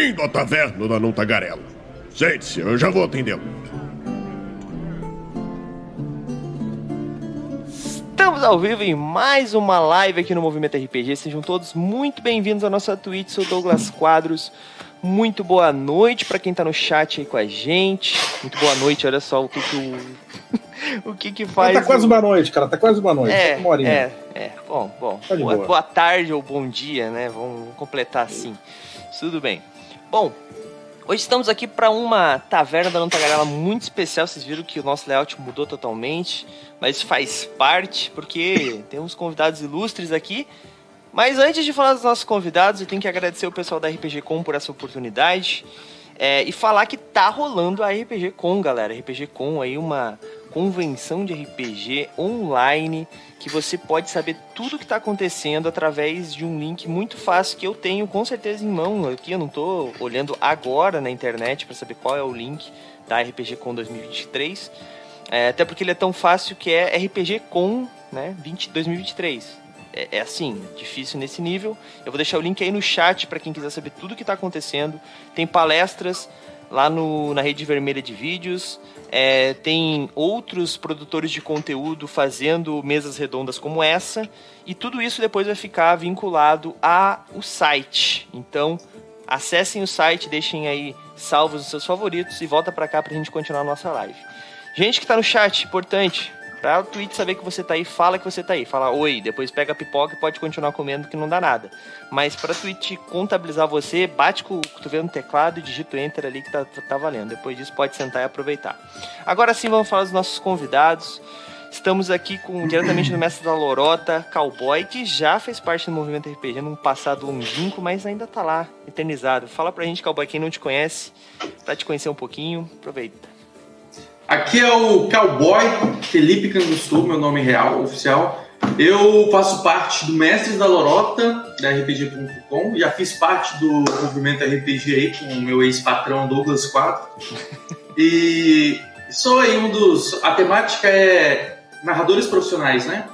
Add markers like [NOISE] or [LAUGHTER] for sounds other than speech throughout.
Bem-vindo à taverna da Não Tagarela. Sente-se, eu já vou atendê-lo. Estamos ao vivo em mais uma live aqui no Movimento RPG. Sejam todos muito bem-vindos à nossa Twitch. Sou Douglas Quadros. Muito boa noite para quem tá no chat aí com a gente. Muito boa noite. Olha só o que que o [LAUGHS] o que que faz. Tá quase o... uma noite, cara. Tá quase uma noite. É, Uma horinha. é, é. Bom, bom. Tá boa. boa tarde ou bom dia, né? Vamos completar assim. Tudo bem. Bom, hoje estamos aqui para uma taverna da Nantagarela muito especial. Vocês viram que o nosso layout mudou totalmente, mas faz parte porque [LAUGHS] temos convidados ilustres aqui. Mas antes de falar dos nossos convidados, eu tenho que agradecer o pessoal da RPG Com por essa oportunidade. É, e falar que tá rolando a RPG Com, galera. RPG Com aí, uma convenção de RPG online que você pode saber tudo o que está acontecendo através de um link muito fácil que eu tenho com certeza em mão aqui. Eu não tô olhando agora na internet para saber qual é o link da RPG Com 2023. É, até porque ele é tão fácil que é RPG Com né, 20, 2023 é, é assim, difícil nesse nível. Eu vou deixar o link aí no chat para quem quiser saber tudo o que está acontecendo. Tem palestras lá no, na rede vermelha de vídeos. É, tem outros produtores de conteúdo fazendo mesas redondas como essa. E tudo isso depois vai ficar vinculado ao site. Então, acessem o site, deixem aí salvos os seus favoritos e volta para cá para a gente continuar a nossa live. Gente que está no chat, importante, Pra o Twitch saber que você tá aí, fala que você tá aí. Fala oi, depois pega a pipoca e pode continuar comendo que não dá nada. Mas pra Twitch contabilizar você, bate com o cotovelo no teclado e digita o enter ali que tá, tá valendo. Depois disso pode sentar e aproveitar. Agora sim vamos falar dos nossos convidados. Estamos aqui com diretamente do mestre da Lorota, Cowboy, que já fez parte do movimento RPG num passado longínquo, mas ainda tá lá, eternizado. Fala pra gente, Cowboy, quem não te conhece, pra te conhecer um pouquinho, aproveita. Aqui é o Cowboy Felipe Cangustu, meu nome real, oficial. Eu faço parte do Mestres da Lorota, da RPG.com. Já fiz parte do movimento RPG aí com o meu ex-patrão Douglas 4. E sou aí um dos. A temática é narradores profissionais, né?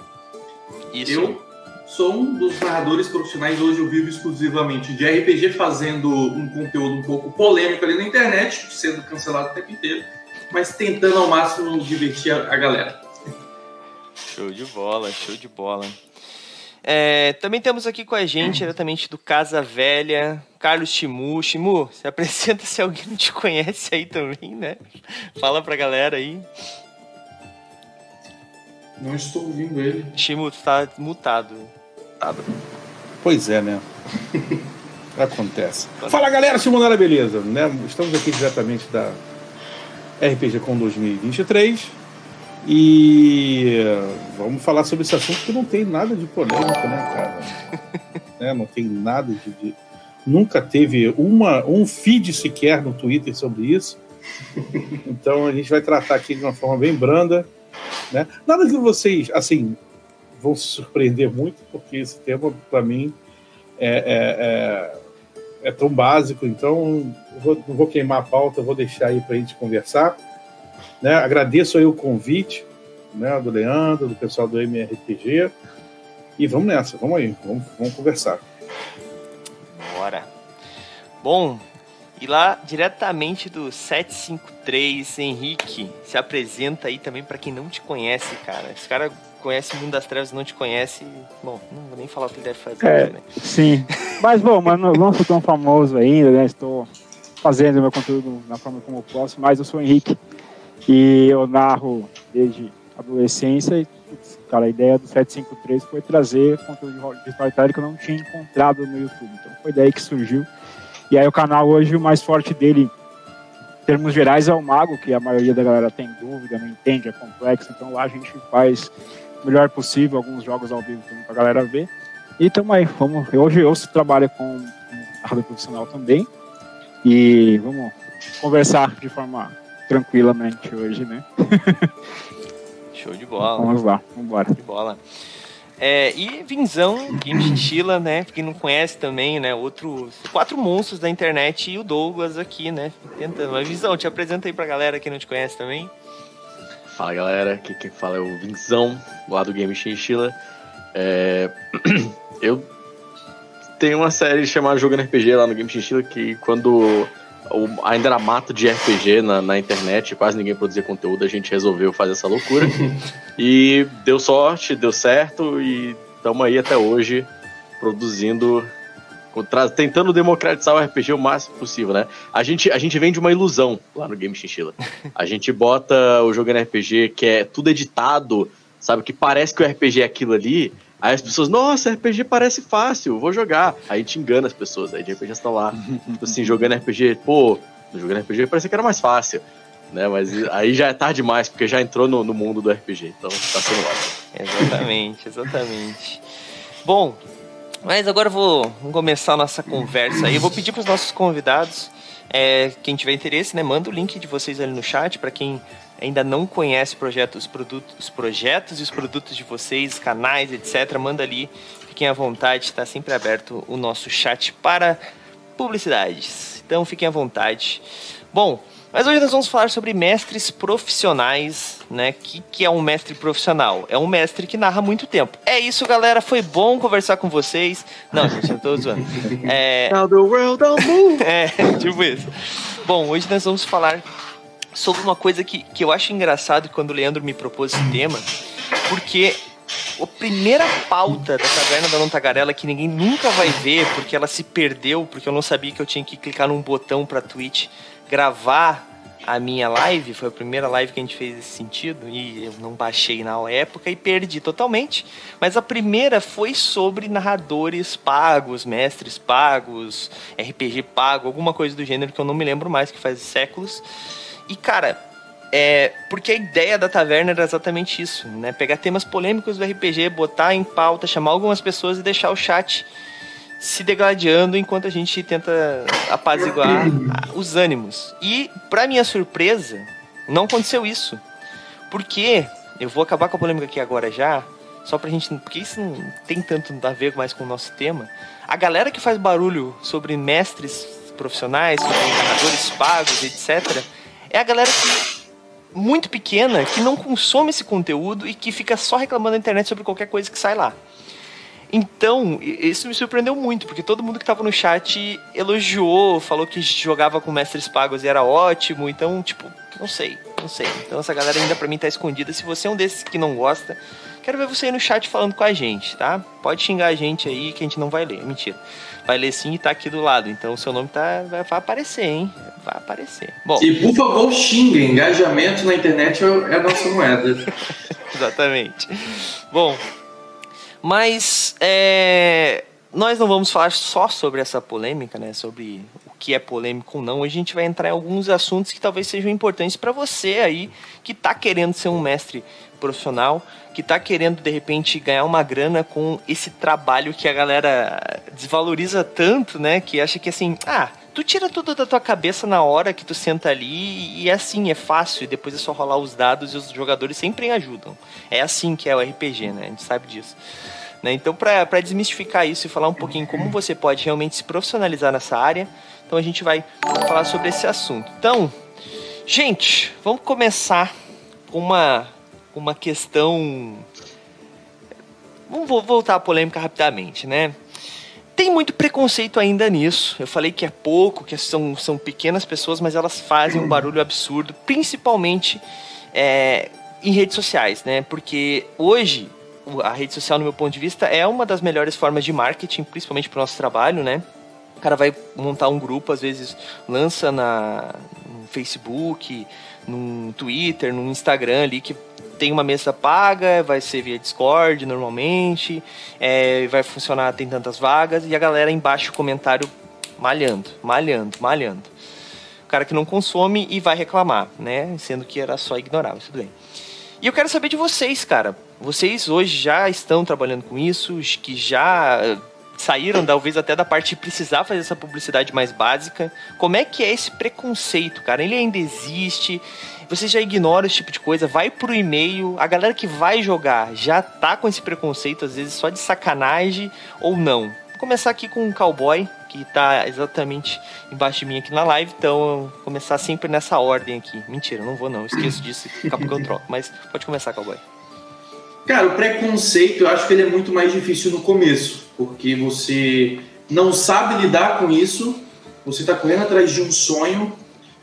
Isso. Eu sou um dos narradores profissionais. Hoje eu vivo exclusivamente de RPG, fazendo um conteúdo um pouco polêmico ali na internet, sendo cancelado o tempo inteiro, mas tentando ao máximo divertir a, a galera. Show de bola, show de bola. É, também temos aqui com a gente, diretamente do Casa Velha, Carlos Chimu. Chimu, se apresenta se alguém não te conhece aí também, né? Fala pra galera aí. Não estou ouvindo ele. Chimu, tu tá mutado. Pois é, né? [LAUGHS] Acontece. Fala galera, Simonera Beleza, né? Estamos aqui diretamente da RPG Com 2023 e vamos falar sobre esse assunto que não tem nada de polêmico, né, cara? [LAUGHS] Né, Não tem nada de, de- Nunca teve uma, um feed sequer no Twitter sobre isso. Então a gente vai tratar aqui de uma forma bem branda. Né? Nada que vocês, assim, vão se surpreender muito, porque esse tema, para mim, é, é, é, é tão básico, então vou- não vou queimar a pauta, vou deixar aí para a gente conversar. Né? Agradeço aí o convite né, do Leandro, do pessoal do MRPG. E vamos nessa, vamos aí, vamos, vamos conversar. Bora. Bom, e lá diretamente do 753, Henrique, se apresenta aí também pra quem não te conhece, cara. Esse cara conhece o mundo das trevas e não te conhece. Bom, não vou nem falar o que ele deve fazer, É. né? Sim. Mas, bom, mas não, não sou tão famoso ainda, né? Estou fazendo meu conteúdo na forma como eu posso, mas eu sou o Henrique e eu narro desde a adolescência e, cara, a ideia do 753 foi trazer conteúdo de storytelling que eu não tinha encontrado no YouTube. Então foi daí que surgiu. E aí o canal hoje, o mais forte dele, em termos gerais, é o Mago, que a maioria da galera tem dúvida, não entende, é complexo. Então lá a gente faz melhor possível, alguns jogos ao vivo também pra galera ver. E tamo aí, vamos. Hoje eu trabalho com narrador profissional também. E vamos conversar de forma tranquilamente hoje, né? [LAUGHS] Show de bola. Vamos lá, vamos embora. de bola. É, e Vinzão, Game Chinchilla, né? Quem não conhece também, né? Outro. Quatro monstros da internet e o Douglas aqui, né? Tentando. Mas Vinzão, te apresenta aí pra galera que não te conhece também. Fala galera, aqui quem fala é o Vinzão, lá do Game Chinchilla. É, [CLEARS THROAT] Eu tem uma série chamada Jogando RPG lá no Game Chinchilla que quando ainda era mato de RPG na, na internet, quase ninguém produzia conteúdo, a gente resolveu fazer essa loucura. [LAUGHS] e deu sorte, deu certo e estamos aí até hoje produzindo tentando democratizar o RPG o máximo possível, né? A gente, a gente vende uma ilusão lá no Game Chinchilla. A [LAUGHS] gente bota o jogo RPG que é tudo editado, sabe? Que parece que o RPG é aquilo ali. Aí as pessoas, nossa, RPG parece fácil, vou jogar. Aí a gente engana as pessoas, aí de RPG estão lá, tipo assim, [LAUGHS] jogando RPG, pô, jogando RPG parecia que era mais fácil. Né, mas aí já é tarde demais, porque já entrou no, no mundo do RPG, então tá sendo ótimo. Exatamente, exatamente. Bom, mas agora vou vamos começar a nossa conversa aí. Eu vou pedir para os nossos convidados, é, quem tiver interesse, né, manda o link de vocês ali no chat para quem ainda não conhece projeto, os, produtos, os projetos e os produtos de vocês, canais, etc. Manda ali, fiquem à vontade, está sempre aberto o nosso chat para publicidades. Então fiquem à vontade. Bom, mas hoje nós vamos falar sobre mestres profissionais, né? O que, que é um mestre profissional? É um mestre que narra muito tempo. É isso, galera. Foi bom conversar com vocês. Não, gente, eu tô zoando. [LAUGHS] É... Now the world don't move. [LAUGHS] é, tipo isso. Bom, hoje nós vamos falar sobre uma coisa que, que eu acho engraçado quando o Leandro me propôs esse tema, porque a primeira pauta da Taverna da Não Tagarela que ninguém nunca vai ver, porque ela se perdeu, porque eu não sabia que eu tinha que clicar num botão pra Twitch gravar a minha live, foi a primeira live que a gente fez nesse sentido, e eu não baixei na época e perdi totalmente. Mas a primeira foi sobre narradores pagos, mestres pagos, RPG pago, alguma coisa do gênero que eu não me lembro mais, que faz séculos. E cara, é, porque a ideia da taverna era exatamente isso, né? Pegar temas polêmicos do RPG, botar em pauta, chamar algumas pessoas e deixar o chat se degladiando enquanto a gente tenta apaziguar os ânimos. E, para minha surpresa, não aconteceu isso. Porque, eu vou acabar com a polêmica aqui agora já, só pra gente. Porque isso não tem tanto a ver mais com o nosso tema. A galera que faz barulho sobre mestres profissionais, sobre narradores pagos, etc., é a galera que muito pequena que não consome esse conteúdo e que fica só reclamando na internet sobre qualquer coisa que sai lá. Então, isso me surpreendeu muito, porque todo mundo que estava no chat elogiou, falou que jogava com mestres pagos e era ótimo. Então, tipo, não sei, não sei. Então, essa galera ainda pra mim tá escondida. Se você é um desses que não gosta, quero ver você aí no chat falando com a gente, tá? Pode xingar a gente aí que a gente não vai ler. Mentira. Vai ler sim e tá aqui do lado. Então, o seu nome tá, vai, vai aparecer, hein? Vai aparecer. Bom. E por favor, xinga. Engajamento na internet é, é a nossa moeda. [LAUGHS] Exatamente. Bom, mas é, nós não vamos falar só sobre essa polêmica, né? Sobre o que é polêmico ou não. Hoje a gente vai entrar em alguns assuntos que talvez sejam importantes para você aí que está querendo ser um mestre profissional, que está querendo de repente ganhar uma grana com esse trabalho que a galera desvaloriza tanto, né? Que acha que assim, ah, tu tira tudo da tua cabeça na hora que tu senta ali e é assim, é fácil, depois é só rolar os dados e os jogadores sempre ajudam. É assim que é o RPG, né? A gente sabe disso. Né? Então, para desmistificar isso e falar um pouquinho como você pode realmente se profissionalizar nessa área, então a gente vai falar sobre esse assunto. Então, gente, vamos começar com uma, uma questão. Vamos voltar à polêmica rapidamente, né? Tem muito preconceito ainda nisso. Eu falei que é pouco, que são, são pequenas pessoas, mas elas fazem um barulho absurdo, principalmente é, em redes sociais, né? Porque hoje a rede social, no meu ponto de vista, é uma das melhores formas de marketing, principalmente para o nosso trabalho, né? O cara vai montar um grupo, às vezes lança na, no Facebook, no Twitter, no Instagram ali, que tem uma mesa paga, vai ser via Discord normalmente, é, vai funcionar, tem tantas vagas, e a galera embaixo comentário malhando, malhando, malhando. O cara que não consome e vai reclamar, né? Sendo que era só ignorar, mas tudo bem. E eu quero saber de vocês, cara. Vocês hoje já estão trabalhando com isso, que já eh, saíram talvez até da parte de precisar fazer essa publicidade mais básica. Como é que é esse preconceito, cara? Ele ainda existe? Você já ignora esse tipo de coisa? Vai pro e-mail. A galera que vai jogar já tá com esse preconceito, às vezes só de sacanagem ou não? Vou começar aqui com um cowboy que tá exatamente embaixo de mim aqui na live, então começar sempre nessa ordem aqui. Mentira, não vou não, esqueço disso, daqui a pouco eu troco, mas pode começar, cowboy. Cara, o preconceito eu acho que ele é muito mais difícil no começo, porque você não sabe lidar com isso, você está correndo atrás de um sonho,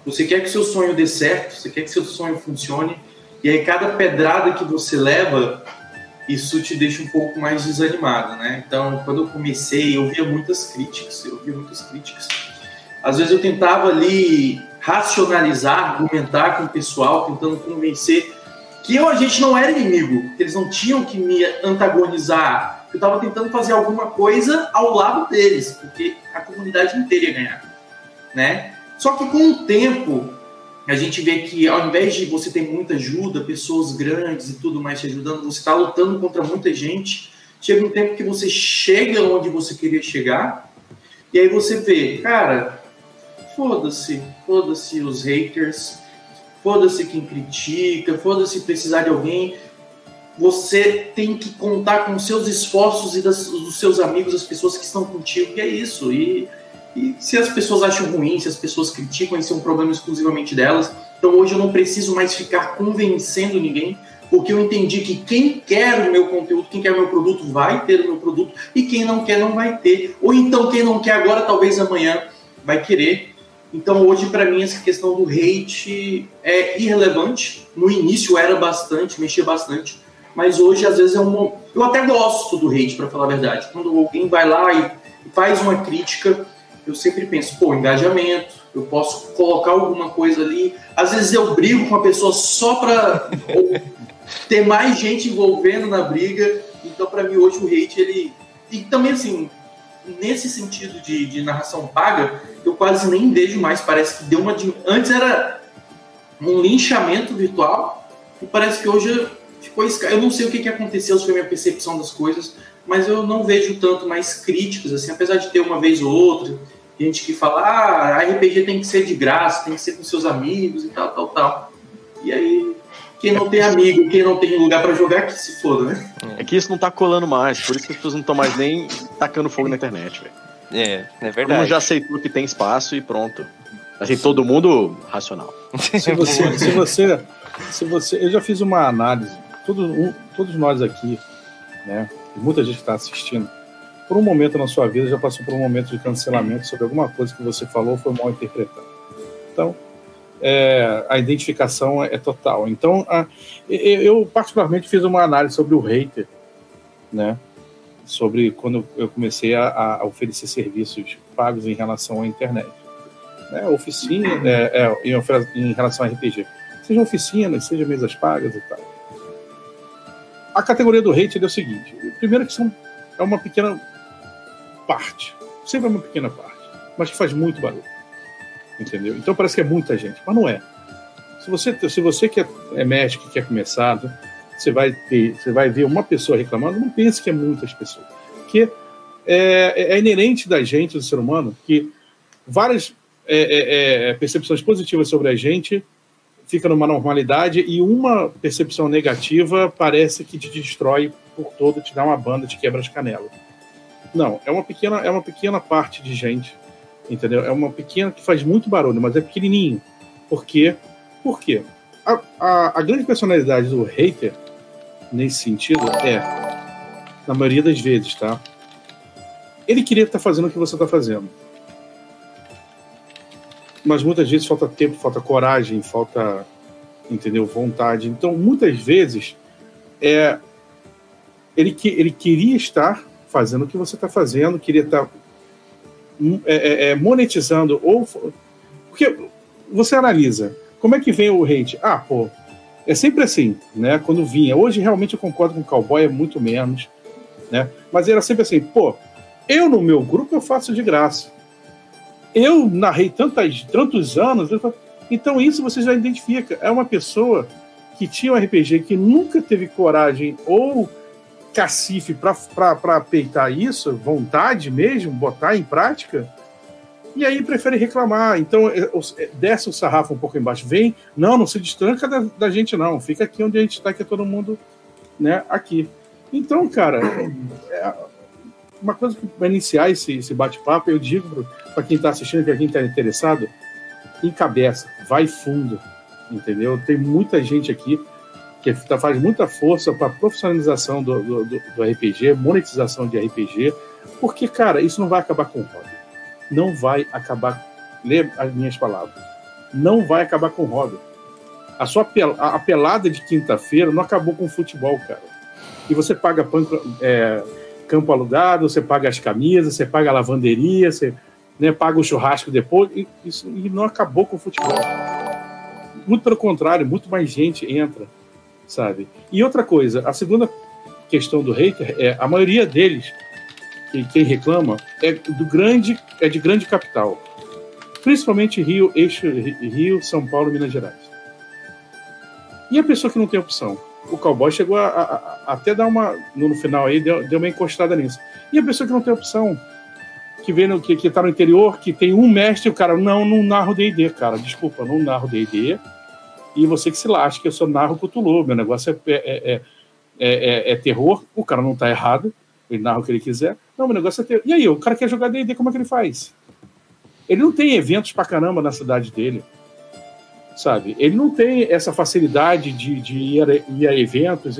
você quer que seu sonho dê certo, você quer que seu sonho funcione, e aí cada pedrada que você leva, isso te deixa um pouco mais desanimado, né? Então, quando eu comecei, eu via muitas críticas, eu via muitas críticas. Às vezes eu tentava ali racionalizar, argumentar com o pessoal, tentando convencer que eu, a gente não era inimigo, que eles não tinham que me antagonizar. Eu estava tentando fazer alguma coisa ao lado deles, porque a comunidade inteira ia ganhar, né? Só que com o tempo, a gente vê que ao invés de você ter muita ajuda, pessoas grandes e tudo mais te ajudando, você está lutando contra muita gente. Chega um tempo que você chega onde você queria chegar, e aí você vê, cara, foda-se, foda-se os haters, foda-se quem critica, foda-se precisar de alguém. Você tem que contar com seus esforços e das, dos seus amigos, as pessoas que estão contigo, e é isso. E e se as pessoas acham ruim, se as pessoas criticam, isso é um problema exclusivamente delas. Então hoje eu não preciso mais ficar convencendo ninguém, porque eu entendi que quem quer o meu conteúdo, quem quer o meu produto, vai ter o meu produto, e quem não quer, não vai ter. Ou então quem não quer agora, talvez amanhã vai querer. Então hoje, para mim, essa questão do hate é irrelevante. No início era bastante, mexia bastante. Mas hoje, às vezes, é um. Eu até gosto do hate, para falar a verdade. Quando alguém vai lá e faz uma crítica, eu sempre penso, pô, engajamento, eu posso colocar alguma coisa ali. Às vezes eu brigo com a pessoa só para [LAUGHS] ter mais gente envolvendo na briga. Então, para mim, hoje o hate, ele. E também, assim, nesse sentido de, de narração paga, eu quase nem vejo mais. Parece que deu uma. Antes era um linchamento virtual, e parece que hoje ficou. Eu não sei o que, que aconteceu, se foi a minha percepção das coisas, mas eu não vejo tanto mais críticas, assim, apesar de ter uma vez ou outra, gente que fala, ah, RPG tem que ser de graça, tem que ser com seus amigos e tal, tal, tal. E aí, quem não tem amigo, quem não tem lugar para jogar, que se foda, né? É que isso não tá colando mais, por isso que as pessoas não estão mais nem tacando fogo na internet, velho. É, é verdade. Todo mundo já aceitou que tem espaço e pronto. Assim, todo mundo racional. Se você, se você, se você, eu já fiz uma análise, todos, todos nós aqui, né, muita gente está assistindo, por um momento na sua vida já passou por um momento de cancelamento sobre alguma coisa que você falou foi mal interpretado. Então, é, a identificação é total. Então, a, eu particularmente fiz uma análise sobre o hater, né? Sobre quando eu comecei a, a oferecer serviços pagos em relação à internet. Né? Oficina, é, é, em, em relação a RPG. Seja oficinas, seja mesas pagas e tal. A categoria do hater é o seguinte: primeiro que são, é uma pequena parte. Sempre é uma pequena parte. Mas que faz muito barulho. Entendeu? Então parece que é muita gente, mas não é. Se você, se você que é, é médico, que quer começar, você vai, ter, você vai ver uma pessoa reclamando, não pense que é muitas pessoas. Porque é, é inerente da gente, do ser humano, que várias é, é, é percepções positivas sobre a gente fica numa normalidade e uma percepção negativa parece que te destrói por todo, te dá uma banda, te quebra as canelas. Não, é uma pequena, é uma pequena parte de gente, entendeu? É uma pequena que faz muito barulho, mas é pequenininho. Por quê? Por quê? A, a, a grande personalidade do hater, nesse sentido, é, na maioria das vezes, tá? Ele queria estar fazendo o que você está fazendo. Mas muitas vezes falta tempo, falta coragem, falta, entendeu, vontade. Então, muitas vezes, é, ele, que, ele queria estar fazendo o que você está fazendo, queria estar tá, hum, é, é, é, monetizando, ou. Porque você analisa, como é que vem o hate? Ah, pô, é sempre assim, né? Quando vinha. Hoje realmente eu concordo com o cowboy, é muito menos, né? Mas era sempre assim, pô, eu no meu grupo eu faço de graça. Eu narrei tantas, tantos anos, então isso você já identifica. É uma pessoa que tinha um RPG que nunca teve coragem ou cacife para peitar isso, vontade mesmo, botar em prática, e aí prefere reclamar. Então, é, é, desce o sarrafo um pouco embaixo, vem, não, não se destranca da, da gente, não, fica aqui onde a gente está, que é todo mundo né, aqui. Então, cara, é uma coisa que vai iniciar esse, esse bate-papo, eu digo para quem está assistindo, para quem está interessado, encabeça, vai fundo, entendeu? Tem muita gente aqui que tá, faz muita força para a profissionalização do, do, do, RPG, monetização de RPG, Porque, cara, isso não vai acabar com o hobby. Não vai acabar. Lê as minhas palavras. Não vai acabar com o hobby. A sua pel a pelada de quinta-feira não acabou com o futebol, cara. E você paga panco, é, campo alugado, você paga as camisas, você paga a lavanderia, você né, paga o churrasco depois. E, isso, e não acabou com o futebol. Muito pelo contrário, muito mais gente entra, sabe? E outra coisa, a segunda questão do hater é a maioria deles, que, quem reclama, é do grande, é de grande capital, principalmente Rio, eixo Rio, São Paulo, Minas Gerais. E a pessoa que não tem opção? O cowboy chegou a, a, a até dar uma. No final aí, deu, deu uma encostada nisso. E a pessoa que não tem opção? Que vem no, que, que tá no interior, que tem um mestre, o cara, não, não narro DD, cara. Desculpa, não narro DD. E você que se lasca, eu só narro Cthulhu. Meu negócio é, é, é, é, terror. O cara não tá errado. Ele narra o que ele quiser. Não, meu negócio é. E aí, o cara quer jogar DD, como é que ele faz? Ele não tem eventos pra caramba na cidade dele sabe? Ele não tem essa facilidade de, de ir, a, ir a eventos.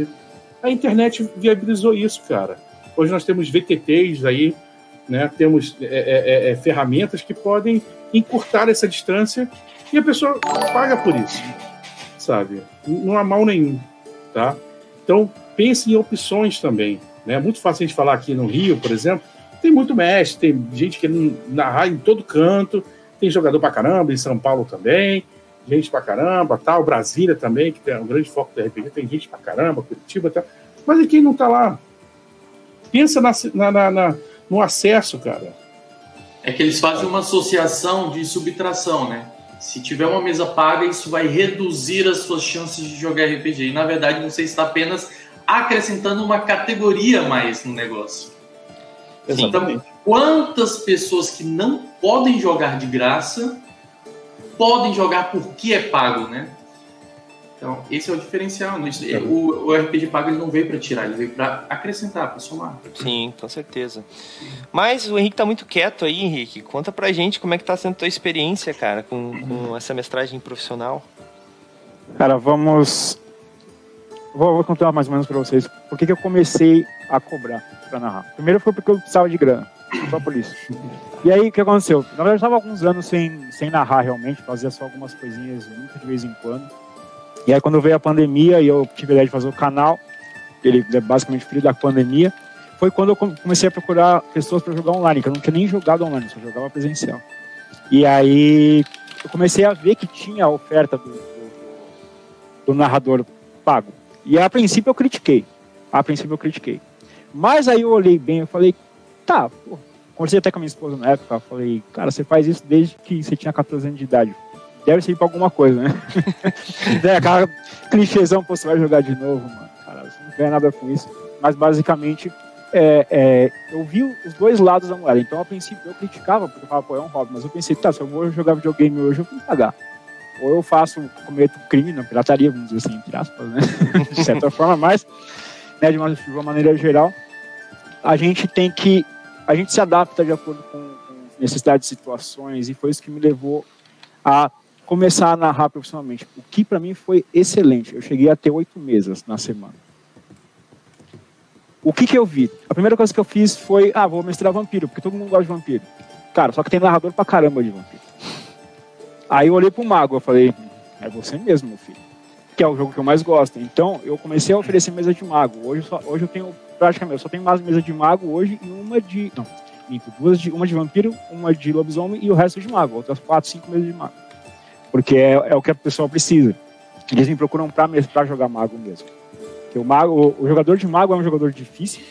A internet viabilizou isso, cara. Hoje nós temos VTTs aí, né? temos é, é, é, é, ferramentas que podem encurtar essa distância e a pessoa paga por isso, sabe? Não há mal nenhum, tá? Então, pense em opções também. Né? É muito fácil a gente falar aqui no Rio, por exemplo, tem muito mestre, tem gente que narrar em todo canto, tem jogador pra caramba, em São Paulo também, gente pra caramba, tal, Brasília também, que tem um grande foco do RPG, tem gente pra caramba, Curitiba, tal. Mas e quem não tá lá? Pensa na, na, na, no acesso, cara. É que eles fazem uma associação de subtração, né? Se tiver uma mesa paga, isso vai reduzir as suas chances de jogar RPG. E na verdade você está apenas acrescentando uma categoria mais no negócio. Exatamente. Então, quantas pessoas que não podem jogar de graça podem jogar porque é pago, né? Então, esse é o diferencial. Né? É. O, o RPG pago ele não veio para tirar, ele veio para acrescentar, para somar. Sim, com certeza. Mas o Henrique tá muito quieto aí, Henrique. Conta pra gente como é que tá sendo a tua experiência, cara, com, com essa mestragem profissional. Cara, vamos. Vou, vou contar mais ou menos pra vocês por que, que eu comecei a cobrar pra narrar. Primeiro foi porque eu precisava de grana. Só por isso. E aí, o que aconteceu? Na verdade, eu estava alguns anos sem, sem narrar realmente, fazia só algumas coisinhas muito de vez em quando. E aí, quando veio a pandemia e eu tive a ideia de fazer o canal, ele é basicamente filho da pandemia, foi quando eu comecei a procurar pessoas para jogar online, que eu não tinha nem jogado online, só jogava presencial. E aí, eu comecei a ver que tinha a oferta do, do, do narrador pago. E a princípio eu critiquei. A princípio eu critiquei. Mas aí eu olhei bem, eu falei, tá, pô, conversei até com a minha esposa na época, falei, cara, você faz isso desde que você tinha 14 anos de idade. Deve ser pra alguma coisa, né? [LAUGHS] é, aquela clichêzão, pô, você vai jogar de novo, mano. Cara, você não ganha nada com isso. Mas basicamente, é, é, eu vi os dois lados da moeda. Então, a princípio, eu criticava, porque eu falava, pô, é um hobby. Mas eu pensei, tá, se eu vou jogar videogame hoje, eu vou pagar. Ou eu faço, cometo crime, não, pirataria, vamos dizer assim, entre aspas, né? [LAUGHS] de certa forma, mas, né, de uma, de uma maneira geral, a gente tem que a gente se adapta de acordo com, com necessidades situações, e foi isso que me levou a começar a narrar profissionalmente, o que para mim foi excelente. Eu cheguei a ter oito mesas na semana. O que, que eu vi? A primeira coisa que eu fiz foi, ah, vou mestrar vampiro, porque todo mundo gosta de vampiro. Cara, só que tem narrador pra caramba de vampiro. Aí eu olhei pro mago, eu falei, é você mesmo, meu filho. Que é o jogo que eu mais gosto. Então, eu comecei a oferecer mesa de mago. Hoje, só, hoje eu tenho praticamente, eu só tenho mais mesa de mago hoje e uma de. Não, duas de. Uma de vampiro, uma de lobisomem e o resto de mago. Outras quatro, cinco mesas de mago. Porque é, é o que a pessoa precisa. Eles me procuram pra jogar mago mesmo. Porque o, mago, o, jogador de mago é um jogador difícil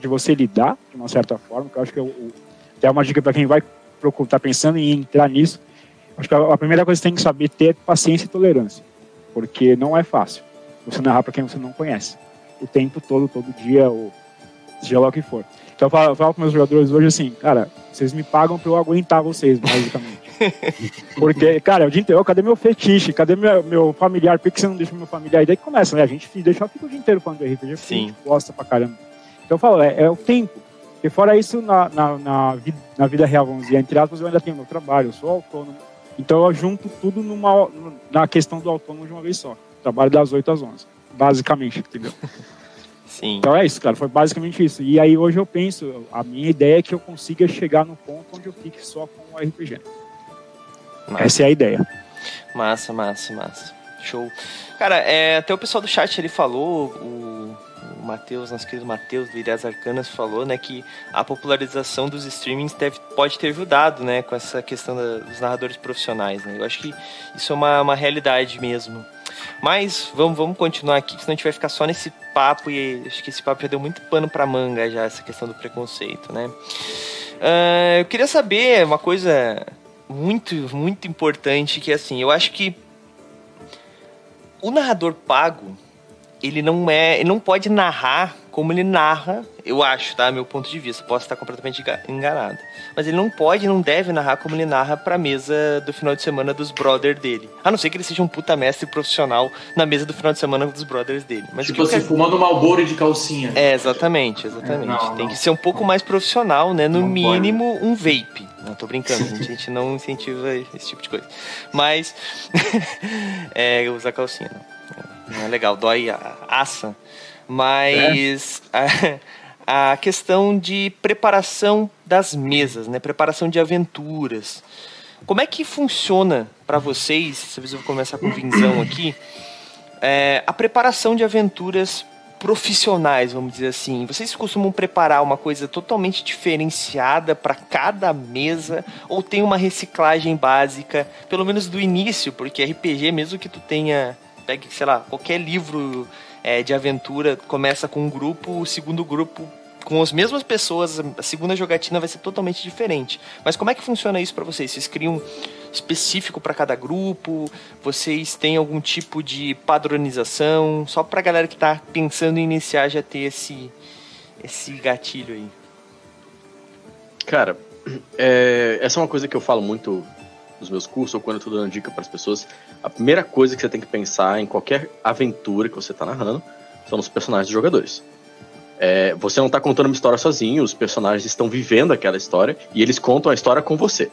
de você lidar, de uma certa forma, que eu acho que é, o, é uma dica para quem vai tá pensando em entrar nisso. Acho que a, a primeira coisa que você tem que saber é ter paciência e tolerância. Porque não é fácil você narrar para quem você não conhece. O tempo todo, todo dia, ou seja lá o que for. Então eu falo, eu falo com meus jogadores hoje assim, cara, vocês me pagam pra eu aguentar vocês, basicamente. Porque, cara, o dia inteiro, cadê meu fetiche? Cadê meu, meu familiar? Por que você não deixa meu familiar? E daí começa, né? A gente deixa, fica o dia inteiro falando de RPG, Sim. a gente gosta pra caramba. Então eu falo, é, é o tempo. Porque fora isso, na, na, na, vida, na vida real, vamos dizer, entre aspas, eu ainda tenho meu trabalho, eu sou autônomo. Então eu junto tudo numa, na questão do autônomo de uma vez só. Trabalho das 8 às 11, basicamente, entendeu? [LAUGHS] Sim. Então é isso, cara. Foi basicamente isso. E aí hoje eu penso, a minha ideia é que eu consiga chegar no ponto onde eu fique só com o RPG. Massa. Essa é a ideia. Massa, massa, massa. Show. Cara, é, até o pessoal do chat ele falou, o, o Matheus, nosso querido Matheus do Ideias Arcanas falou, né, que a popularização dos streamings deve, pode ter ajudado, né, com essa questão da, dos narradores profissionais, né. Eu acho que isso é uma, uma realidade mesmo. Mas vamos, vamos continuar aqui, senão a gente vai ficar só nesse papo e acho que esse papo já deu muito pano pra manga já, essa questão do preconceito, né. Ah, eu queria saber uma coisa muito, muito importante, que assim, eu acho que o narrador pago, ele não é, ele não pode narrar como ele narra, eu acho, tá? Meu ponto de vista, posso estar completamente enga- enganado. Mas ele não pode, não deve narrar como ele narra pra mesa do final de semana dos brothers dele. A não ser que ele seja um puta mestre profissional na mesa do final de semana dos brothers dele. Mas Tipo assim, quero- fumando Malboro de calcinha. é, exatamente, exatamente. É, não, Tem não. que ser um pouco mais profissional, né? No Não mínimo, um vape. Não, tô brincando. A gente não incentiva esse tipo de coisa. Mas. [LAUGHS] é, usar calcinha, não. Não é legal, dói a aça. Mas. A, a questão de preparação das mesas, né? Preparação de aventuras. Como é que funciona pra vocês? Talvez eu vou começar com o Vinzão aqui. É, a preparação de aventuras profissionais, vamos dizer assim. Vocês costumam preparar uma coisa totalmente diferenciada para cada mesa ou tem uma reciclagem básica, pelo menos do início, porque RPG, mesmo que tu tenha, pegue, sei lá, qualquer livro é, de aventura, começa com um grupo, o segundo grupo com as mesmas pessoas, a segunda jogatina vai ser totalmente diferente. Mas como é que funciona isso para vocês? Vocês criam específico para cada grupo? Vocês têm algum tipo de padronização? Só pra galera que tá pensando em iniciar já ter esse esse gatilho aí. Cara, é, essa é uma coisa que eu falo muito nos meus cursos ou quando eu tô dando dica para as pessoas. A primeira coisa que você tem que pensar em qualquer aventura que você tá narrando são os personagens dos jogadores. É, você não tá contando uma história sozinho, os personagens estão vivendo aquela história e eles contam a história com você.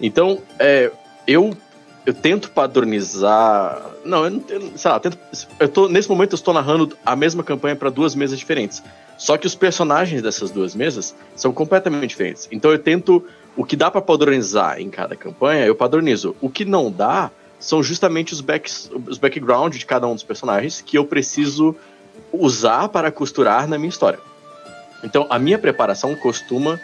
Então, é, eu eu tento padronizar. Não, eu não eu, sei lá, eu tento, eu tô, nesse momento eu estou narrando a mesma campanha para duas mesas diferentes. Só que os personagens dessas duas mesas são completamente diferentes. Então eu tento. O que dá para padronizar em cada campanha, eu padronizo. O que não dá são justamente os, backs, os background de cada um dos personagens que eu preciso usar para costurar na minha história. Então a minha preparação costuma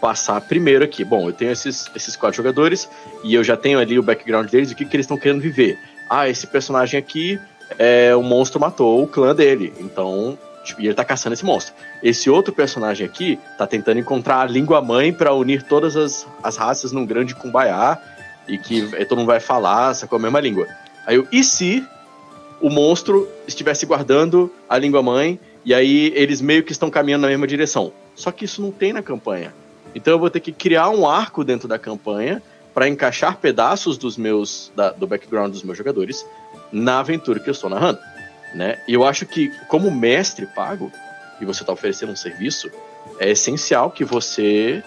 passar primeiro aqui. Bom, eu tenho esses, esses quatro jogadores e eu já tenho ali o background deles, o que, que eles estão querendo viver. Ah, esse personagem aqui, é, o monstro matou o clã dele, então tipo, e ele tá caçando esse monstro. Esse outro personagem aqui tá tentando encontrar a língua mãe para unir todas as, as raças num grande kumbaya e que eh, todo mundo vai falar com a mesma língua. Aí eu, e se o monstro estivesse guardando a língua mãe e aí eles meio que estão caminhando na mesma direção? Só que isso não tem na campanha. Então eu vou ter que criar um arco dentro da campanha para encaixar pedaços dos meus da, do background dos meus jogadores na aventura que eu estou narrando, né? E eu acho que como mestre pago e você está oferecendo um serviço, é essencial que você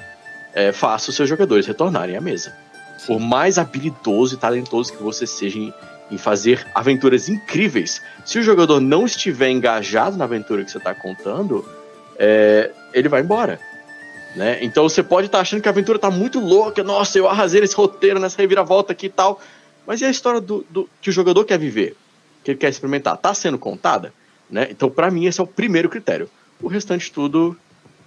é, faça os seus jogadores retornarem à mesa. Por mais habilidoso e talentoso que você seja em, em fazer aventuras incríveis, se o jogador não estiver engajado na aventura que você está contando, é, ele vai embora. Né? Então você pode estar achando que a aventura está muito louca, nossa, eu arrasei nesse roteiro, nessa reviravolta aqui e tal. Mas e a história do, do, que o jogador quer viver? Que ele quer experimentar? Está sendo contada? Né? Então, para mim, esse é o primeiro critério. O restante tudo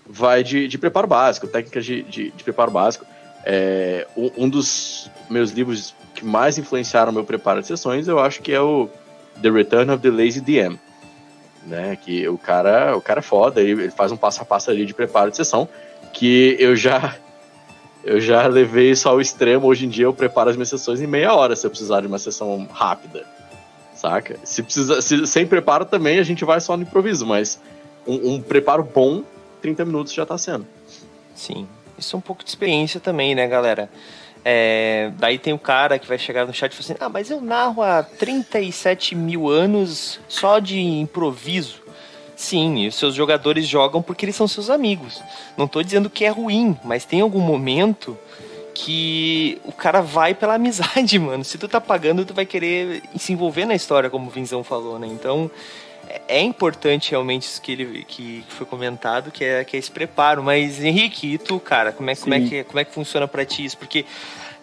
vai de, de preparo básico, técnicas de, de, de preparo básico. É, um dos meus livros que mais influenciaram meu preparo de sessões, eu acho que é o The Return of the Lazy DM. Né? Que o cara, o cara é foda, ele, ele faz um passo a passo ali de preparo de sessão que eu já eu já levei isso ao extremo. Hoje em dia eu preparo as minhas sessões em meia hora se eu precisar de uma sessão rápida, saca? Se precisa, se, sem preparo também a gente vai só no improviso, mas um, um preparo bom, 30 minutos já tá sendo. Sim, isso é um pouco de experiência também, né, galera? É, daí tem o cara que vai chegar no chat e falar assim: Ah, mas eu narro há 37 mil anos só de improviso. Sim, e os seus jogadores jogam porque eles são seus amigos. Não tô dizendo que é ruim, mas tem algum momento que o cara vai pela [LAUGHS] amizade, mano. Se tu tá pagando, tu vai querer se envolver na história, como o Vinzão falou, né? Então, é, é importante realmente isso que, ele, que foi comentado, que é, que é esse preparo. Mas, Henrique, e tu, cara, como é, como é, que, como é que funciona pra ti isso? Porque,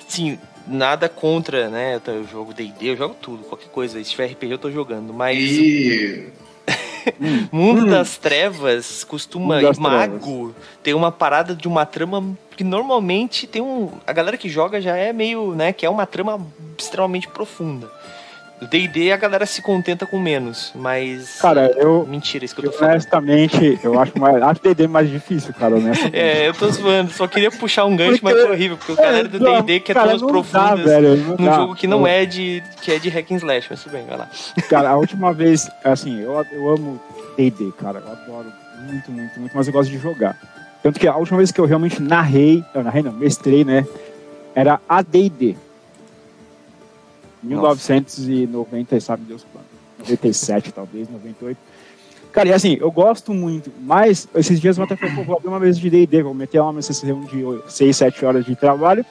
sim, nada contra, né? Eu jogo D&D, eu jogo tudo, qualquer coisa. Se tiver RPG eu tô jogando, mas... E... [LAUGHS] Mundo hum. das Trevas costuma das mago tem uma parada de uma trama que normalmente tem um a galera que joga já é meio, né, que é uma trama extremamente profunda. D&D a galera se contenta com menos, mas... Cara, eu... Mentira, isso que eu, tô falando. Honestamente, eu acho mais... acho D&D é mais difícil, cara, honestamente. É, eu tô zoando. Só queria puxar um gancho, porque... mas foi horrível, porque o é, galera do D&D quer é todas profundas dá, velho, num dá. jogo que não é de... que é de hack and slash, mas tudo bem, vai lá. [LAUGHS] Cara, a última vez, assim, eu, eu amo D&D, cara. Eu adoro muito, muito, muito, mas eu gosto de jogar. Tanto que a última vez que eu realmente narrei... não narrei não, mestrei, né? Era a DD 1990, Nossa. sabe Deus quando. 97, [LAUGHS] talvez, 98. Cara, e assim, eu gosto muito, mas esses dias eu até falei, pô, vou abrir uma mesa de D&D, vou meter uma mesa de 6, 7 horas de trabalho.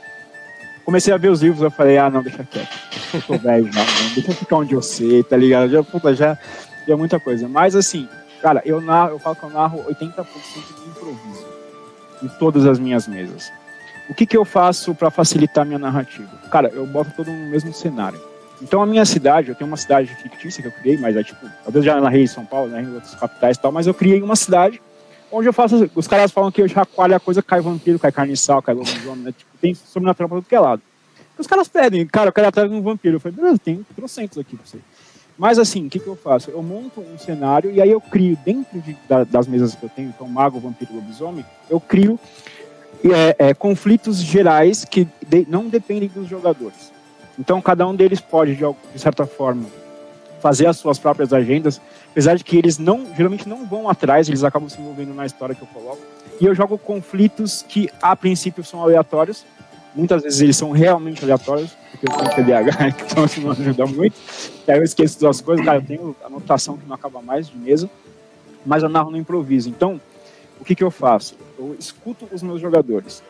Comecei a ver os livros, eu falei, ah, não, deixa quieto. Eu tô velho já, não, deixa eu ficar onde eu sei, tá ligado? Já, puta, já deu é muita coisa. Mas assim, cara, eu, narro, eu falo que eu narro 80% de improviso em todas as minhas mesas. O que, que eu faço para facilitar minha narrativa? Cara, eu boto todo no mesmo cenário. Então a minha cidade, eu tenho uma cidade fictícia que eu criei, mas é tipo, talvez já narrei em São Paulo, né, em outras capitais e tal, mas eu criei uma cidade onde eu faço, os caras falam que eu chacoalho a coisa, cai vampiro, cai carniçal, cai lobisomem, né, tipo, tem sobrenatural pra todo que é lado. Os caras pedem, cara, eu quero atrás de um vampiro. Eu falei, beleza, tem trocentos aqui pra você. Mas assim, o que, que eu faço? Eu monto um cenário e aí eu crio, dentro de, da, das mesas que eu tenho, então mago, vampiro, lobisomem, eu crio é, é, conflitos gerais que de, não dependem dos jogadores. Então, cada um deles pode, de, de, certa forma, fazer as suas próprias agendas, apesar de que eles não, geralmente não vão atrás, eles acabam se envolvendo na história que eu coloco. E eu jogo conflitos que, a princípio, são aleatórios. Muitas vezes eles são realmente aleatórios, porque eu tenho TDAH, [LAUGHS] então isso não ajuda muito. E aí eu esqueço das coisas, cara, eu tenho anotação que não acaba mais de mesa, mas eu narro no improviso. Então, o que, que eu faço? Eu escuto os meus jogadores.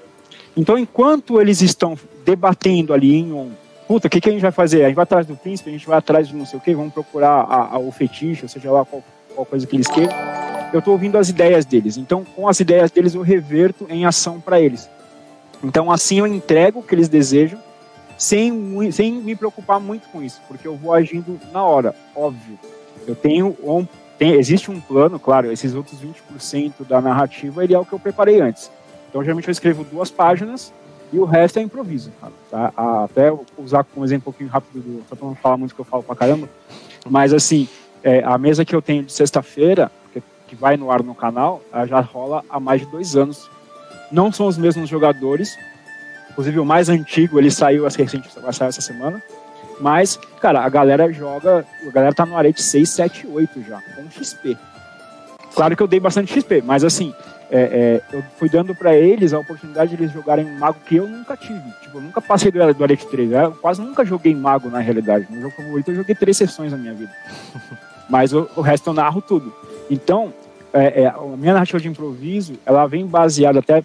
Então, enquanto eles estão debatendo ali em um, puta, o que, que a gente vai fazer? A gente vai atrás do príncipe, a gente vai atrás de não sei o que, vamos procurar a, a, o fetiche, ou seja lá qual, qual coisa que eles queiram. Eu estou ouvindo as ideias deles. Então, com as ideias deles, eu reverto em ação para eles. Então, assim eu entrego o que eles desejam, sem, sem me preocupar muito com isso, porque eu vou agindo na hora, óbvio. Eu tenho um tem, existe um plano, claro, esses outros 20% da narrativa, ele é o que eu preparei antes. Então, geralmente eu escrevo duas páginas e o resto é improviso. Tá? Até usar como exemplo um pouquinho rápido, do, só para não falar muito que eu falo pra caramba, mas assim, é, a mesa que eu tenho de sexta-feira, que, que, vai no ar no canal, já rola há mais de dois anos. Não são os mesmos jogadores, inclusive o mais antigo, ele saiu, recente, vai sair essa semana, mas, cara, a galera joga. A galera tá no arete 6, 7, 8 já, com XP. Claro que eu dei bastante XP, mas assim, é, é, eu fui dando para eles a oportunidade de eles jogarem um mago que eu nunca tive. Tipo, eu nunca passei do, do Arete 3. Eu quase nunca joguei mago na realidade. No jogo favorito eu joguei três sessões na minha vida. [LAUGHS] Mas o, o resto eu narro tudo. Então, é, é, a minha narrativa de improviso, ela vem baseada até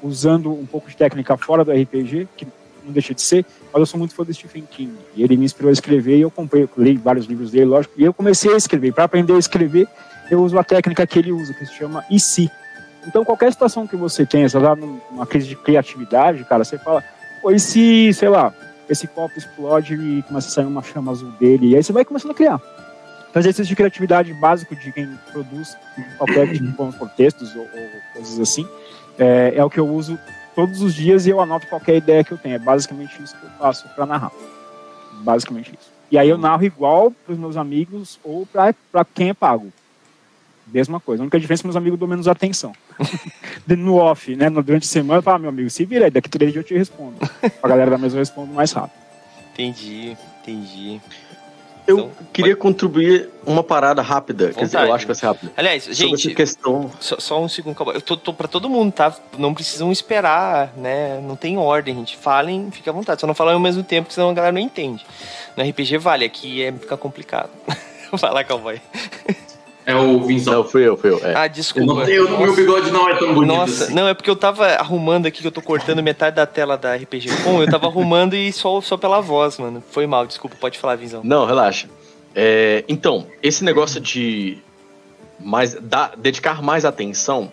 usando um pouco de técnica fora do RPG, que não deixa de ser, mas eu sou muito fã do Stephen King. E ele me inspirou a escrever e eu comprei, eu li vários livros dele, lógico, e eu comecei a escrever. Para aprender a escrever, eu uso a técnica que ele usa, que se chama e se. Então, qualquer situação que você tenha, você tá numa crise de criatividade, cara, você fala, pô, e se, sei lá, esse copo explode e começa a sair uma chama azul dele, e aí você vai começando a criar. Então, exercício de criatividade básico de quem produz qualquer tipo de textos ou, ou coisas assim, é, é o que eu uso todos os dias e eu anoto qualquer ideia que eu tenho. É basicamente isso que eu faço para narrar. Basicamente isso. E aí eu narro igual para os meus amigos ou para quem é pago. Mesma coisa. A única diferença é que meus amigos dão menos atenção. [LAUGHS] no off, né? Durante a semana, eu falo, ah, meu amigo, se vira aí, daqui três dias eu te respondo. A galera da mesa eu respondo mais rápido. Entendi, entendi. Eu então, queria pode... contribuir uma parada rápida. Vontade. Quer dizer, eu acho que vai ser rápido. Aliás, Sobre gente. questão... Só, só, um segundo, Eu tô, tô pra todo mundo, tá? Não precisam esperar, né? Não tem ordem, gente. Falem, fique à vontade. Só não falam ao mesmo tempo, senão a galera não entende. No RPG vale, aqui é, fica complicado. [LAUGHS] Vai lá, cowboy. É o Vinzão. Não, fui eu, fui eu. É. Ah, desculpa. Eu não, meu bigode não é tão bonito Nossa, assim. não, é porque eu tava arrumando aqui, que eu tô cortando metade da tela da RPG Com, eu tava arrumando e só, só pela voz, mano. Foi mal, desculpa, pode falar, Vinzão. Não, relaxa. É, então, esse negócio de mais, da, dedicar mais atenção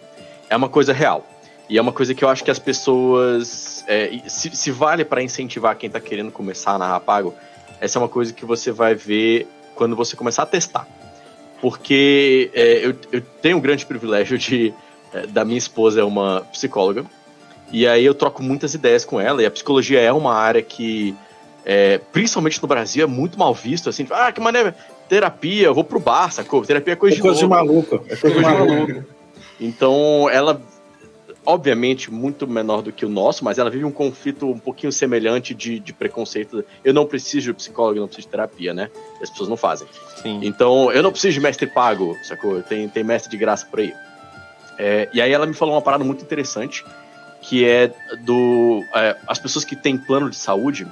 é uma coisa real. E é uma coisa que eu acho que as pessoas. É, se, se, vale para incentivar quem está querendo começar a narrar pago, essa é uma coisa que você vai ver quando você começar a testar. Porque é, eu, eu, tenho o grande privilégio de. É, da minha esposa é uma psicóloga. E aí eu troco muitas ideias com ela. E a psicologia é uma área que, é, principalmente no Brasil, é muito mal visto. Assim, ah, que maneira, terapia, eu vou pro bar, sacou? Terapia é coisa, é de, coisa de maluco. É coisa de maluco. Então, ela obviamente muito menor do que o nosso, mas ela vive um conflito um pouquinho semelhante de, de preconceito. Eu não preciso de psicólogo, eu não preciso de terapia, né? As pessoas não fazem. Sim. Então, eu não preciso de mestre pago, sacou? Tem, tem mestre de graça por aí. É, e aí ela me falou uma parada muito interessante, que é do... É, as pessoas que têm plano de saúde,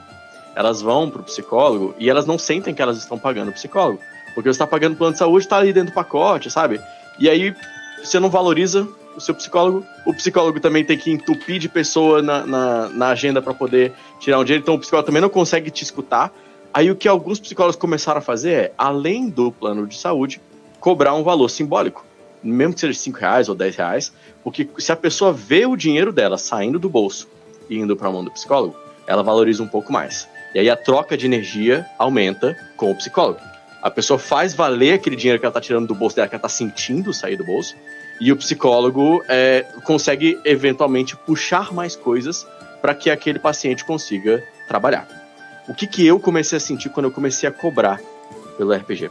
elas vão pro psicólogo e elas não sentem que elas estão pagando o psicólogo. Porque você está pagando plano de saúde, está ali dentro do pacote, sabe? E aí você não valoriza o seu psicólogo. O psicólogo também tem que entupir de pessoa na, na, na agenda para poder tirar um dinheiro. Então o psicólogo também não consegue te escutar. Aí o que alguns psicólogos começaram a fazer é, além do plano de saúde, cobrar um valor simbólico. Mesmo que seja 5 reais ou 10 reais, porque se a pessoa vê o dinheiro dela saindo do bolso e indo para a mão do psicólogo, ela valoriza um pouco mais. E aí a troca de energia aumenta com o psicólogo. A pessoa faz valer aquele dinheiro que ela está tirando do bolso dela, que ela está sentindo sair do bolso, e o psicólogo é, consegue eventualmente puxar mais coisas para que aquele paciente consiga trabalhar. O que, que eu comecei a sentir quando eu comecei a cobrar pelo RPG?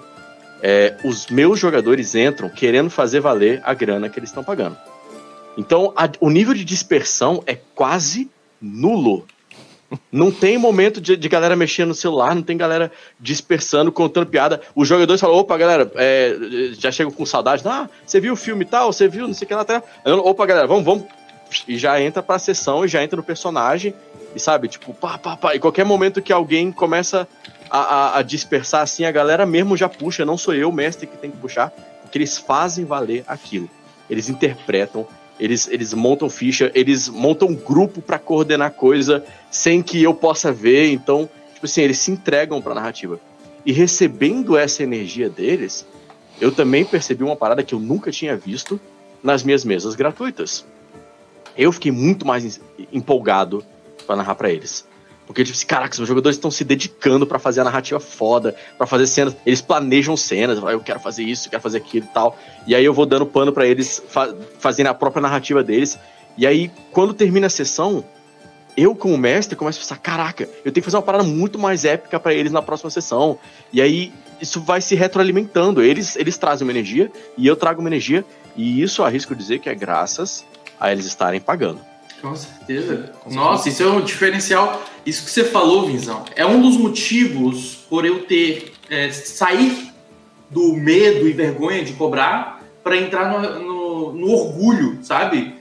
É, os meus jogadores entram querendo fazer valer a grana que eles estão pagando. Então, a, o nível de dispersão é quase nulo não tem momento de, de, galera mexendo no celular, não tem galera dispersando, contando piada. Os jogadores falam: opa, galera, é, já chegam com saudade. Ah, você viu o filme tal? Você viu? Não sei o que lá. Tá. Opa, galera, vamos, vamos. E já entra pra sessão e já entra no personagem. E sabe, tipo, pá, pá, pá. E qualquer momento que alguém começa a, a, a dispersar assim, a galera mesmo já puxa. Não sou eu, mestre, que tem que puxar. Porque eles fazem valer aquilo. Eles interpretam, eles, eles montam ficha, eles montam grupo para coordenar coisa sem que eu possa ver. Então, tipo assim, eles se entregam para a narrativa. E recebendo essa energia deles, eu também percebi uma parada que eu nunca tinha visto nas minhas mesas gratuitas. Eu fiquei muito mais empolgado para narrar para eles. Porque, tipo assim, caraca, os jogadores estão se dedicando para fazer a narrativa foda, para fazer cenas. Eles planejam cenas, eu quero fazer isso, eu quero fazer aquilo e tal. E aí eu vou dando pano para eles fa fazendo a própria narrativa deles. E aí, quando termina a sessão, eu, como mestre, começo a pensar: caraca, eu tenho que fazer uma parada muito mais épica para eles na próxima sessão. E aí, isso vai se retroalimentando. Eles, eles trazem uma energia e eu trago uma energia. E isso arrisco dizer que é graças a eles estarem pagando. Com certeza. Nossa, isso é um diferencial. Isso que você falou, Vinzão, é um dos motivos por eu ter é, sair do medo e vergonha de cobrar para entrar no, no, no, orgulho, sabe?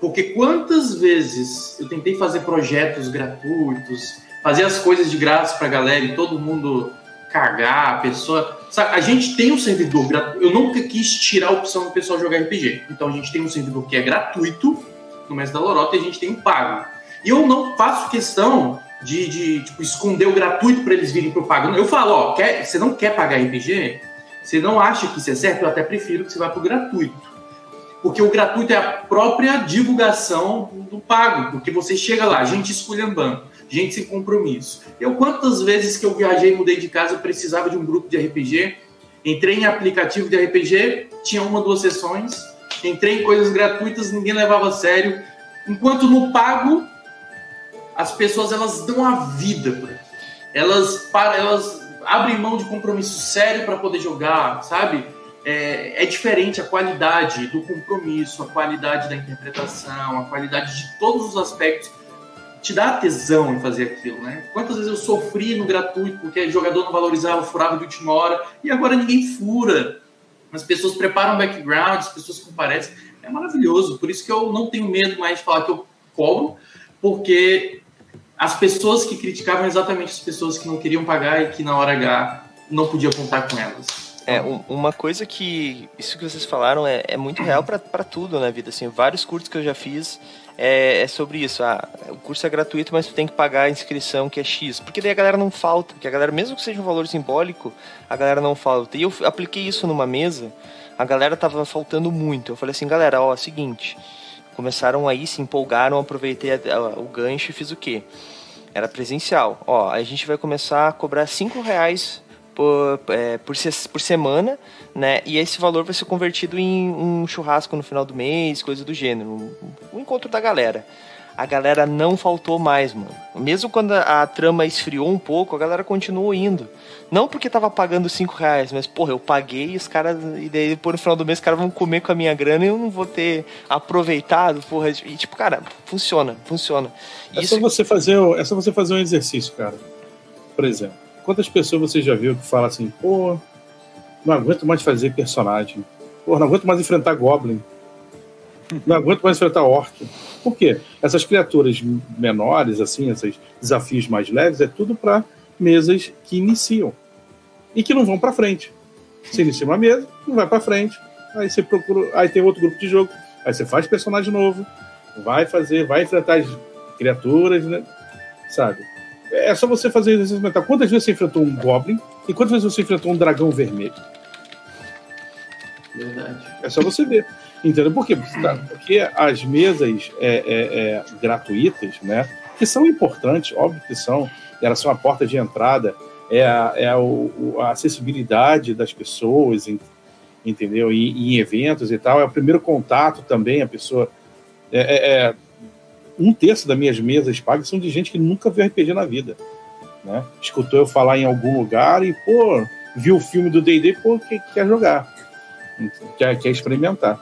Porque quantas vezes eu tentei fazer projetos gratuitos, fazer as coisas de graça pra galera e todo mundo cagar, a pessoa. Sabe, a gente tem um servidor gratuito. Eu nunca quis tirar a opção do pessoal jogar RPG. Então a gente tem um servidor que é gratuito no Mestre da Lorota e a gente tem um pago. E eu não faço questão de, de tipo, esconder o gratuito para eles virem propaganda. Eu falo, ó, quer, você não quer pagar RPG? Você não acha que isso é certo? Eu até prefiro que você vá pro gratuito. Porque o gratuito é a própria divulgação do pago. Porque você chega lá, gente esculhambando, gente sem compromisso. Eu, quantas vezes que eu viajei, mudei de casa, precisava de um grupo de RPG, entrei em aplicativo de RPG, tinha uma, duas sessões, entrei em coisas gratuitas, ninguém levava a sério. Enquanto no pago, as pessoas elas dão a vida por aqui. Elas, para, elas abrem mão de compromisso sério para poder jogar, sabe? É, é, diferente a qualidade do compromisso, a qualidade da interpretação, a qualidade de todos os aspectos. Te dá tesão em fazer aquilo, né? Quantas vezes eu sofri no gratuito porque o jogador não valorizava, furava de última hora e agora ninguém fura as pessoas preparam background, as pessoas comparecem. É maravilhoso. Por isso que eu não tenho medo mais de falar que eu cobro, porque as pessoas que criticavam exatamente as pessoas que não queriam pagar e que na hora H não podia contar com elas. É, um, uma coisa que. Isso que vocês falaram é, é muito real para tudo na vida. Assim, vários cursos que eu já fiz é, é, sobre isso. Ah, o curso é gratuito, mas tu tem que pagar a inscrição que é X. Porque daí a galera não falta. Porque a galera, mesmo que seja um valor simbólico, a galera não falta. E eu apliquei isso numa mesa, a galera tava faltando muito. Eu falei assim, galera, ó, seguinte. Começaram aí, se empolgaram, aproveitei a, a, o gancho e fiz o quê? Era presencial. Ó, a gente vai começar a cobrar 5 reais por, é, por, por, semana, né? E esse valor vai ser convertido em um churrasco no final do mês, coisa do gênero. Um, um encontro da galera. A galera não faltou mais, mano. Mesmo quando a, a, trama esfriou um pouco, a galera continuou indo. Não porque tava pagando 5 reais, mas, porra, eu paguei e os caras. E daí, por no final do mês, os caras vão comer com a minha grana e eu não vou ter aproveitado, porra. E, tipo, cara, funciona, funciona. É, Isso... só você fazer, é só você fazer um exercício, cara. Por exemplo Quantas pessoas você já viu que fala assim, pô, não aguento mais fazer personagem. Pô, não aguento mais enfrentar Goblin. Não aguento mais enfrentar Orc. Por quê? Essas criaturas menores, assim, esses desafios mais leves, é tudo para mesas que iniciam e que não vão para frente. Você inicia uma mesa, não vai para frente. Aí você procura, aí tem outro grupo de jogo, aí você faz personagem novo, vai fazer, vai enfrentar as criaturas, né? Sabe? É só você fazer exercício mental. Quantas vezes você enfrentou um Goblin e quantas vezes você enfrentou um dragão vermelho? Verdade. É só você ver. Entendeu? Por quê? Porque as mesas é, é, é, gratuitas, né? Que são importantes, óbvio que são, elas são a porta de entrada, é a, é a, a acessibilidade das pessoas, entendeu? E, em eventos e tal, é o primeiro contato também, a pessoa. É, é, é um terço das minhas mesas pagas são de gente que nunca viu RPG na vida. Né? Escutou eu falar em algum lugar e, pô, viu o filme do D&D, pô, quer, quer jogar, quer, quer experimentar.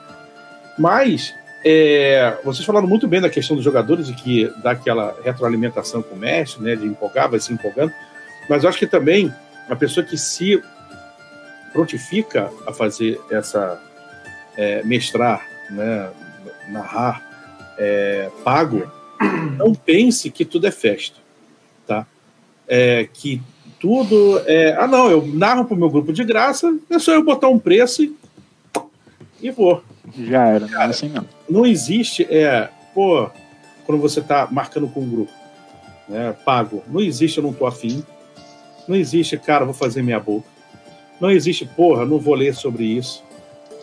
Mas, é, vocês falaram muito bem da questão dos jogadores e que dá aquela retroalimentação com o mestre, né, de empolgar, vai se empolgando, mas eu acho que também a pessoa que se prontifica a fazer essa, é, mestrar, né, narrar, é, pago, não pense que tudo é festa, tá? É, que tudo é. Ah, não, eu narro para o meu grupo de graça, é só eu botar um preço e, e vou. Já era, não é assim não. Não existe, é, pô, quando você está marcando com um grupo, né, pago, não existe eu não tô afim, não existe, cara, vou fazer minha boca, não existe, porra, não vou ler sobre isso,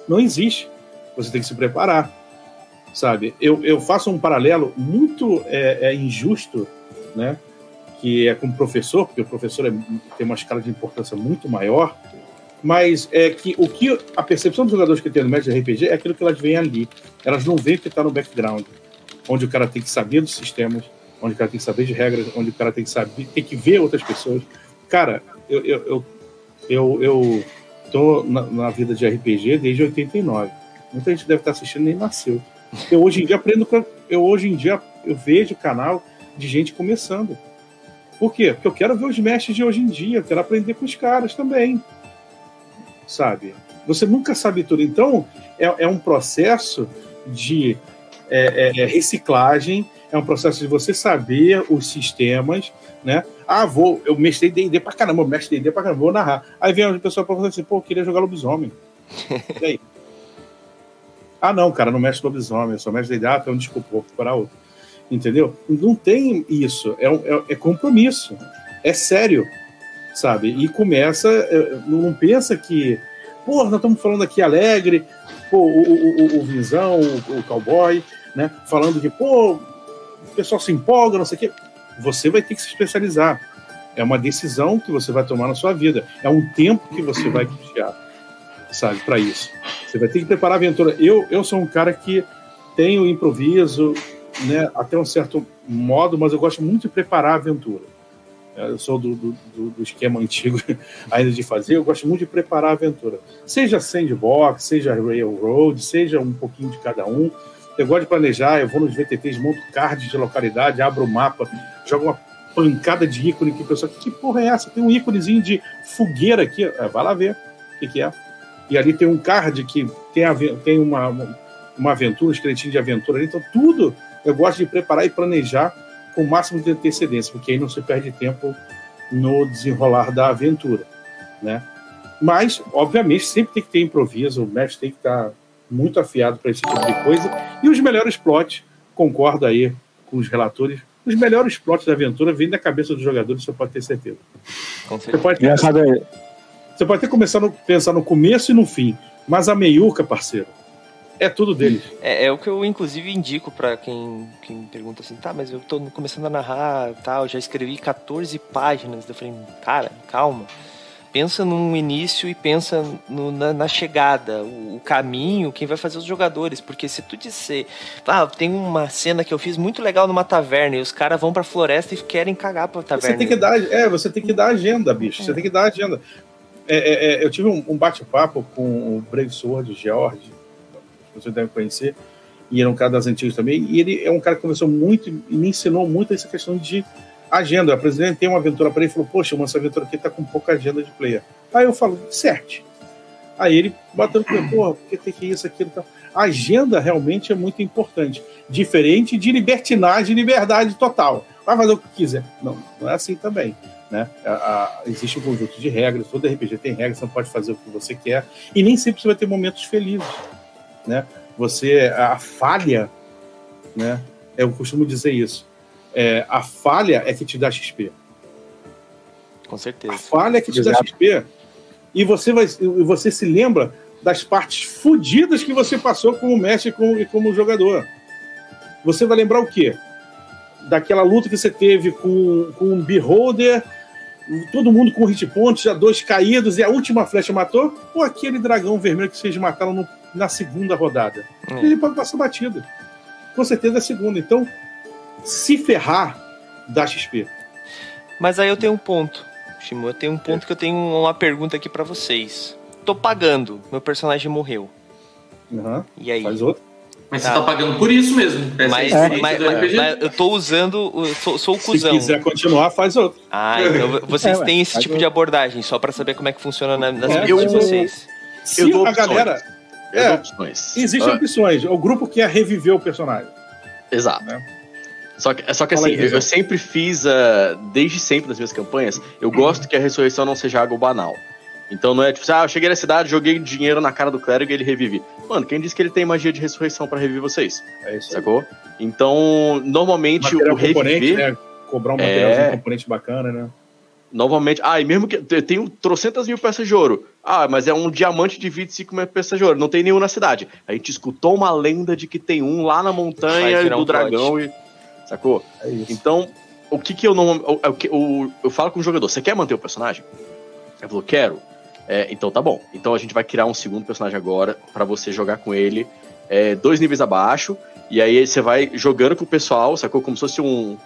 não existe. Você tem que se preparar sabe? Eu, eu faço um paralelo muito é, é injusto, né? Que é com o professor, porque o professor é, tem uma escala de importância muito maior, mas é que o que a percepção dos jogadores que tem no médio de RPG é aquilo que elas veem ali. Elas não veem o que está no background, onde o cara tem que saber dos sistemas, onde o cara tem que saber de regras, onde o cara tem que saber, tem que ver outras pessoas. Cara, eu, eu, eu, eu, eu tô na, na vida de RPG desde 89. Muita gente deve estar assistindo nem nasceu. Eu hoje em dia aprendo, eu hoje em dia eu vejo canal de gente começando. Por quê? Porque eu quero ver os mestres de hoje em dia, eu quero aprender com os caras também. Sabe? Você nunca sabe tudo. Então, é, é um processo de é, é, é reciclagem, é um processo de você saber os sistemas, né? Ah, vou, eu mestrei D&D pra caramba, eu mestre D&D pra caramba, vou narrar. Aí vem uma pessoa pra você assim, pô, eu queria jogar lobisomem. [LAUGHS] e aí? Ah, não, cara, não mexe lobisomem, eu só mexe de ah, então desculpa, vou procurar outro. Entendeu? Não tem isso, é, é, é compromisso, é sério, sabe? E começa, é, não pensa que, pô, nós estamos falando aqui alegre, pô, o, o, o, o Vinzão, o, o cowboy, né? Falando que, pô, o pessoal se empolga, não sei o quê. Você vai ter que se especializar. É uma decisão que você vai tomar na sua vida. É um tempo que você vai criar sabe, para isso. Você vai ter que preparar a aventura. Eu, eu sou um cara que tenho improviso, né, até um certo modo, mas eu gosto muito de preparar a aventura. É, eu sou do, do, do, esquema [LAUGHS] antigo ainda de fazer, eu gosto muito de preparar a aventura. Seja sandbox, seja railroad, seja um pouquinho de cada um. Eu gosto de planejar, eu vou nos VTTs, monto cards de localidade, abro o mapa, jogo uma pancada de ícone que o pessoal, que porra é essa? Tem um íconezinho de fogueira aqui, é, vai lá ver o que, que é e ali tem um card que tem, tem uma, uma aventura, um esqueletinho de aventura ali. Então, tudo eu gosto de preparar e planejar com o máximo de antecedência, porque aí não se perde tempo no desenrolar da aventura, né? Mas, obviamente, sempre tem que ter improviso, o mestre tem que estar muito afiado para esse tipo de coisa. E os melhores plots, concordo aí com os relatores, os melhores plots da aventura vêm da cabeça dos jogadores, você pode ter certeza. Com Você certeza. pode, Engraçado é, você pode até começar no, pensar no começo e no fim, mas a meiuca, parceiro, é tudo deles. É, é o que eu, inclusive, indico pra quem, quem pergunta assim, tá, mas eu tô começando a narrar tal, já escrevi 14 páginas. Eu falei, cara, calma. Pensa num início e pensa no- na, na chegada, o, o caminho, quem vai fazer os jogadores. Porque se tu disser, ah, tem uma cena que eu fiz muito legal numa taverna e os caras vão pra floresta e querem cagar pra taverna. Você tem que dar, é, você tem que dar agenda, bicho. Você tem que dar agenda. É, é, é, eu tive um, um bate-papo com o Brave Sword, o George, você deve conhecer, e era um cara das antigas também, e ele é um cara que conversou muito e me ensinou muito essa questão de agenda. Eu apresentei uma aventura para ele e falou: Poxa, mas essa aventura aqui tá com pouca agenda de player. Aí eu falo: Certo. Aí ele batendo com porra, porque tem que isso, aquilo. A agenda realmente é muito importante. Diferente de libertinagem e liberdade total. Vai fazer o que quiser. Não, não é assim também. Né? A- a- existe um conjunto de regras, todo RPG tem regras, você não pode fazer o que você quer, e nem sempre você vai ter momentos felizes. Né? Você, a falha, né? eu costumo dizer isso, é, a falha é que te dá XP. Com A certeza. falha é que te dá Exato. XP. E você, vai, e você se lembra das partes fodidas que você passou como mestre e como, e como jogador. Você vai lembrar o quê? Daquela luta que você teve com, com um Beholder, todo mundo com hit points, já dois caídos, e a última flecha matou? Ou aquele dragão vermelho que vocês mataram no- na segunda rodada? Hum. Ele pode passar batido. Com certeza é a segunda. Então, se ferrar, dá XP. Mas aí eu tenho um ponto, Shimu. Eu tenho um ponto que eu tenho uma pergunta aqui pra vocês. Tô pagando, meu personagem morreu. Uhum. E aí? Faz outro. Mas Tá. você tá pagando por isso mesmo. Mas, é mas, mas- RPG. mas eu tô usando. Sou, sou o Se cuzão. quiser continuar, faz outro. Ah, então [LAUGHS] vocês É, têm esse tipo o- de abordagem, só pra saber como é que funciona na- nas É, de eu- vocês. Se Eu dou a opções. galera. Eu É, dou opções. Existem Ah, opções. O grupo quer reviver o personagem. Exato. né? Só que, só que Fala assim, aí, eu, eu sempre fiz, ah, desde sempre nas minhas campanhas, eu gosto que a ressurreição não seja algo banal. Então não é tipo assim, ah, eu cheguei na cidade, joguei dinheiro na cara do clérigo e ele revive. Mano, quem disse que ele tem magia de ressurreição pra reviver vocês? É isso aí. Sacou? Então, normalmente Material o reviver. componente, né? Cobrar um É. materialzinho componente bacana, né? Novamente, ah, e mesmo que eu tenho trocentas mil peças de ouro. Ah, mas é um diamante de 25 mil peças de ouro, não tem nenhum na cidade. A gente escutou uma lenda de que tem um lá na montanha do um dragão e. Sacou? É isso. Então, o que que eu não. o- o que- o- eu falo com o jogador, você quer manter o personagem? Ele falou, quero. É, então tá bom. Então a gente vai criar um segundo personagem agora pra você jogar com ele é, dois níveis abaixo. E aí você vai jogando com o pessoal, sacou? Como se fosse um,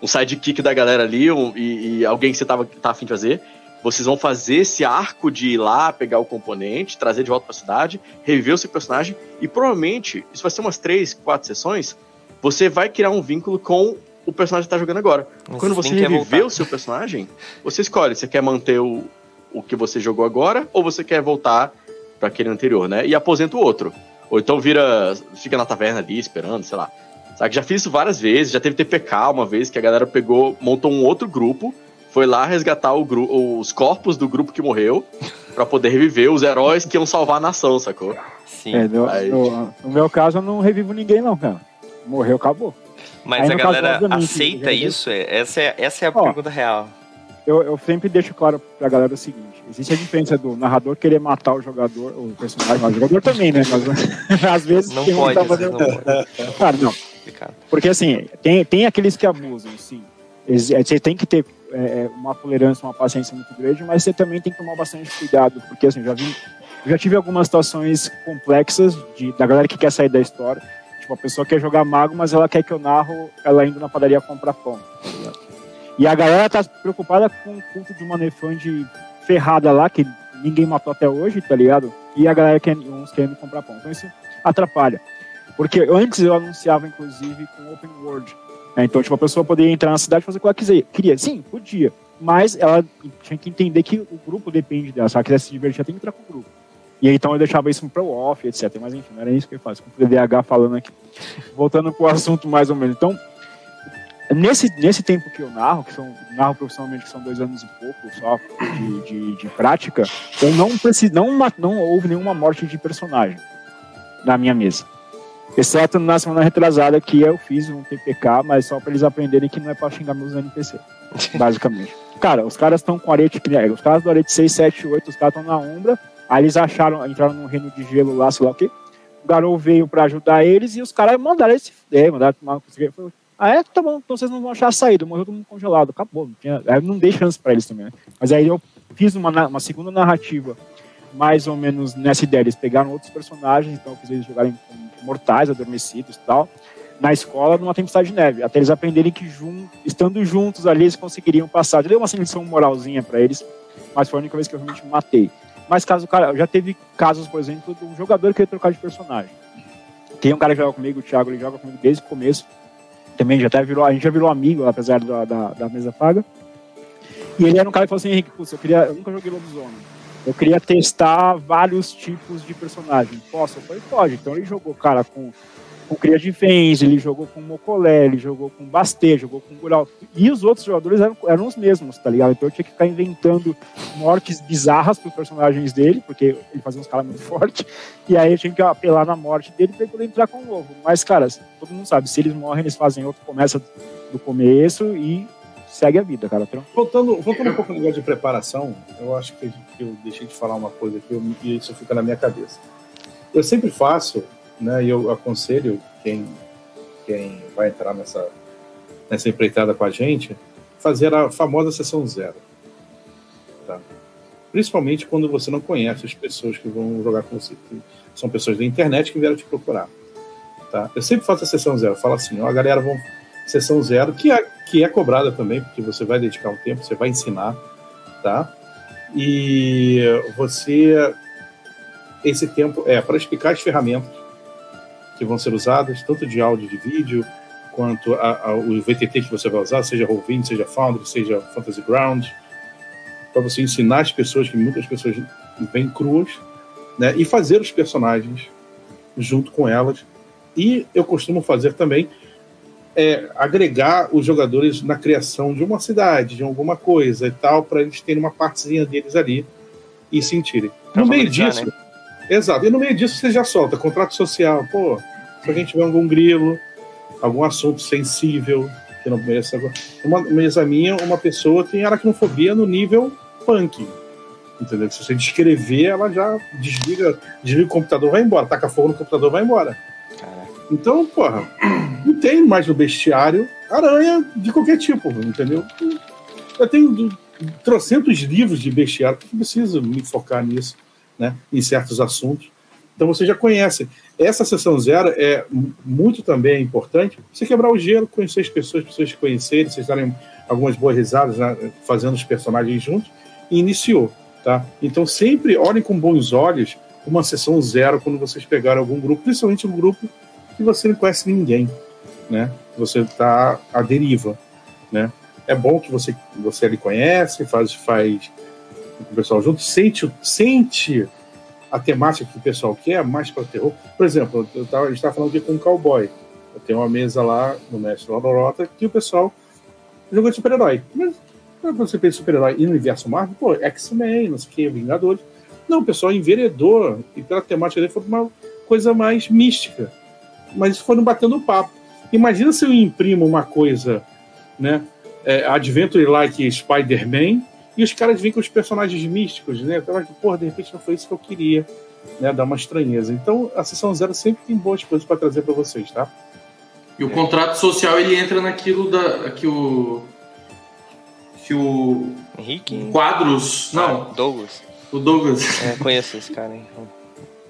um sidekick da galera ali um- e, e alguém que você tava, tá afim de fazer. Vocês vão fazer esse arco de ir lá, pegar o componente, trazer de volta pra cidade, reviver o seu personagem. E provavelmente, isso vai ser umas três, quatro sessões. Você vai criar um vínculo com o personagem que tá jogando agora. Mas Quando você reviver o seu personagem, você escolhe. Você quer manter o, o que você jogou agora ou você quer voltar para aquele anterior, né? E aposenta o outro. Ou então vira. fica na taverna ali esperando, sei lá. Sabe? Já fiz isso várias vezes. Já teve TPK uma vez que a galera pegou, montou um outro grupo, foi lá resgatar o gru- os corpos do grupo que morreu [LAUGHS] para poder reviver os heróis que iam salvar a nação, sacou? Sim. É, no, Aí- no- no meu caso, eu não revivo ninguém, não, cara. Morreu, acabou. Mas Aí, a caso, galera obviamente, aceita isso? Essa é, essa é a Ó. pergunta real. Eu, eu sempre deixo claro pra galera o seguinte: existe a diferença do narrador querer matar o jogador, o personagem, mas o jogador também, né? Mas, [LAUGHS] às vezes Não pode, tá fazendo- não pode. [LAUGHS] Cara, não. Porque assim, tem, tem aqueles que abusam, sim. Ex- Você tem que ter é, uma tolerância, uma paciência muito grande, mas você também tem que tomar bastante cuidado, porque assim, já vi, eu já tive algumas situações complexas de, da galera que quer sair da história. Tipo, a pessoa quer jogar mago, mas ela quer que eu narro ela indo na padaria comprar pão. tá? E a galera tá preocupada com o culto de uma nefande ferrada lá, que ninguém matou até hoje, tá ligado? E a galera quer, uns querendo comprar pão. Então isso atrapalha. Porque antes eu anunciava, inclusive, com open world. né? Então, tipo, a pessoa poderia entrar na cidade e fazer o que ela quiser. Queria, sim, podia. Mas ela tinha que entender que o grupo depende dela. Se ela quiser se divertir, ela tem que entrar com o grupo. E aí, então eu deixava isso pro off, etc. Mas enfim, não era isso que eu faço. Com o DDH falando aqui. Voltando pro assunto mais ou menos. Então, Nesse, nesse tempo que eu narro, que são, narro profissionalmente, que são dois anos e pouco só de, de, de prática, eu não preciso, não, não houve nenhuma morte de personagem na minha mesa. Exceto na semana retrasada que eu fiz um TPK, mas só para eles aprenderem que não é para xingar meus NPC, [LAUGHS] basicamente. Cara, os caras estão com arete, os caras do arete 6, 7, 8, os caras estão na Umbra, aí eles acharam, entraram num reino de gelo lá, sei lá o quê. O Garou veio para ajudar eles e os caras mandaram eles se fuder, mandaram tomar ah, é? Tá bom, então vocês não vão achar a saída, morreu todo mundo congelado, acabou. Não, tinha, não dei chance para eles também. Né? Mas aí eu fiz uma, uma segunda narrativa, mais ou menos nessa ideia. Eles pegaram outros personagens, então eu fiz eles jogarem mortais, adormecidos e tal, na escola, numa tempestade de neve, até eles aprenderem que, jun, estando juntos ali, eles conseguiriam passar. Eu dei uma lição moralzinha para eles, mas foi a única vez que eu realmente matei. Mas caso cara, já teve casos, por exemplo, de um jogador que queria trocar de personagem. Tem um cara que joga comigo, o Thiago, ele joga comigo desde o começo também já até virou, a gente já virou amigo, apesar da, da, da mesa paga. E ele era um cara que falou assim, Henrique, eu, queria, eu nunca joguei lobisomem. Eu queria testar vários tipos de personagem. Posso? Eu falei, pode. Então ele jogou, cara, com com Cria de Vens, ele jogou com Mocolé, ele jogou com Basté, jogou com Gural. E os outros jogadores eram, eram os mesmos, tá ligado? Então eu tinha que ficar inventando mortes bizarras para os personagens dele, porque ele fazia uns caras muito [LAUGHS] fortes, e aí eu tinha que apelar na morte dele para poder entrar com o novo. Mas, cara, todo mundo sabe, se eles morrem, eles fazem outro, começa do começo e segue a vida, cara. Voltando, voltando um pouco no negócio de preparação, eu acho que eu deixei de falar uma coisa aqui e isso fica na minha cabeça. Eu sempre faço né? E eu aconselho quem, quem vai entrar nessa, nessa empreitada com a gente fazer a famosa sessão zero. Tá? Principalmente quando você não conhece as pessoas que vão jogar com você. São pessoas da internet que vieram te procurar. Tá? Eu sempre faço a sessão zero. Falo assim, ó, a galera vão sessão zero, que é, que é cobrada também, porque você vai dedicar um tempo, você vai ensinar, tá? E você esse tempo é para explicar as ferramentas que vão ser usadas, tanto de áudio de vídeo, quanto a, a, o VTT que você vai usar, seja Roll20, seja Foundry, seja Fantasy Ground, para você ensinar as pessoas, que muitas pessoas vêm cruas, né, e fazer os personagens junto com elas. E eu costumo fazer também é, agregar os jogadores na criação de uma cidade, de alguma coisa e tal, para eles terem uma partezinha deles ali e sentirem. No meio disso, né? Exato. E no meio disso você já solta contrato social. Pô, se alguém tiver algum grilo, algum assunto sensível, que não mereça. Uma mesa minha, uma pessoa tem aracnofobia no nível punk. Entendeu? Se você descrever, ela já desliga, desliga o computador, vai embora. Taca fogo no computador, vai embora. Então, porra, não tem mais no bestiário aranha de qualquer tipo, entendeu? Eu tenho trocentos livros de bestiário, que preciso me focar nisso né, em certos assuntos. Então você já conhece. Essa sessão zero é muito também importante você quebrar o gelo, conhecer as pessoas, pessoas te conhecerem, vocês darem algumas boas risadas né, fazendo os personagens juntos, e iniciou. Tá? Então sempre olhem com bons olhos uma sessão zero quando vocês pegarem algum grupo, principalmente um grupo que você não conhece ninguém, né? Você está à deriva, né? É bom que você você ali conhece, faz faz o pessoal junto, sente, sente a temática que o pessoal quer, mais para terror. Por exemplo, eu tava, a gente estava falando aqui com um cowboy. Eu tenho uma mesa lá no Mestre Lorota que o pessoal joga de super-herói. Mas quando você pensa super-herói e no universo Marvel, pô, X-Men, não sei o que, Vingadores. Não, o pessoal enveredou e pela temática dele foi uma coisa mais mística. Mas foram batendo papo. Imagina se eu imprimo uma coisa, né? É, Adventure like Spider-Man e os caras vêm com os personagens místicos, né? Então, porra, de repente não foi isso que eu queria, né? Dar uma estranheza. Então, a sessão zero sempre tem boas coisas para trazer para vocês, tá? E o é. contrato social ele entra naquilo da que o que o Henrique quadros não ah, Douglas o Douglas é, conheço esse cara hein? [LAUGHS]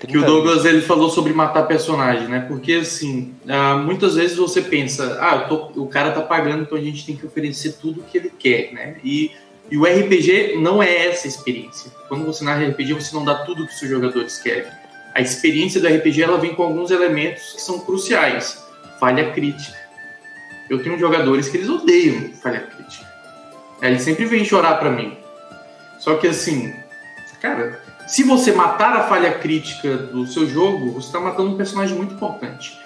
que o Douglas ele falou sobre matar personagem, né? Porque assim, uh, muitas vezes você pensa, ah, tô, o cara tá pagando, então a gente tem que oferecer tudo que ele quer, né? E e o RPG não é essa experiência. Quando você narra RPG, você não dá tudo que os seus jogadores querem. A experiência do RPG ela vem com alguns elementos que são cruciais. Falha crítica. Eu tenho jogadores que eles odeiam falha crítica. Eles sempre vêm chorar para mim. Só que assim, cara, se você matar a falha crítica do seu jogo, você está matando um personagem muito importante.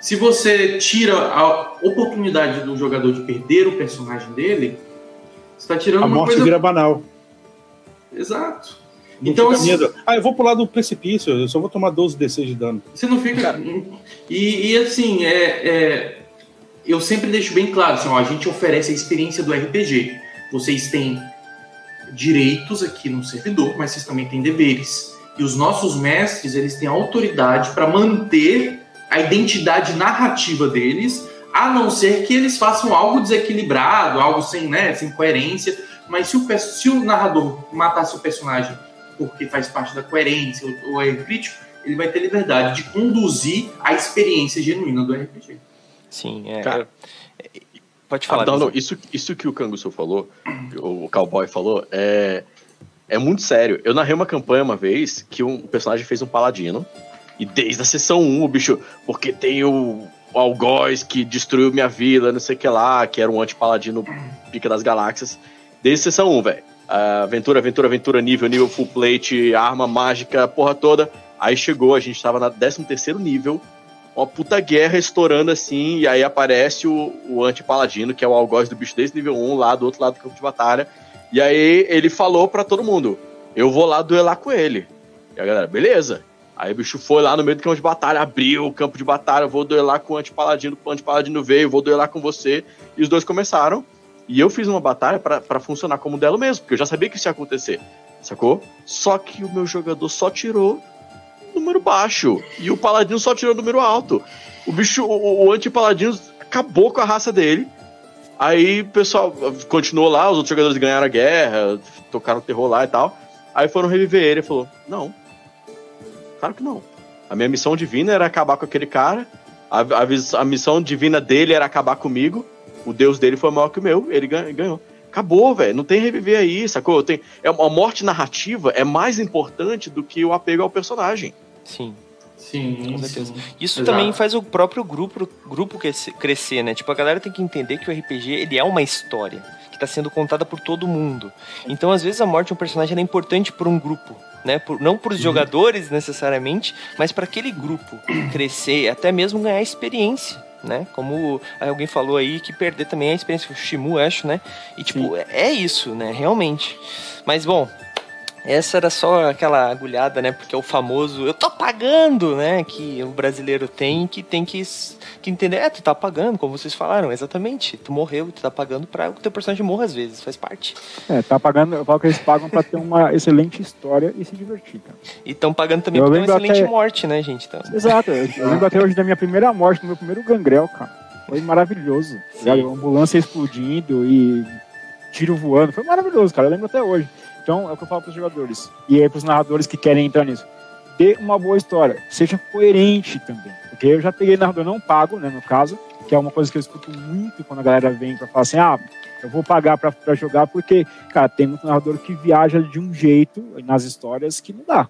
se você tira a oportunidade do jogador de perder o personagem dele, você está tirando A morte coisa. vira banal. Exato. Não Então, fica medo. Ah, eu vou pular do precipício, eu só vou tomar 12 D6 de dano. Você não fica. E, e, assim, é, é, eu sempre deixo bem claro: assim, ó, a gente oferece a experiência do RPG. Vocês têm direitos aqui no servidor, mas vocês também têm deveres. E os nossos mestres, eles têm autoridade para manter a identidade narrativa deles, a não ser que eles façam algo desequilibrado, algo sem, né, sem coerência. Mas se o, se o narrador matasse o personagem porque faz parte da coerência ou, ou é crítico, ele vai ter liberdade de conduzir a experiência genuína do RPG. Sim, é. Cara. é- Pode falar. Ah, não, isso, isso que o Canguçu falou, o cowboy falou, é, é muito sério. Eu narrei uma campanha uma vez que um personagem fez um paladino, e desde a sessão 1 o bicho, porque tem o, o algoz que destruiu minha vila, não sei o que lá, que era um anti-paladino pica das galáxias, desde sessão 1, velho. Ah, Aventura, aventura, aventura, nível, nível full plate, arma mágica, porra toda. Aí chegou, a gente tava na 13 terceiro nível, uma puta guerra estourando assim, e aí aparece o, o anti-paladino, que é o algoz do bicho desse nível 1, lá do outro lado do campo de batalha. E aí ele falou pra todo mundo: Eu vou lá duelar com ele. E a galera, beleza. Aí o bicho foi lá no meio do campo de batalha, abriu o campo de batalha, vou duelar com o anti-paladino, o anti-paladino veio, vou duelar com você. E os dois começaram. E eu fiz uma batalha pra funcionar como dela mesmo, porque eu já sabia que isso ia acontecer. Sacou? Só que o meu jogador só tirou número baixo. E o paladino só tirou número alto. O bicho, o, o anti-paladino acabou com a raça dele. Aí o pessoal continuou lá, os outros jogadores ganharam a guerra, tocaram terror lá e tal. Aí foram reviver ele e falou: Não. Claro que não. A minha missão divina era acabar com aquele cara. A, a a missão divina dele era acabar comigo. O deus dele foi maior que o meu, ele gan- ganhou. Acabou, velho. Não tem reviver aí, sacou? Tem, é, a morte narrativa é mais importante do que o apego ao personagem. Sim. Sim, Com certeza. sim. Isso Exato. também faz o próprio grupo, grupo crescer- né? Tipo, a galera tem que entender que o RPG ele é uma história que está sendo contada por todo mundo. Então, às vezes, a morte de um personagem é importante para um grupo, né? Por, não para os jogadores necessariamente, mas para aquele grupo [CLEARS THROAT] crescer, até mesmo ganhar experiência. Né? Como alguém falou aí, que perder também é a experiência, o Shimu, acho, né? E tipo, é é isso, né? Realmente. Mas bom, essa era só aquela agulhada, né? Porque é o famoso eu tô pagando, né? Que o brasileiro tem que tem que, que entender. É, tu tá pagando, como vocês falaram, exatamente. Tu morreu, tu tá pagando pra que o teu personagem morra às vezes, faz parte. É, tá pagando, eu falo que eles pagam pra ter uma excelente história e se divertir, cara. E estão pagando também Eu por uma lembro excelente até- morte, né, gente? Então, Exato, eu, lembro até hoje da minha primeira morte, do meu primeiro gangrel, cara. Foi maravilhoso. tá ligado? Ambulância explodindo e tiro voando. Foi maravilhoso, cara. Eu lembro até hoje. Então, é o que eu falo pros jogadores. E aí pros narradores que querem entrar nisso. Dê uma boa história. Seja coerente também. Porque eu já peguei narrador não pago, né, no caso, que é uma coisa que eu escuto muito quando a galera vem pra falar assim, ah, eu vou pagar pra jogar porque, cara, tem muito narrador que viaja de um jeito nas histórias que não dá.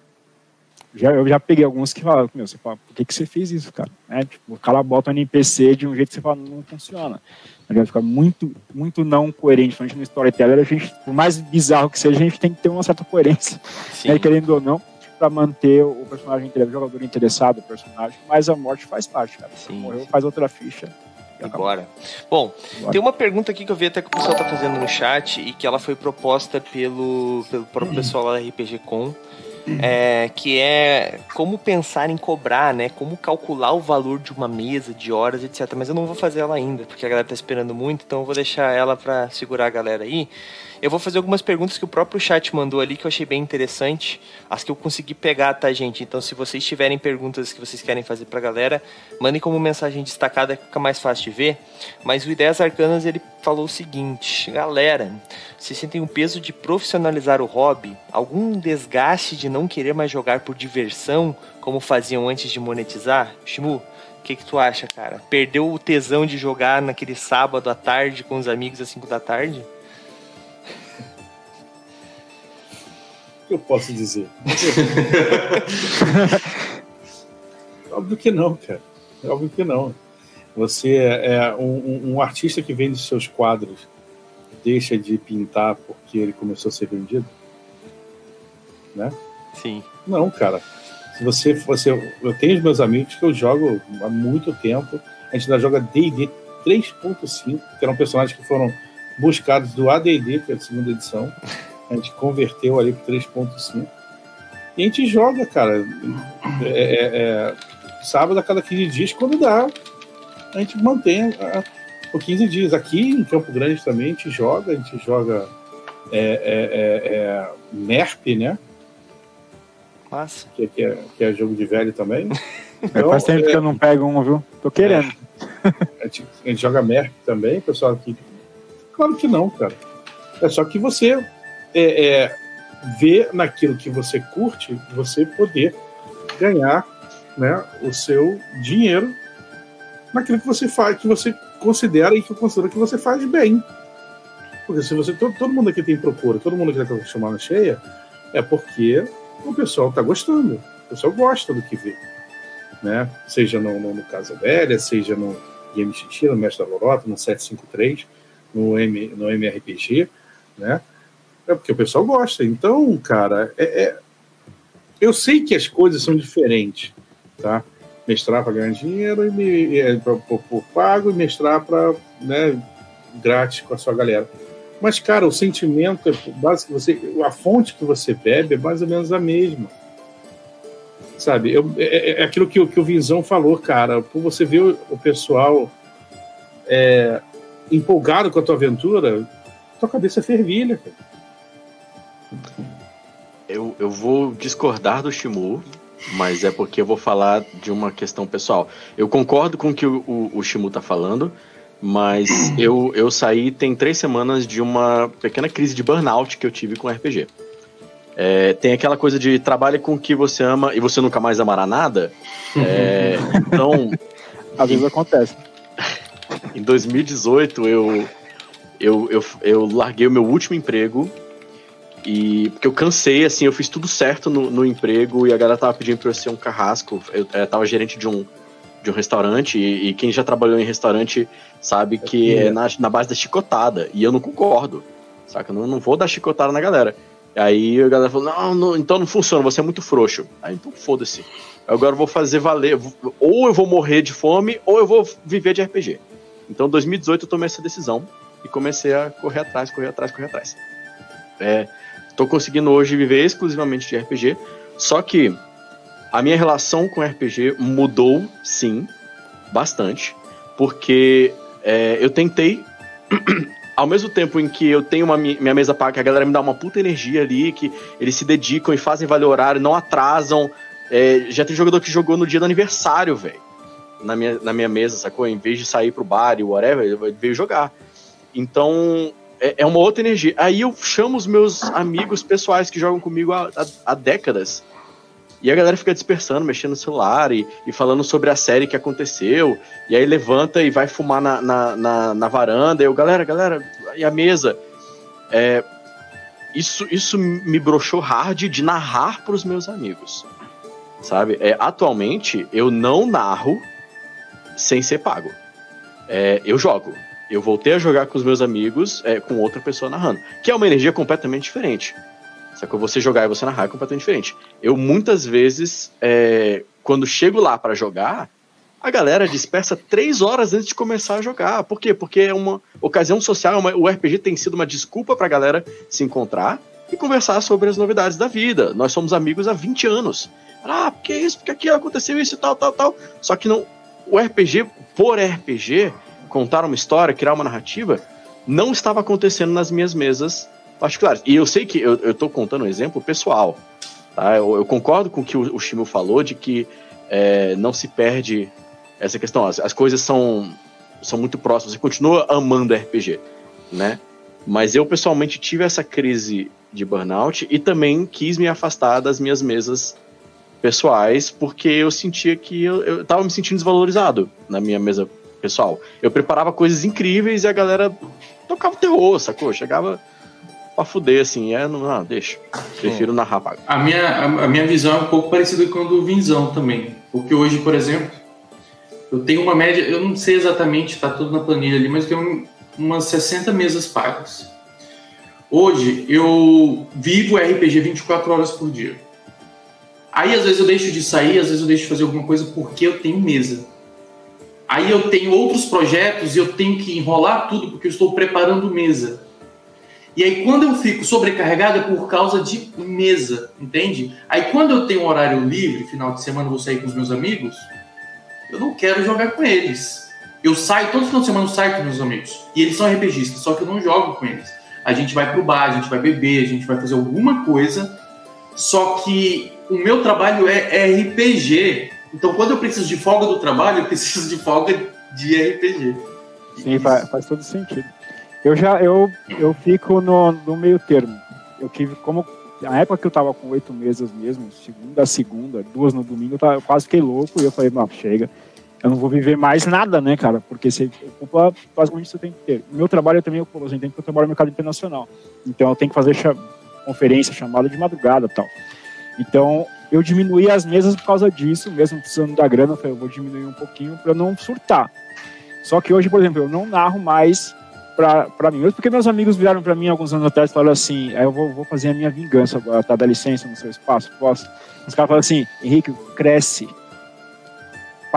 Já, eu já peguei alguns que falam, meu, você fala, por que, que você fez isso, cara? Né? Tipo, o cara bota um NPC de um jeito que você fala, não funciona. Ele vai ficar muito, muito não coerente. A gente no storyteller, a gente, por mais bizarro que seja, a gente tem que ter uma certa coerência, né, querendo ou não, para manter o personagem, o jogador interessado, o personagem, mas a morte faz parte, cara. Sim, Morreu, sim. faz outra ficha. Agora. Bom, Bora. tem uma pergunta aqui que eu vi até que o pessoal tá fazendo no chat e que ela foi proposta pelo, pelo próprio pessoal lá da RPG Com. É, que é como pensar em cobrar, né? Como calcular o valor de uma mesa, de horas, etc. Mas eu não vou fazer ela ainda, porque a galera tá esperando muito, então eu vou deixar ela para segurar a galera aí. Eu vou fazer algumas perguntas que o próprio chat mandou ali que eu achei bem interessante, as que eu consegui pegar, tá, gente? Então, se vocês tiverem perguntas que vocês querem fazer pra galera, mandem como mensagem destacada que fica mais fácil de ver. Mas o Ideias Arcanas ele falou o seguinte: galera, vocês sentem o peso de profissionalizar o hobby? Algum desgaste de não querer mais jogar por diversão, como faziam antes de monetizar? Shimu, o que, que tu acha, cara? Perdeu o tesão de jogar naquele sábado à tarde com os amigos às 5 da tarde? Que eu posso dizer? [LAUGHS] Óbvio que não, cara. Óbvio que não. Você é um, um- um artista que vende seus quadros deixa de pintar porque ele começou a ser vendido? Né? Sim. Não, cara. Se você fosse. Eu tenho os meus amigos que eu jogo há muito tempo. A gente ainda joga DD 3.5, que eram personagens que foram buscados do ADD, que é a segunda edição. A gente converteu ali para 3.5. E a gente joga, cara. É, é, é, sábado a cada 15 dias, quando dá, a gente mantém a, por 15 dias. Aqui em Campo Grande também a gente joga, a gente joga é, é, é, é MERP, né? Massa. Que, que, é, que é jogo de velho também. [LAUGHS] Então, faz tempo que eu não pego um, viu? Tô querendo. A gente, a, gente, joga MERP também, pessoal aqui. Claro que não, cara. É só que você é, vê naquilo que você curte, você poder ganhar né, o seu dinheiro naquilo que você faz, que você considera e que considera que você faz bem. Porque se você. Todo, todo mundo aqui tem procura, todo mundo aqui está chamando cheia, é porque o pessoal está gostando. O pessoal gosta do que vê. Né? Seja no, no, no Casa Velha, seja no Game Xixi, no Mestre da Lorota, no 753, no, M, no MRPG, né? É porque o pessoal gosta. Então, cara, é, é... eu sei que as coisas são diferentes, tá? Mestrar para ganhar dinheiro e me, é, por pago e mestrar para né, grátis com a sua galera. Mas, cara, o sentimento, é básico, você, a fonte que você bebe é mais ou menos a mesma. Sabe? Eu, é, é, é aquilo que, que o Vinzão falou, cara. Por você ver o, o pessoal é, empolgado com a tua aventura, tua cabeça fervilha, cara. Eu, eu vou discordar do Shimu, mas é porque eu vou falar de uma questão pessoal. Eu concordo com o que o, o, o Shimu tá falando, mas [COUGHS] eu, eu saí tem três semanas de uma pequena crise de burnout que eu tive com RPG. É, tem aquela coisa de trabalhe com o que você ama e você nunca mais amará nada. É, então. [LAUGHS] Às vezes acontece. [LAUGHS] Em 2018, eu, eu, eu, eu larguei o meu último emprego e porque eu cansei, assim, eu fiz tudo certo no, no emprego e a galera tava pedindo pra eu ser um carrasco. Eu, eu tava gerente de um, de um restaurante e, e, quem já trabalhou em restaurante sabe que é, é na, na base da chicotada. E eu não concordo, saca? Eu não, não vou dar chicotada na galera. Aí a galera falou: não, não, então não funciona, você é muito frouxo. Aí então foda-se. Agora eu vou fazer valer. Ou eu vou morrer de fome, ou eu vou viver de RPG. Então, em 2018, eu tomei essa decisão e comecei a correr atrás, correr atrás, correr atrás. É, Tô conseguindo hoje viver exclusivamente de RPG, só que a minha relação com RPG mudou, sim, bastante, porque é, eu tentei, [CLEARS THROAT] ao mesmo tempo em que eu tenho uma minha mesa paga, que a galera me dá uma puta energia ali, que eles se dedicam e fazem valer horário, não atrasam. É, já tem jogador que jogou no dia do aniversário, velho. Na minha, na minha mesa, sacou? Em vez de sair pro bar e whatever, ele veio jogar. Então, é, é, uma outra energia. Aí eu chamo os meus amigos pessoais que jogam comigo há, há, há décadas. E a galera fica dispersando, mexendo no celular e, e, falando sobre a série que aconteceu. E aí levanta e vai fumar na, na, na, na varanda. E eu, galera, galera, e a mesa? É, isso, isso me broxou hard de narrar para os meus amigos. Sabe? É, atualmente, eu não narro sem ser pago. É, eu jogo eu voltei a jogar com os meus amigos, é, com outra pessoa narrando. Que é uma energia completamente diferente. Só que você jogar e você narrar é completamente diferente. Eu muitas vezes, é, quando chego lá para jogar, a galera dispersa três horas antes de começar a jogar. Por quê? Porque é uma ocasião social, uma, o RPG tem sido uma desculpa pra galera se encontrar e conversar sobre as novidades da vida. Nós somos amigos há 20 anos. Ah, porque isso, porque aquilo aconteceu isso e tal, tal, tal. Só que não. O RPG, por RPG, contar uma história, criar uma narrativa, não estava acontecendo nas minhas mesas particulares. E eu sei que eu, estou contando um exemplo pessoal. Tá? Eu, eu, concordo com o que o, o falou de que é, não se perde essa questão. As, as, coisas são, são muito próximas. Você continua amando RPG, né? Mas eu pessoalmente tive essa crise de burnout e também quis me afastar das minhas mesas pessoais porque eu sentia que eu, eu tava me sentindo desvalorizado na minha mesa pessoal. Eu preparava coisas incríveis e a galera tocava terror, sacou? Chegava pra fuder, assim. É, não, não deixa. Prefiro narrar. A minha, a, a, minha visão é um pouco parecida com a do Vinzão também. Porque hoje, por exemplo, eu tenho uma média, eu não sei exatamente, tá tudo na planilha ali, mas eu tenho umas 60 mesas pagas. Hoje eu vivo RPG 24 horas por dia. Aí às vezes eu deixo de sair, às vezes eu deixo de fazer alguma coisa porque eu tenho mesa. Aí eu tenho outros projetos e eu tenho que enrolar tudo porque eu estou preparando mesa. E aí quando eu fico sobrecarregado é por causa de mesa, entende? Aí quando eu tenho um horário livre, final de semana vou sair com os meus amigos, eu não quero jogar com eles. Eu saio, todo final de semana eu saio com meus amigos. E eles são RPGistas, só que eu não jogo com eles. A gente vai pro bar, a gente vai beber, a gente vai fazer alguma coisa. Só que o meu trabalho é RPG. Então quando eu preciso de folga do trabalho, eu preciso de folga de RPG. Sim, faz, faz todo sentido. Eu já eu, eu fico no, no meio termo. Eu tive como na época que eu tava com oito mesas mesmo, segunda a segunda, duas no domingo, eu, tava, eu quase fiquei louco e eu falei, não, chega, eu não vou viver mais nada, né, cara? Porque você ocupa basicamente você tem que ter. O meu trabalho eu também ocupo, assim, tem que eu trabalho no mercado internacional. Então eu tenho que fazer conferência, chamada de madrugada tal. Então eu diminuí as mesas por causa disso, mesmo precisando da grana, eu falei, eu vou diminuir um pouquinho para não surtar. Só que hoje, por exemplo, eu não narro mais para mim. Porque meus amigos viraram para mim alguns anos atrás e falaram assim: eu vou, vou fazer a minha vingança agora, tá? Dá licença no seu espaço, posso? Os caras falaram assim: Henrique, cresce.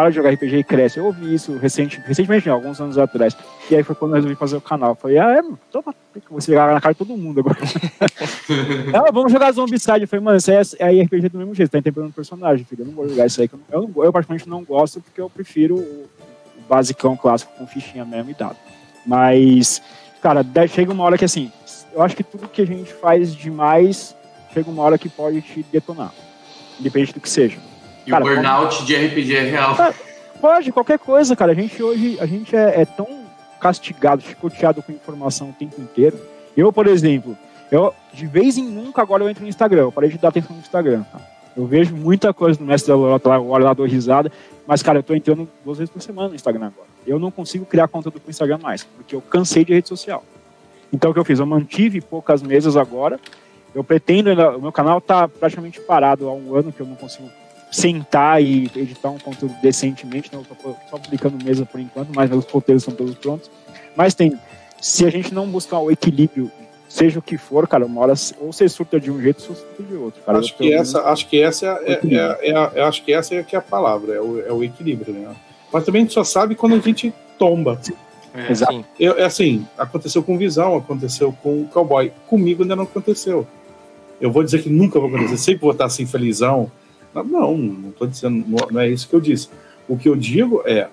Para de jogar RPG e cresce. Eu ouvi isso recente, recentemente, alguns anos atrás. E aí foi quando eu resolvi fazer o canal. Eu falei, ah, é, toma, você jogar na cara de todo mundo agora. [LAUGHS] ah, vamos jogar Zombicide. Eu falei, mano, isso é, é RPG do mesmo jeito, tá interpretando personagem, filho. Eu não vou jogar isso aí. Eu, não, eu, particularmente não gosto porque eu prefiro o, o basicão clássico com fichinha mesmo e dado. Mas, cara, chega uma hora que assim, eu acho que tudo que a gente faz demais chega uma hora que pode te detonar. Independente do que seja. E cara, o burnout como... de RPG é real. pode, qualquer coisa, cara. A gente hoje, a gente é, é tão castigado, chicoteado com informação o tempo inteiro. Eu, por exemplo, eu de vez em nunca agora eu entro no Instagram. Eu parei de dar atenção no Instagram. Tá? Eu vejo muita coisa no Mestre da Lorota lá, agora lá dou risada, mas, cara, eu tô entrando duas vezes por semana no Instagram agora. Eu não consigo criar conteúdo pro Instagram mais, porque eu cansei de rede social. Então, o que eu fiz? Eu mantive poucas mesas agora. Eu pretendo, o meu canal tá praticamente parado há um ano que eu não consigo sentar e editar um conteúdo decentemente, né? Eu tô só publicando mesa por enquanto, mas meus roteiros são todos prontos. Mas tem, se a gente não buscar o equilíbrio seja o que for, cara, uma hora ou você surta de um jeito ou você surta de outro. Cara. Acho, que essa, acho que essa é, é, é, é, acho que essa é que é a palavra, é o, é o equilíbrio, né? Mas também a gente só sabe quando a gente tomba. É, Exato. Eu, é assim, aconteceu com Visão, aconteceu com Cowboy. Comigo ainda não aconteceu. Eu vou dizer que nunca vai acontecer. Sempre vou estar assim, felizão. Não, não, não tô dizendo, não, não é isso que eu disse. O que eu digo é,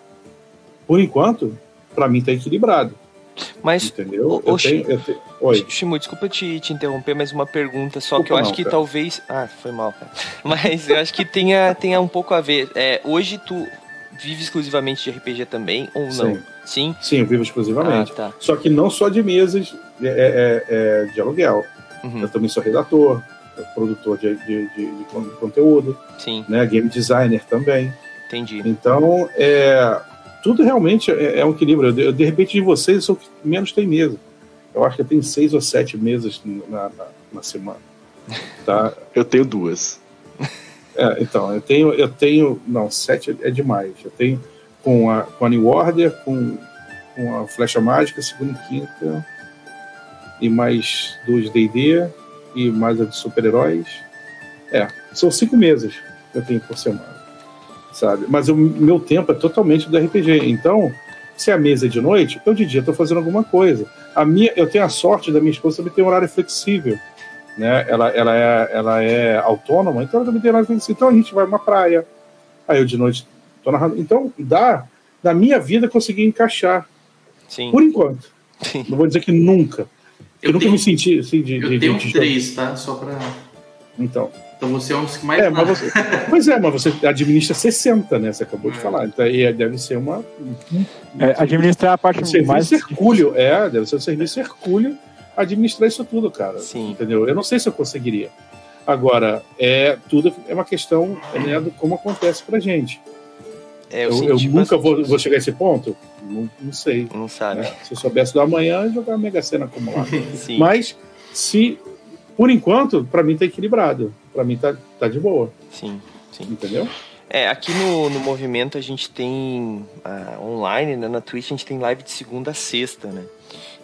por enquanto, para mim tá equilibrado. Mas, Entendeu? O, tenho, tenho... Oi. Shimu, desculpa te, te interromper, mas uma pergunta só que eu acho que cara. talvez. Ah, foi mal, cara. [LAUGHS] Mas eu acho que tenha, tenha um pouco a ver. É, hoje tu vive exclusivamente de RPG também, ou não? Sim. Sim, Sim eu vivo exclusivamente. Ah, tá. Só que não só de mesas é, é, é de aluguel. Uhum. Eu também sou redator, produtor de, de, de, de, conteúdo. Sim. Né, game designer também. Entendi. Então, é, tudo realmente é, é um equilíbrio. Eu, de repente, de vocês, eu sou que menos tem mesa. Eu acho que eu tenho seis ou sete mesas na, na, na semana. Tá? [LAUGHS] eu tenho duas. É, então, eu tenho, eu tenho. Não, sete é demais. Eu tenho com a, com a New Order, com, com a Flecha Mágica, segunda e quinta, e mais duas DD, e mais a de super-heróis. É, são cinco mesas que eu tenho por semana sabe? Mas o meu tempo é totalmente do RPG. Então, se a mesa é de noite, eu de dia estou fazendo alguma coisa. A minha, eu tenho a sorte da minha esposa também ter um horário flexível. Né? Ela, ela, é, ela é autônoma, então ela também tem horário flexível. Então a gente vai uma praia, aí eu de noite estou narrando. Então dá, da minha vida, conseguir encaixar. Sim. Por enquanto. Sim. Não vou dizer que nunca. Eu, eu nunca tenho, me senti assim de. Eu de, tenho de, três, tá? Só para. Então. Então você é um dos que mais. É, mas você, pois é, mas você administra 60, né? Você acabou de é. falar. Então aí deve ser uma. É, administrar a parte um mais. Hercúleo, é, deve ser um serviço Hercúleo administrar isso tudo, cara. Sim. Entendeu? Eu não sei se eu conseguiria. Agora, é tudo é uma questão né, do como acontece pra gente. É, eu, eu, eu nunca vou, vou, chegar a esse ponto? Não, não sei. Não sabe. Né? Se eu soubesse do amanhã, jogar a Mega Sena acumulada. [LAUGHS] Mas se por enquanto, para mim tá equilibrado. Para mim tá, tá de boa. Sim, sim. Entendeu? É, aqui no, no movimento a gente tem uh, online, né, na Twitch a gente tem live de segunda a sexta, né?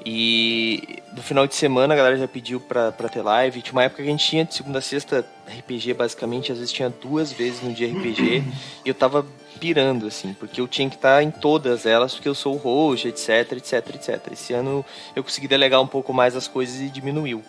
E no final de semana a galera já pediu pra, pra ter live. Tinha uma época que a gente tinha de segunda a sexta RPG, basicamente, às vezes tinha duas vezes no dia RPG. e eu tava pirando, assim, porque eu tinha que estar em todas elas, porque eu sou o host, etc, etc, etc. Esse ano eu consegui delegar um pouco mais as coisas e diminuiu.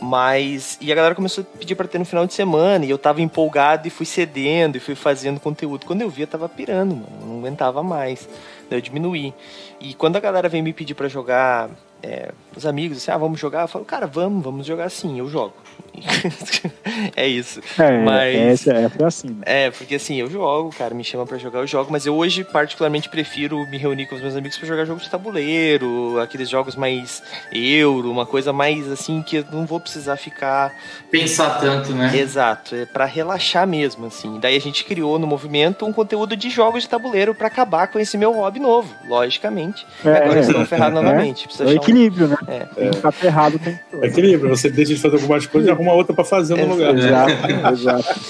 Mas. E a galera começou a pedir pra ter no final de semana. E eu tava empolgado e fui cedendo e fui fazendo conteúdo. Quando eu vi, eu tava pirando, mano. Não aguentava mais. Daí eu diminuí. E quando a galera vem me pedir para jogar é, os amigos, assim, ah, vamos jogar? Eu falo, cara, vamos, vamos jogar sim, eu jogo. [LAUGHS] é isso. É, mas, é, é assim. Né? É, porque assim, eu jogo, cara, me chama para jogar, eu jogo, mas eu hoje particularmente prefiro me reunir com os meus amigos para jogar jogos de tabuleiro, aqueles jogos mais euro, uma coisa mais assim que eu não vou precisar ficar pensar tanto, né? Exato, é para relaxar mesmo assim. Daí a gente criou no movimento um conteúdo de jogos de tabuleiro para acabar com esse meu hobby novo, logicamente. É, Agora eles estão ferrados [LAUGHS] é, novamente. Precisa é equilíbrio, né? É. Tem que estar ferrado o tempo todo. É equilíbrio, você deixa de fazer algumas coisas e arruma outra para fazer no lugar. Exato, [LAUGHS] exato.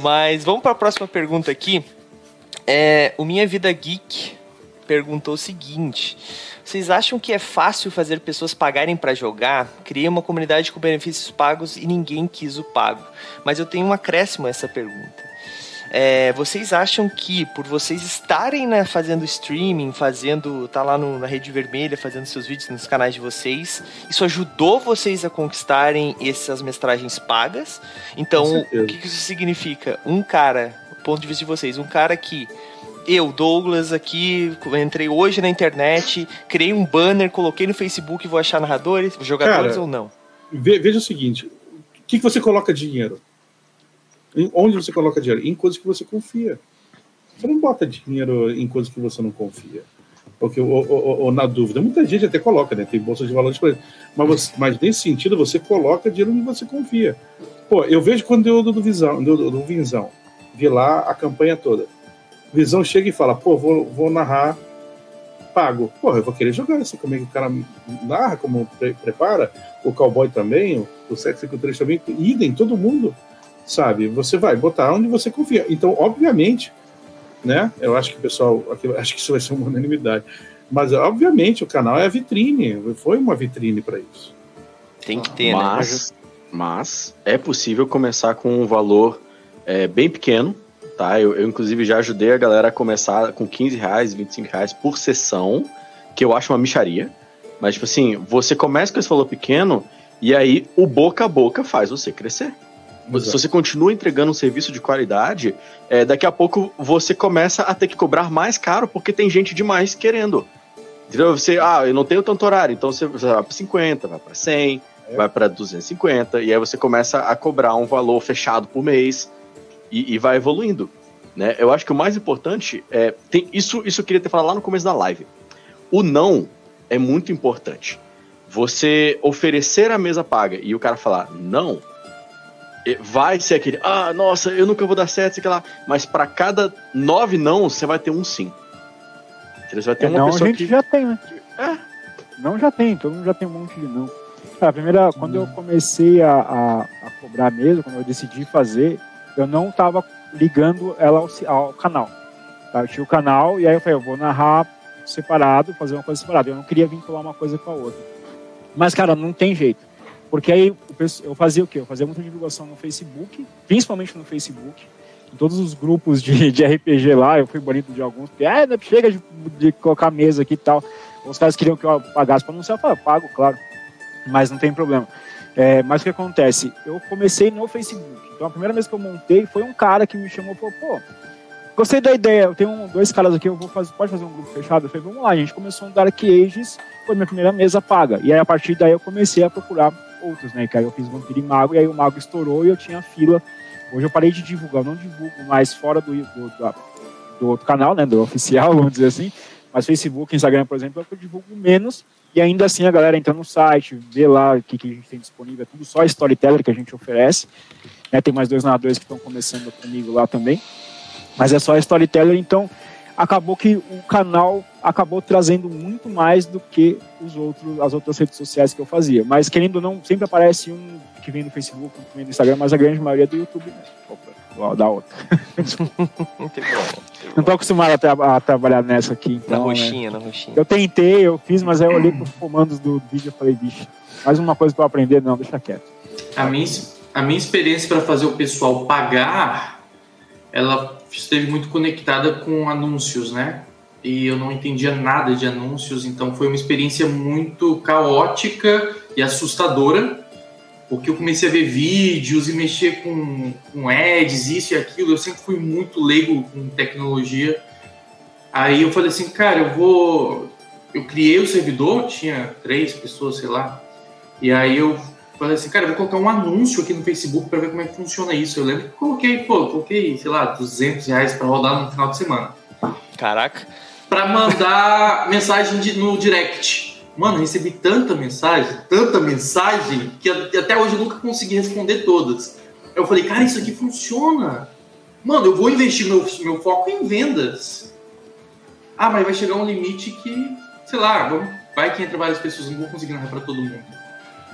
Mas vamos para a próxima pergunta aqui. É, o Minha Vida Geek perguntou o seguinte: Vocês acham que é fácil fazer pessoas pagarem para jogar? Criei uma comunidade com benefícios pagos e ninguém quis o pago. Mas eu tenho um acréscimo a essa pergunta. É, vocês acham que por vocês estarem né, fazendo streaming, fazendo, tá lá no, na rede vermelha, fazendo seus vídeos nos canais de vocês, isso ajudou vocês a conquistarem essas mestragens pagas? Então, o que, que isso significa? Um cara, ponto de vista de vocês, um cara que eu, Douglas, aqui, entrei hoje na internet, criei um banner, coloquei no Facebook, vou achar narradores, jogadores Cara, ou não? Veja o seguinte: o que, que você coloca dinheiro? Onde você coloca dinheiro? Em coisas que você confia. Você não bota dinheiro em coisas que você não confia. Porque, ou, ou, ou na dúvida, muita gente até coloca, né? Tem bolsa de valores mas, você, mas nesse sentido, você coloca dinheiro onde você confia. Pô, eu vejo quando eu do, Visão, do, do Vinzão, vi lá a campanha toda. Visão chega e fala, pô, vou, vou narrar pago. Pô, eu vou querer jogar isso. Como é o cara narra, como pre prepara, o cowboy também, o, o sexo 3 também, idem, todo mundo sabe? Você vai botar onde você confia. Então, obviamente, né? Eu acho que o pessoal, acho que isso vai ser uma unanimidade. Mas, obviamente, o canal é a vitrine. Foi uma vitrine para isso. Tem que ter, mas, né? Mas é possível começar com um valor é, bem pequeno, tá? Eu, eu, inclusive, já ajudei a galera a começar com 15 reais, 25 reais por sessão, que eu acho uma micharia. Mas, tipo assim, você começa com esse valor pequeno e aí o boca a boca faz você crescer. Exato. Se você continua entregando um serviço de qualidade, é, daqui a pouco você começa a ter que cobrar mais caro porque tem gente demais querendo. Entendeu? Você, ah, eu não tenho tanto horário, então você vai para 50, vai para 100, é. vai para 250, e aí você começa a cobrar um valor fechado por mês e, e vai evoluindo. Né? Eu acho que o mais importante é. Tem, isso, isso eu queria ter falado lá no começo da live. O não é muito importante. Você oferecer a mesa paga e o cara falar não, vai ser aquele, ah, nossa, eu nunca vou dar certo, sei lá. Mas para cada nove não, você vai ter um sim. Você vai ter é, uma não, pessoa a gente que... já tem, né? É. Não já tem, todo mundo já tem um monte de não. a primeira, quando eu comecei a, a, a, cobrar mesmo, quando eu decidi fazer, eu não tava ligando ela ao, ao canal. Tá? Eu tinha o canal e aí eu falei, eu vou narrar separado, fazer uma coisa separada. Eu não queria vincular uma coisa com a outra. Mas, cara, não tem jeito. Porque aí eu fazia o quê? Eu fazia muita divulgação no Facebook, principalmente no Facebook, em todos os grupos de, [LAUGHS] de RPG lá, eu fui bonito de alguns, porque ah, chega de, de, colocar mesa aqui e tal. Os caras queriam que eu pagasse para anunciar, eu pago, claro, mas não tem problema. É, mas o que acontece? Eu comecei no Facebook. Então a primeira vez que eu montei foi um cara que me chamou e falou, pô, gostei da ideia, eu tenho dois caras aqui, eu vou fazer, pode fazer um grupo fechado? Eu falei, vamos lá, a gente começou um Dark Ages, foi minha primeira mesa paga. E aí a partir daí eu comecei a procurar outros, né? Que aí eu fiz Vampiro e Mago, e aí o Mago estourou e eu tinha fila. Hoje eu parei de divulgar, eu não divulgo mais fora do, do, do, do outro canal, né? Do oficial, [LAUGHS] vamos dizer assim. Mas Facebook, Instagram, por exemplo, é eu divulgo menos. E ainda assim a galera entra no site, vê lá o que, que a gente tem disponível, é tudo só storyteller que a gente oferece. Né, tem mais dois narradores que estão começando comigo lá também. Mas é só storyteller, então acabou que o canal acabou trazendo muito mais do que os outros, as outras redes sociais que eu fazia. Mas querendo ou não, sempre aparece um que vem do Facebook, um que vem do Instagram, mas a grande maioria é do YouTube mesmo. da outra. [LAUGHS] Não tô acostumado a, tra a trabalhar nessa aqui. Então, na roxinha, né? na roxinha. Eu tentei, eu fiz, mas aí eu olhei pros comandos do vídeo e falei, bicho, mais uma coisa pra eu aprender, não, deixa quieto. A minha, a minha experiência para fazer o pessoal pagar, ela esteve muito conectada com anúncios, né? E eu não entendia nada de anúncios, então foi uma experiência muito caótica e assustadora, porque eu comecei a ver vídeos e mexer com, com ads, isso e aquilo. Eu sempre fui muito leigo com tecnologia. Aí eu falei assim, cara, eu vou. Eu criei o servidor, tinha três pessoas, sei lá. E aí eu falei assim, cara, vou colocar um anúncio aqui no Facebook para ver como é que funciona isso. Eu lembro que coloquei, pô, coloquei, sei lá, 200 reais para rodar no final de semana. Caraca. Para mandar [LAUGHS] mensagem de, no direct. Mano, recebi tanta mensagem, tanta mensagem, que até hoje eu nunca consegui responder todas. Eu falei, cara, isso aqui funciona. Mano, eu vou investir meu, meu foco em vendas. Ah, mas vai chegar um limite que, sei lá, vai que entra várias pessoas, não vou conseguir narrar para todo mundo.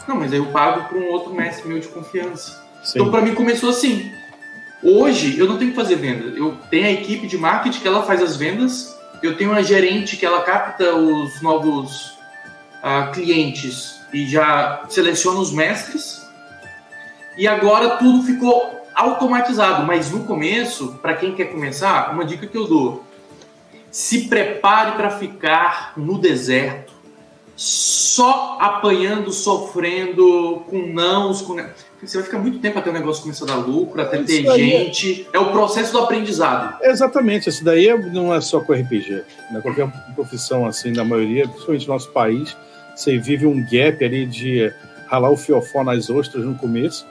Não, mas aí eu pago para um outro mestre meu de confiança. Sim. Então, para mim, começou assim. Hoje, eu não tenho que fazer venda. Eu tenho a equipe de marketing que ela faz as vendas. Eu tenho uma gerente que ela capta os novos uh, clientes e já seleciona os mestres. E agora tudo ficou automatizado. Mas no começo, para quem quer começar, uma dica que eu dou: se prepare para ficar no deserto, só apanhando, sofrendo, com nãos, com você vai ficar muito tempo até o negócio começar a dar lucro, até ter gente. É... é... o processo do aprendizado. Exatamente, isso daí é, não é só com RPG. Né? Qualquer profissão, assim, na maioria, principalmente no nosso país, você vive um gap ali de ralar o fiofó nas ostras no começo,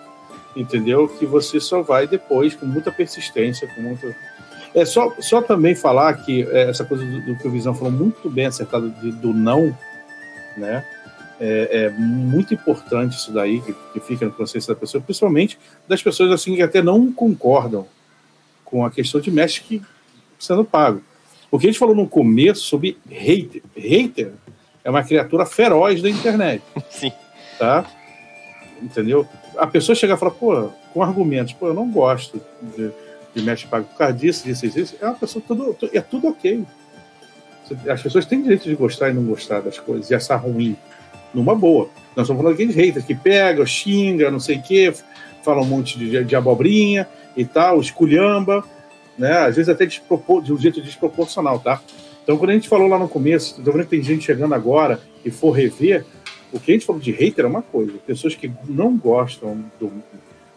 entendeu? Que você só vai depois, com muita persistência, com muito. É só, só também falar que é, essa coisa do, do, que o Visão falou muito bem acertado de, do não, né? É, é, muito importante isso daí, que, que fica no consciência da pessoa, principalmente das pessoas assim que até não concordam com a questão de mestre que sendo pago. O que a gente falou no começo sobre hater. Hater é uma criatura feroz da internet. [LAUGHS] Sim. Tá? Entendeu? A pessoa chega e fala, pô, com argumentos, pô, eu não gosto de, de pago por causa disso, disso, disso. É uma pessoa, tudo, é tudo ok. As pessoas têm direito de gostar e não gostar das coisas, e achar ruim numa boa. Nós estamos falando de haters que pega, xinga, não sei o quê, fala um monte de, de abobrinha e tal, esculhamba, né? Às vezes até de um jeito desproporcional, tá? Então, quando a gente falou lá no começo, tô vendo que tem gente chegando agora e for rever, o que a gente falou de hater é uma coisa, pessoas que não gostam do,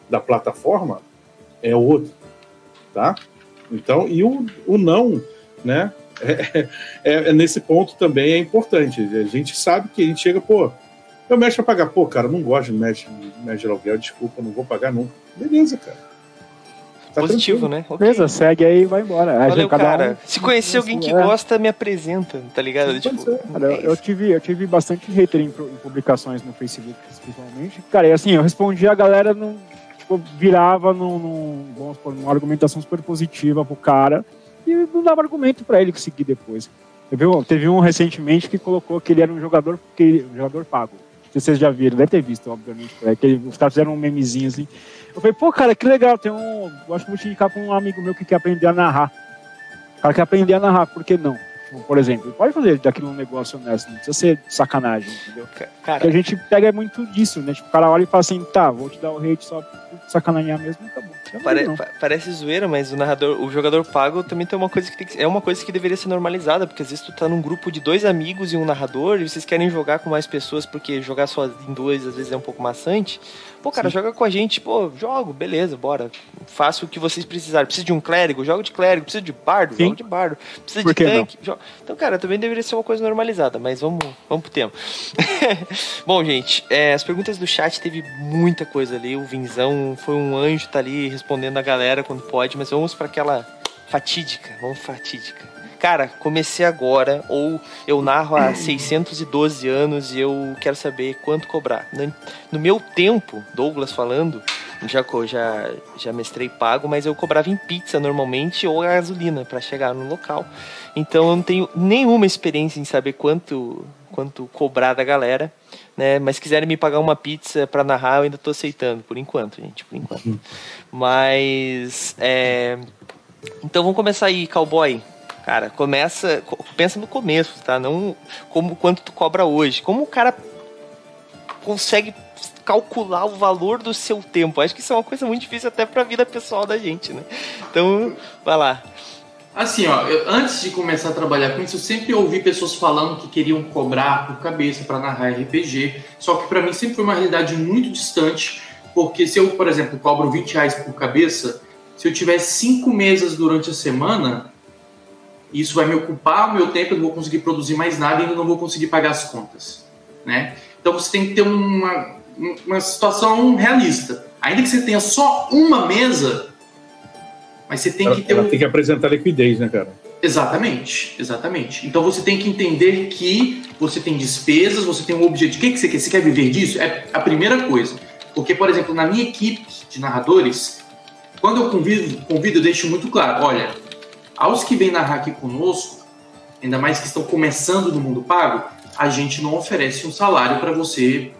da plataforma é outra, tá? Então, e o, o não, né? É, é, é, nesse ponto também é importante. A gente sabe que a gente chega, pô, eu mexo pra pagar, pô, cara, não gosto de mexe, mexe de aluguel, desculpa, não vou pagar nunca. Beleza, cara. Tá Positivo, tranquilo. né? Okay. Beleza, segue aí e vai embora. Valeu, cara. Um... Se conhecer alguém que é. gosta, me apresenta, tá ligado? Sim, tipo, cara, é eu, tive, eu tive bastante hater em, em, publicações no Facebook, principalmente. Cara, e assim, eu respondi a galera, num, tipo, virava num, num, vamos supor, numa argumentação super positiva pro cara e não dava argumento para ele seguir depois. Teve um, teve um recentemente que colocou que ele era um jogador, que, um jogador pago. Não sei se vocês já viram, deve ter visto, obviamente. É, que ele, os caras fizeram um memezinho assim. Eu falei, pô, cara, que legal. Tem um. Eu acho que vou te indicar pra um amigo meu que quer aprender a narrar. O cara quer aprender a narrar, por que não? Tipo, por exemplo, pode fazer daquilo um negócio honesto, não precisa ser sacanagem, entendeu? Cara, Porque a gente pega muito disso, né? Tipo, o cara olha e fala assim, tá, vou te dar o hate só sacanear mesmo e acabou. Pare, parece zoeira, mas o narrador, o jogador pago também tem uma coisa que, tem que, é uma coisa que deveria ser normalizada, porque às vezes tu tá num grupo de dois amigos e um narrador e vocês querem jogar com mais pessoas porque jogar só em dois às vezes é um pouco maçante. Pô, cara, Sim. joga com a gente, pô, jogo, beleza, bora. Faço o que vocês precisarem. Precisa de um clérigo, jogo de clérigo. Precisa de bardo, Sim. jogo de bardo. Precisa Por de tanque, jogo... Então, cara, também deveria ser uma coisa normalizada, mas vamos, vamos pro tema. [LAUGHS] Bom, gente, é, as perguntas do chat teve muita coisa ali. O Vinzão foi um anjo, tá ali respondendo a galera quando pode, mas vamos para aquela fatídica, vamos fatídica. Cara, comecei agora, ou eu narro há [CLEARS THROAT] 612 anos e eu quero saber quanto cobrar. No meu tempo, Douglas falando, já, já, já mestrei pago, mas eu cobrava em pizza normalmente ou gasolina para chegar no local. Então eu não tenho nenhuma experiência em saber quanto, quanto cobrar da galera. Né? Mas se quiserem me pagar uma pizza para narrar, eu ainda tô aceitando, por enquanto, gente, por enquanto. Mas é... então vamos começar aí, cowboy. Cara, começa, pensa no começo, tá? Não como quanto tu cobra hoje. Como o cara consegue calcular o valor do seu tempo? Acho que isso é uma coisa muito difícil até para a vida pessoal da gente, né? Então, vai lá. Assim, ó, eu, antes de começar a trabalhar com isso, eu sempre ouvi pessoas falando que queriam cobrar por cabeça para narrar RPG, só que para mim sempre foi uma realidade muito distante, porque se eu, por exemplo, cobro 20 reais por cabeça, se eu tiver cinco mesas durante a semana, isso vai me ocupar o meu tempo, eu não vou conseguir produzir mais nada e ainda não vou conseguir pagar as contas, né? Então você tem que ter uma, uma situação realista. Ainda que você tenha só uma mesa, mas você tem ela, que ter ela um... tem que apresentar liquidez, né, cara? Exatamente, exatamente. Então você tem que entender que você tem despesas, você tem um objetivo. O que, que você quer? Você quer viver disso? É a primeira coisa. Porque, por exemplo, na minha equipe de narradores, quando eu convido, convido eu deixo muito claro: olha, aos que vêm narrar aqui conosco, ainda mais que estão começando no mundo pago, a gente não oferece um salário para você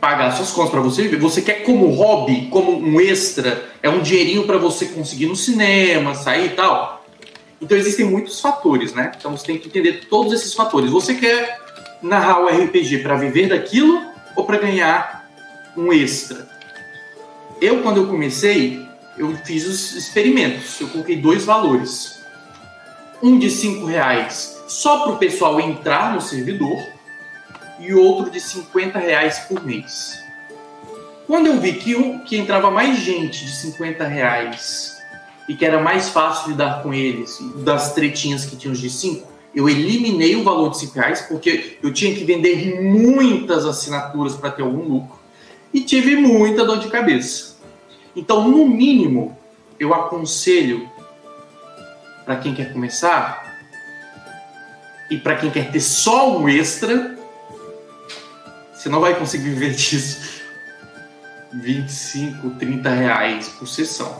pagar suas contas, para você viver. Você quer como hobby, como um extra, é um dinheirinho para você conseguir no cinema, sair e tal. Então existem muitos fatores, né? Então você tem que entender todos esses fatores. Você quer narrar o RPG para viver daquilo ou para ganhar um extra? Eu, quando eu comecei, eu fiz os experimentos. Eu coloquei dois valores. Um de cinco reais só para o pessoal entrar no servidor e outro de 50 reais por mês. Quando eu vi que, um, que entrava mais gente de 50 reais e que era mais fácil lidar com eles, das tretinhas que tinham de 5, eu eliminei o valor de 5 reais porque eu tinha que vender muitas assinaturas para ter algum lucro e tive muita dor de cabeça. Então, no mínimo, eu aconselho para quem quer começar e para quem quer ter só um extra, você não vai conseguir viver disso 25, 30 reais por sessão.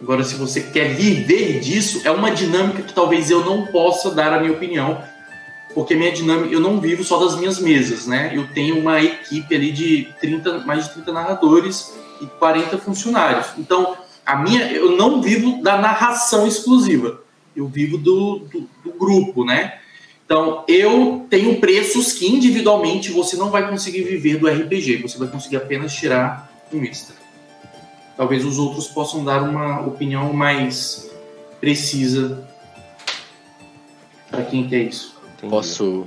Agora, se você quer viver disso, é uma dinâmica que talvez eu não possa dar a minha opinião, porque minha dinâmica, eu não vivo só das minhas mesas, né? Eu tenho uma equipe ali de 30, mais de 30 narradores e 40 funcionários. Então, a minha, eu não vivo da narração exclusiva, eu vivo do, do, do grupo, né? Então, eu tenho preços que individualmente você não vai conseguir viver do RPG, você vai conseguir apenas tirar um extra. Talvez os outros possam dar uma opinião mais precisa para quem quer isso. Entendi. Posso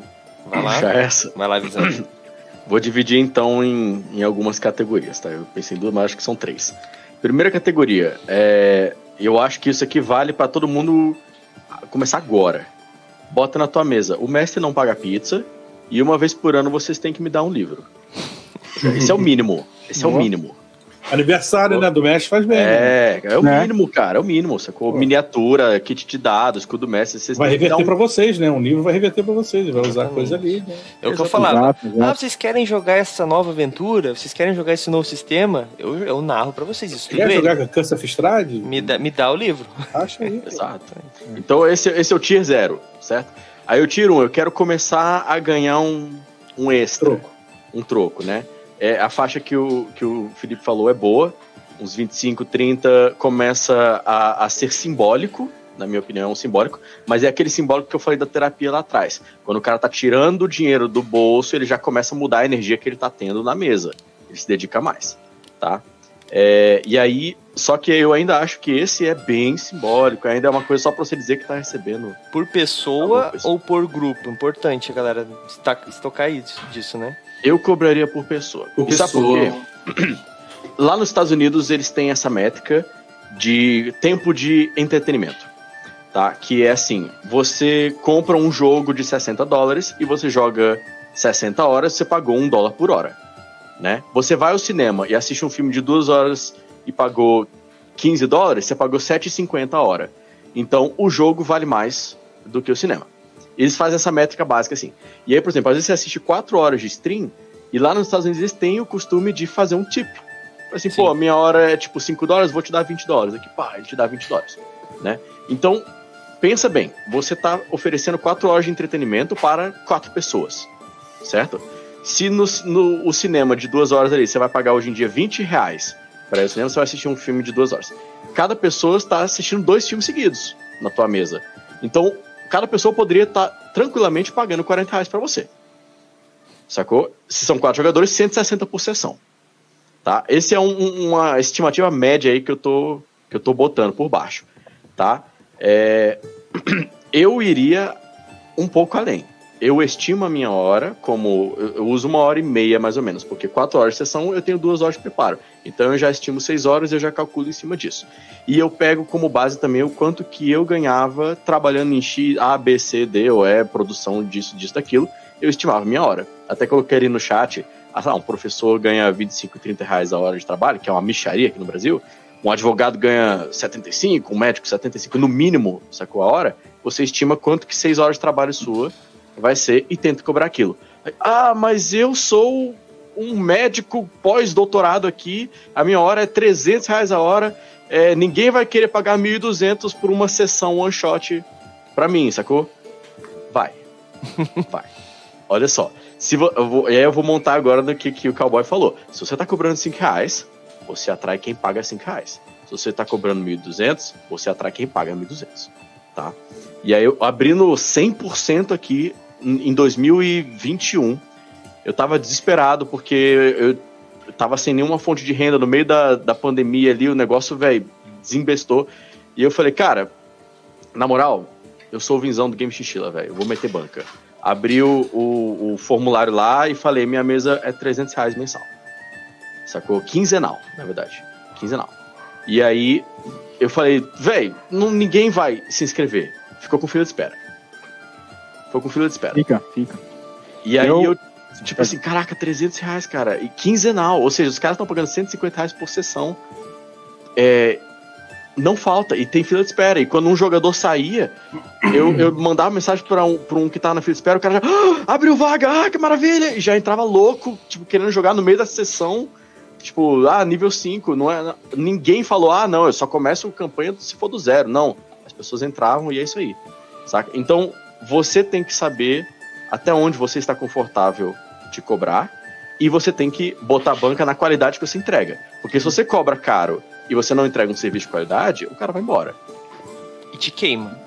Vai lá. puxar essa? Vai lá, Visão. [CLEARS THROAT] Vou dividir então em, em algumas categorias, tá? Eu pensei em duas, mas acho que são três. Primeira categoria, é, eu acho que isso aqui vale para todo mundo começar agora. Bota na tua mesa, o mestre não paga pizza e uma vez por ano vocês têm que me dar um livro. Esse é o mínimo. Esse é o mínimo. Aniversário, né? Do mestre faz bem. né? É, é o Né? mínimo, cara. É o mínimo, sacou? Pô. Miniatura, kit de dados, escudo mestre. Vocês Vai reverter um- pra vocês, né? Um livro vai reverter pra vocês, vai usar Exatamente. coisa ali. Né? É o que eu falava. Exato, Ah, exato. vocês querem jogar essa nova aventura? Vocês querem jogar esse novo sistema? Eu, eu narro pra vocês isso. Quer jogar com a Cansa Fistrade? Me dá, me dá o livro. Acha aí. [LAUGHS] Exato. Então esse, esse é o tier zero, certo? Aí o tier 1, eu quero começar a ganhar um, um extra. Troco. Um troco, né? É, a faixa que o, que o Felipe falou é boa. Uns 25, 30 começa a, a ser simbólico. Na minha opinião, é um simbólico. Mas é aquele simbólico que eu falei da terapia lá atrás. Quando o cara tá tirando o dinheiro do bolso, ele já começa a mudar a energia que ele tá tendo na mesa. Ele se dedica mais, tá? É, e aí, só que eu ainda acho que esse é bem simbólico, ainda é uma coisa só pra você dizer que tá recebendo. Por pessoa ou por grupo? Importante, galera, estocar isso, disso, né? Eu cobraria por pessoa. Por E sabe por pessoa. quê? Lá nos Estados Unidos eles têm essa métrica de tempo de entretenimento, tá? Que é assim, você compra um jogo de 60 dólares e você joga 60 horas, você pagou um dólar por hora, né? Você vai ao cinema e assiste um filme de duas horas e pagou 15 dólares, você pagou 7,50 a hora. Então o jogo vale mais do que o cinema. Eles fazem essa métrica básica assim. E aí, por exemplo, às vezes você assiste 4 horas de stream e lá nos Estados Unidos eles têm o costume de fazer um tip. Assim, Sim. pô, a minha hora é tipo 5 dólares, vou te dar 20 dólares. Aqui, pá, ele te dá 20 dólares, né? Então, pensa bem, você tá oferecendo 4 horas de entretenimento para quatro pessoas, certo? Se no, no o cinema de duas horas ali, você vai pagar hoje em dia 20 reais para ir ao cinema, você vai assistir um filme de duas horas. Cada pessoa está assistindo dois filmes seguidos na tua mesa. Então, cada pessoa poderia estar tá tranquilamente pagando 40 reais para você. Sacou? Se são quatro jogadores, 160 por sessão. Tá? Esse é um, uma estimativa média aí que eu tô, que eu tô botando por baixo. Tá? É... [CLEARS THROAT] Eu iria um pouco além eu estimo a minha hora como. Eu uso uma hora e meia mais ou menos, porque quatro horas de sessão eu tenho duas horas de preparo. Então eu já estimo seis horas e eu já calculo em cima disso. E eu pego como base também o quanto que eu ganhava trabalhando em X, A, B, C, D ou E, produção disso, disso, daquilo. Eu estimava a minha hora. Até que eu queria no chat, ah, um professor ganha 25, 30 reais a hora de trabalho, que é uma micharia aqui no Brasil. Um advogado ganha 75, um médico 75, no mínimo, sacou a hora? Você estima quanto que seis horas de trabalho sua vai ser e tenta cobrar aquilo. Ah, mas eu sou um médico pós-doutorado aqui, a minha hora é 300 reais a hora, é, ninguém vai querer pagar 1.200 por uma sessão one shot pra mim, sacou? Vai. [LAUGHS] vai. Olha só. Se vo, eu vou, e aí eu vou montar agora do que, que o cowboy falou. Se você tá cobrando 5 reais, você atrai quem paga 5 reais. Se você tá cobrando 1.200, você atrai quem paga 1.200. Tá? E aí, eu, abrindo 100% aqui, em 2021, eu tava desesperado porque eu tava sem nenhuma fonte de renda no meio da, da pandemia ali, o negócio, velho, desembestou. E eu falei, cara, na moral, eu sou o vinzão do Game Xixila, velho, vou meter banca. Abri o, o, o, formulário lá e falei, minha mesa é 300 reais mensal. Sacou? Quinzenal, na verdade. Quinzenal. E aí, eu falei, velho, ninguém vai se inscrever. Ficou com fila de espera. Foi com fila de espera. Fica, fica. E aí eu, eu tipo assim, caraca, 300 reais, cara. E quinzenal. Ou seja, os caras estão pagando 150 reais por sessão. É, não falta, e tem fila de espera. E quando um jogador saía, eu, eu mandava mensagem para um, pra um que tava na fila de espera, o cara já ah, abriu vaga, ah, que maravilha! E já entrava louco, tipo, querendo jogar no meio da sessão. Tipo, ah, nível 5, não é. Ninguém falou, ah, não, eu só começo a campanha se for do zero. Não. As pessoas entravam e é isso aí. Saca? Então, você tem que saber até onde você está confortável de cobrar e você tem que botar a banca na qualidade que você entrega. Porque se você cobra caro e você não entrega um serviço de qualidade, o cara vai embora. E te queima.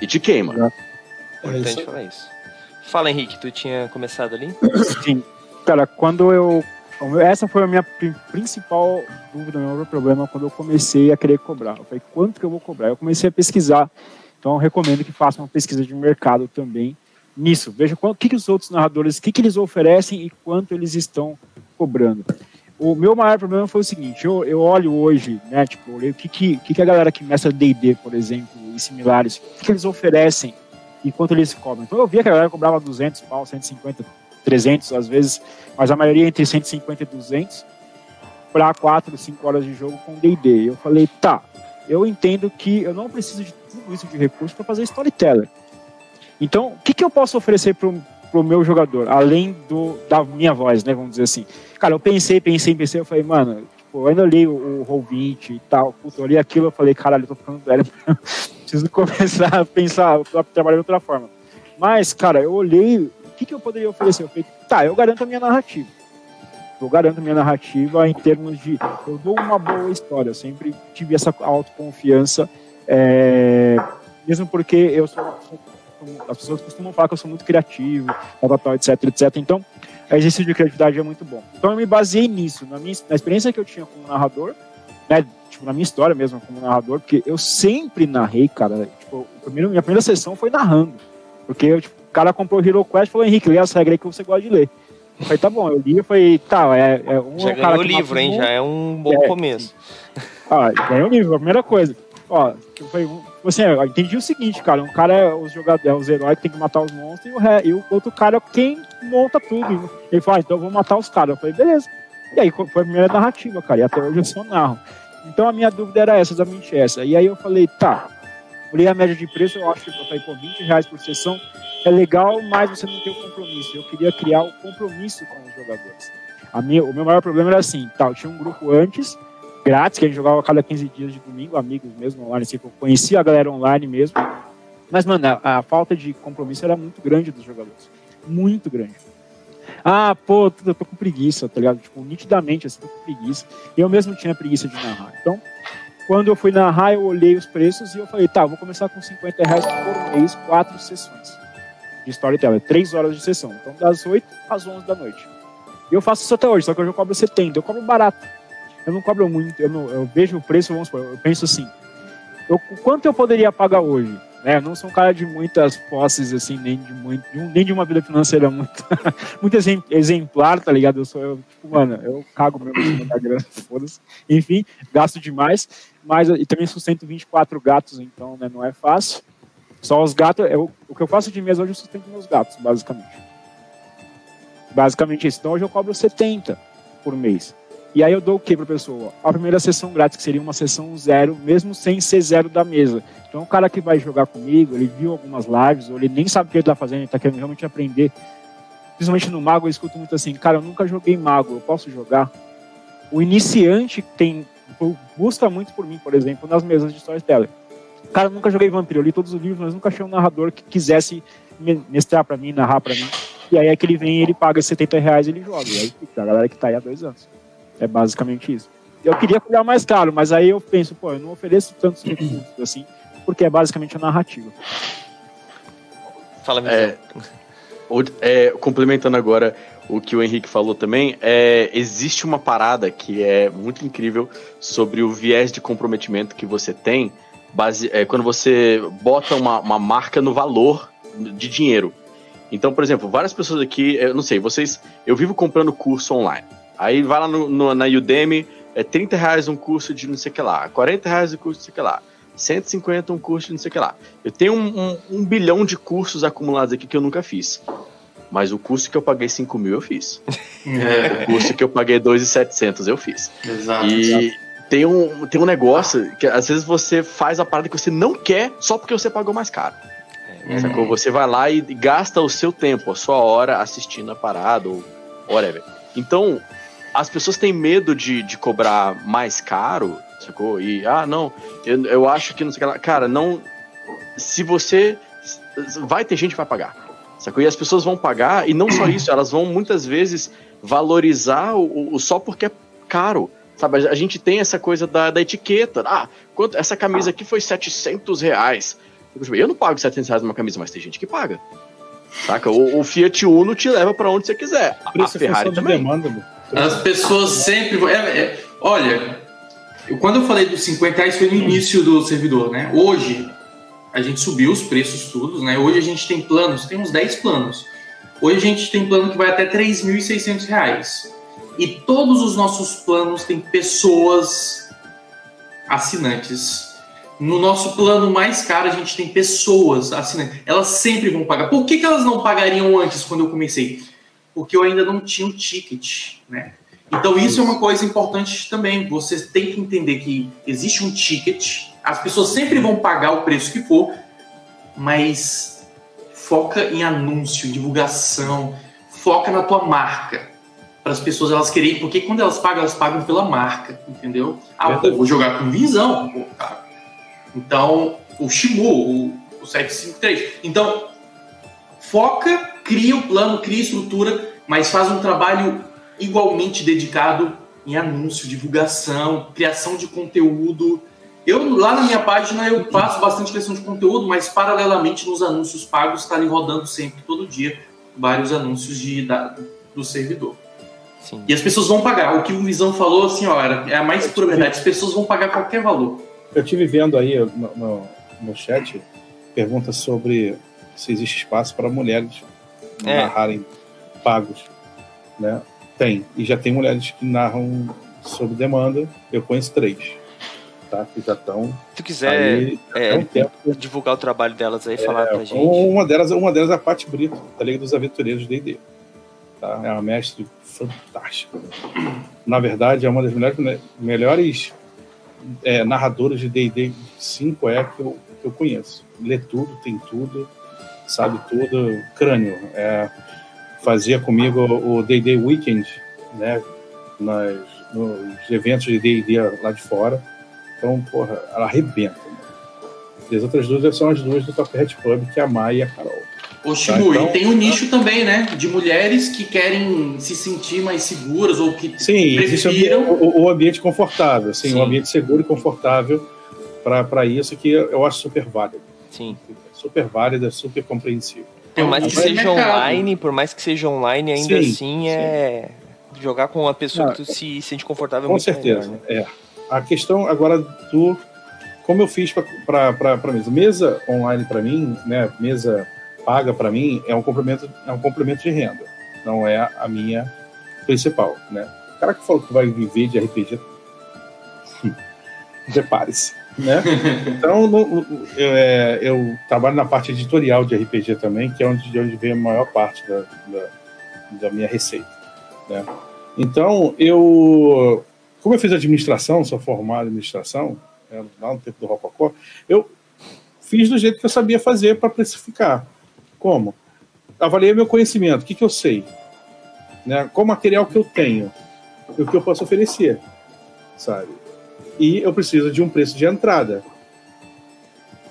E te queima. É importante isso. falar isso. Fala, Henrique, tu tinha começado ali? Sim. Cara, quando eu. Essa foi a minha principal dúvida, meu maior problema quando eu comecei a querer cobrar. Eu falei, quanto que eu vou cobrar? Eu comecei a pesquisar então, recomendo que façam uma pesquisa de mercado também nisso. Veja o que, que os outros narradores, o que, que eles oferecem e quanto eles estão cobrando. O meu maior problema foi o seguinte: eu, eu olho hoje, né, tipo, o que, que, que a galera que mestra DD, por exemplo, e similares, o que, que eles oferecem e quanto eles cobram. Então, eu via que a galera cobrava 200 pau, 150, 300 às vezes, mas a maioria entre 150 e 200 para 4, 5 horas de jogo com DD. Eu falei, tá, eu entendo que eu não preciso de tudo isso de recurso para fazer storyteller. Então, o que, que eu posso oferecer para o meu jogador, além do, da minha voz, né? Vamos dizer assim. Cara, eu pensei, pensei, pensei, eu falei, mano, tipo, eu ainda li o, o Roll20 e tal, puto, eu li aquilo, eu falei, caralho, eu tô ficando velho, [LAUGHS] preciso começar a pensar, trabalhar de outra forma. Mas, cara, eu olhei, o que, que eu poderia oferecer? Eu falei, tá, eu garanto a minha narrativa. Eu garanto minha narrativa em termos de. Eu dou uma boa história, eu sempre tive essa autoconfiança é, mesmo porque eu sou, as pessoas costumam falar que eu sou muito criativo, etc, etc. Então, o exercício de criatividade é muito bom. Então, eu me baseei nisso, na, minha, na experiência que eu tinha como narrador, né, tipo, na minha história mesmo como narrador, porque eu sempre narrei, cara. Tipo, primeiro, minha primeira sessão foi narrando. Porque eu, tipo, o cara comprou o Hero Quest e falou, Henrique, lê essa regra aí que você gosta de ler. Eu falei, tá bom, eu li e falei, tá, é, é um. Já ganhou o livro, hein? Já é um bom é, começo. Ah, ganhou o livro, a primeira coisa. Ó, foi, assim, eu entendi o seguinte, cara, um cara é os jogadores, é os heróis que tem que matar os monstros e o, ré, e o outro cara é quem monta tudo. Ele fala, ah, então eu vou matar os caras. Eu falei, beleza. E aí foi a primeira narrativa, cara, e até hoje eu só narro. Então a minha dúvida era essa, exatamente essa. E aí eu falei, tá, olhei a média de preço, eu acho que eu falei, pô, 20 reais por sessão é legal, mas você não tem o compromisso. Eu queria criar o um compromisso com os jogadores. A minha, o meu maior problema era assim, eu tinha um grupo antes, grátis, que a gente jogava a cada 15 dias de domingo, amigos mesmo online, assim, eu conhecia a galera online mesmo. Mas, mano, a, a, falta de compromisso era muito grande dos jogadores. Muito grande. Ah, pô, eu tô com preguiça, tá ligado? Tipo, nitidamente, assim, tô com preguiça. Eu mesmo tinha preguiça de narrar. Então, quando eu fui narrar, eu olhei os preços e eu falei, tá, vou começar com 50 reais por mês, quatro sessões de storytelling, três horas de sessão. Então, das 8 às 11 da noite. E eu faço isso até hoje, só que hoje eu cobro 70, eu cobro barato. Eu não cobro muito, eu, não, eu vejo o preço, vamos supor, eu penso assim, eu, quanto eu poderia pagar hoje? É, eu não sou um cara de muitas posses, assim, nem de, muito, nem de uma vida financeira muito, [LAUGHS] muito exemplar, tá ligado? Eu sou, eu, tipo, mano, eu cago mesmo da grana. [LAUGHS] Enfim, gasto demais, mas e também sustento 24 gatos, então né, não é fácil. Só os gatos, eu, o que eu faço de mês hoje eu sustento meus gatos, basicamente. Basicamente isso. Então hoje eu cobro 70 por mês. E aí eu dou o que para a pessoa? A primeira sessão grátis, que seria uma sessão zero, mesmo sem ser zero da mesa. Então o cara que vai jogar comigo, ele viu algumas lives, ou ele nem sabe o que ele está fazendo, ele está querendo realmente aprender. Principalmente no Mago, eu escuto muito assim, cara, eu nunca joguei Mago, eu posso jogar? O iniciante tem busca muito por mim, por exemplo, nas mesas de storytelling. Cara, eu nunca joguei Vampiro, eu li todos os livros, mas nunca achei um narrador que quisesse mestrar para mim, narrar para mim. E aí é que ele vem, ele paga 70 reais e ele joga. E aí fica a galera que tá aí há dois anos. É basicamente isso. Eu queria cobrar mais caro, mas aí eu penso, pô, eu não ofereço tantos [CLEARS THROAT] recursos assim, porque é basicamente a narrativa. Fala, é, é, complementando agora o que o Henrique falou também, é, existe uma parada que é muito incrível sobre o viés de comprometimento que você tem base, é, quando você bota uma, uma marca no valor de dinheiro. Então, por exemplo, várias pessoas aqui, eu não sei, vocês, eu vivo comprando curso online. Aí vai lá no, no, na Udemy, é 30 reais um curso de não sei o que lá, 40 reais um curso de não sei o que lá, 150 um curso de não sei o que lá. Eu tenho um, um, um, bilhão de cursos acumulados aqui que eu nunca fiz. Mas o curso que eu paguei 5 mil eu fiz. É. [LAUGHS] O curso que eu paguei 2,700 eu fiz. Exato. E exato. Tem, um, tem um negócio que às vezes você faz a parada que você não quer só porque você pagou mais caro. É, sacou? Você vai lá e gasta o seu tempo, a sua hora assistindo a parada ou whatever. Então, as pessoas têm medo de, de cobrar mais caro, sacou? E, ah, não, eu, eu acho que não sei o que lá. Cara, não. Se você. Vai ter gente que vai pagar, sacou? E as pessoas vão pagar, e não só isso, elas vão muitas vezes valorizar o, o só porque é caro. Sabe, a gente tem essa coisa da, da etiqueta. Ah, quanto, essa camisa aqui foi 700 reais. Eu não pago 700 reais numa camisa, mas tem gente que paga. Saca? O, o Fiat Uno te leva para onde você quiser. A, a Ferrari também. Demanda, as pessoas sempre. É, é, olha, eu, quando eu falei dos 50 reais foi no início do servidor, né? Hoje, a gente subiu os preços todos, né? Hoje a gente tem planos, tem uns 10 planos. Hoje a gente tem plano que vai até 3.600 reais. E todos os nossos planos têm pessoas assinantes. No nosso plano mais caro, a gente tem pessoas assinantes. Elas sempre vão pagar. Por que, que elas não pagariam antes, quando eu comecei? porque eu ainda não tinha o um ticket, né? Então isso é uma coisa importante também. Você tem que entender que existe um ticket, as pessoas sempre vão pagar o preço que for, mas foca em anúncio, divulgação, foca na tua marca. Para as pessoas elas querem, porque quando elas pagam, elas pagam pela marca, entendeu? Ah, pô, vou jogar com visão, pô, cara. Então, o Shimu, o, o 753. Então, foca cria o plano, cria estrutura, mas faz um trabalho igualmente dedicado em anúncio, divulgação, criação de conteúdo. Eu lá na minha página eu faço bastante criação de conteúdo, mas paralelamente nos anúncios pagos está ali rodando sempre, todo dia, vários anúncios de, da, do servidor. Sim. E as pessoas vão pagar. O que o Visão falou, assim, ó, é a mais pura verdade. As pessoas vão pagar qualquer valor. Eu tive vendo aí no, no, no chat perguntas sobre se existe espaço para mulheres é. narrarem pagos, né? Tem. E já tem mulheres que narram sob demanda. Eu conheço três. Tá? Que já estão. Se tu quiser aí, é, um divulgar o trabalho delas aí, é, falar pra gente. Uma delas, uma delas é a Paty Brito, da Liga dos Aventureiros D&D. Tá? É uma mestre fantástica. Na verdade, é uma das melhores, melhores é, narradoras de D&D 5E que eu, que eu conheço. Lê tudo, tem tudo sabe tudo, crânio. É, fazia comigo o D&D Weekend, né, nas, nos eventos de D&D lá de fora. Então, porra, ela arrebenta. Né? E as outras duas são as duas do Top Hat Club, que é a Mai e a Carol. Ô, Shimu, tá, então, e tem um nicho também, né? De mulheres que querem se sentir mais seguras ou que sim, prefiram... o, o ambiente confortável, assim, sim. um ambiente seguro e confortável para isso que eu acho super válido. Sim. Super válido, é super compreensível. Por mais que seja online, por mais que seja online, ainda sim, assim é sim. jogar com uma pessoa Não, que tu se sente confortável. Com certeza, melhor, né? é. A questão agora do como eu fiz para mesa. Mesa online para mim, né? Mesa paga para mim é um complemento é um complemento de renda, não é a minha principal, né? O cara que falou que vai viver de RPG, prepare-se, [LAUGHS] né? [LAUGHS] Então no, eu, é, eu, trabalho na parte editorial de RPG também, que é onde, de onde vem a maior parte da, da, da minha receita, né? Então eu, como eu fiz administração, sou formado em administração, né, lá no tempo do Rococó, eu fiz do jeito que eu sabia fazer para precificar. Como? Avaliei meu conhecimento, o que, que eu sei, né? qual material que eu tenho, o que eu posso oferecer, sabe? E eu preciso de um preço de entrada,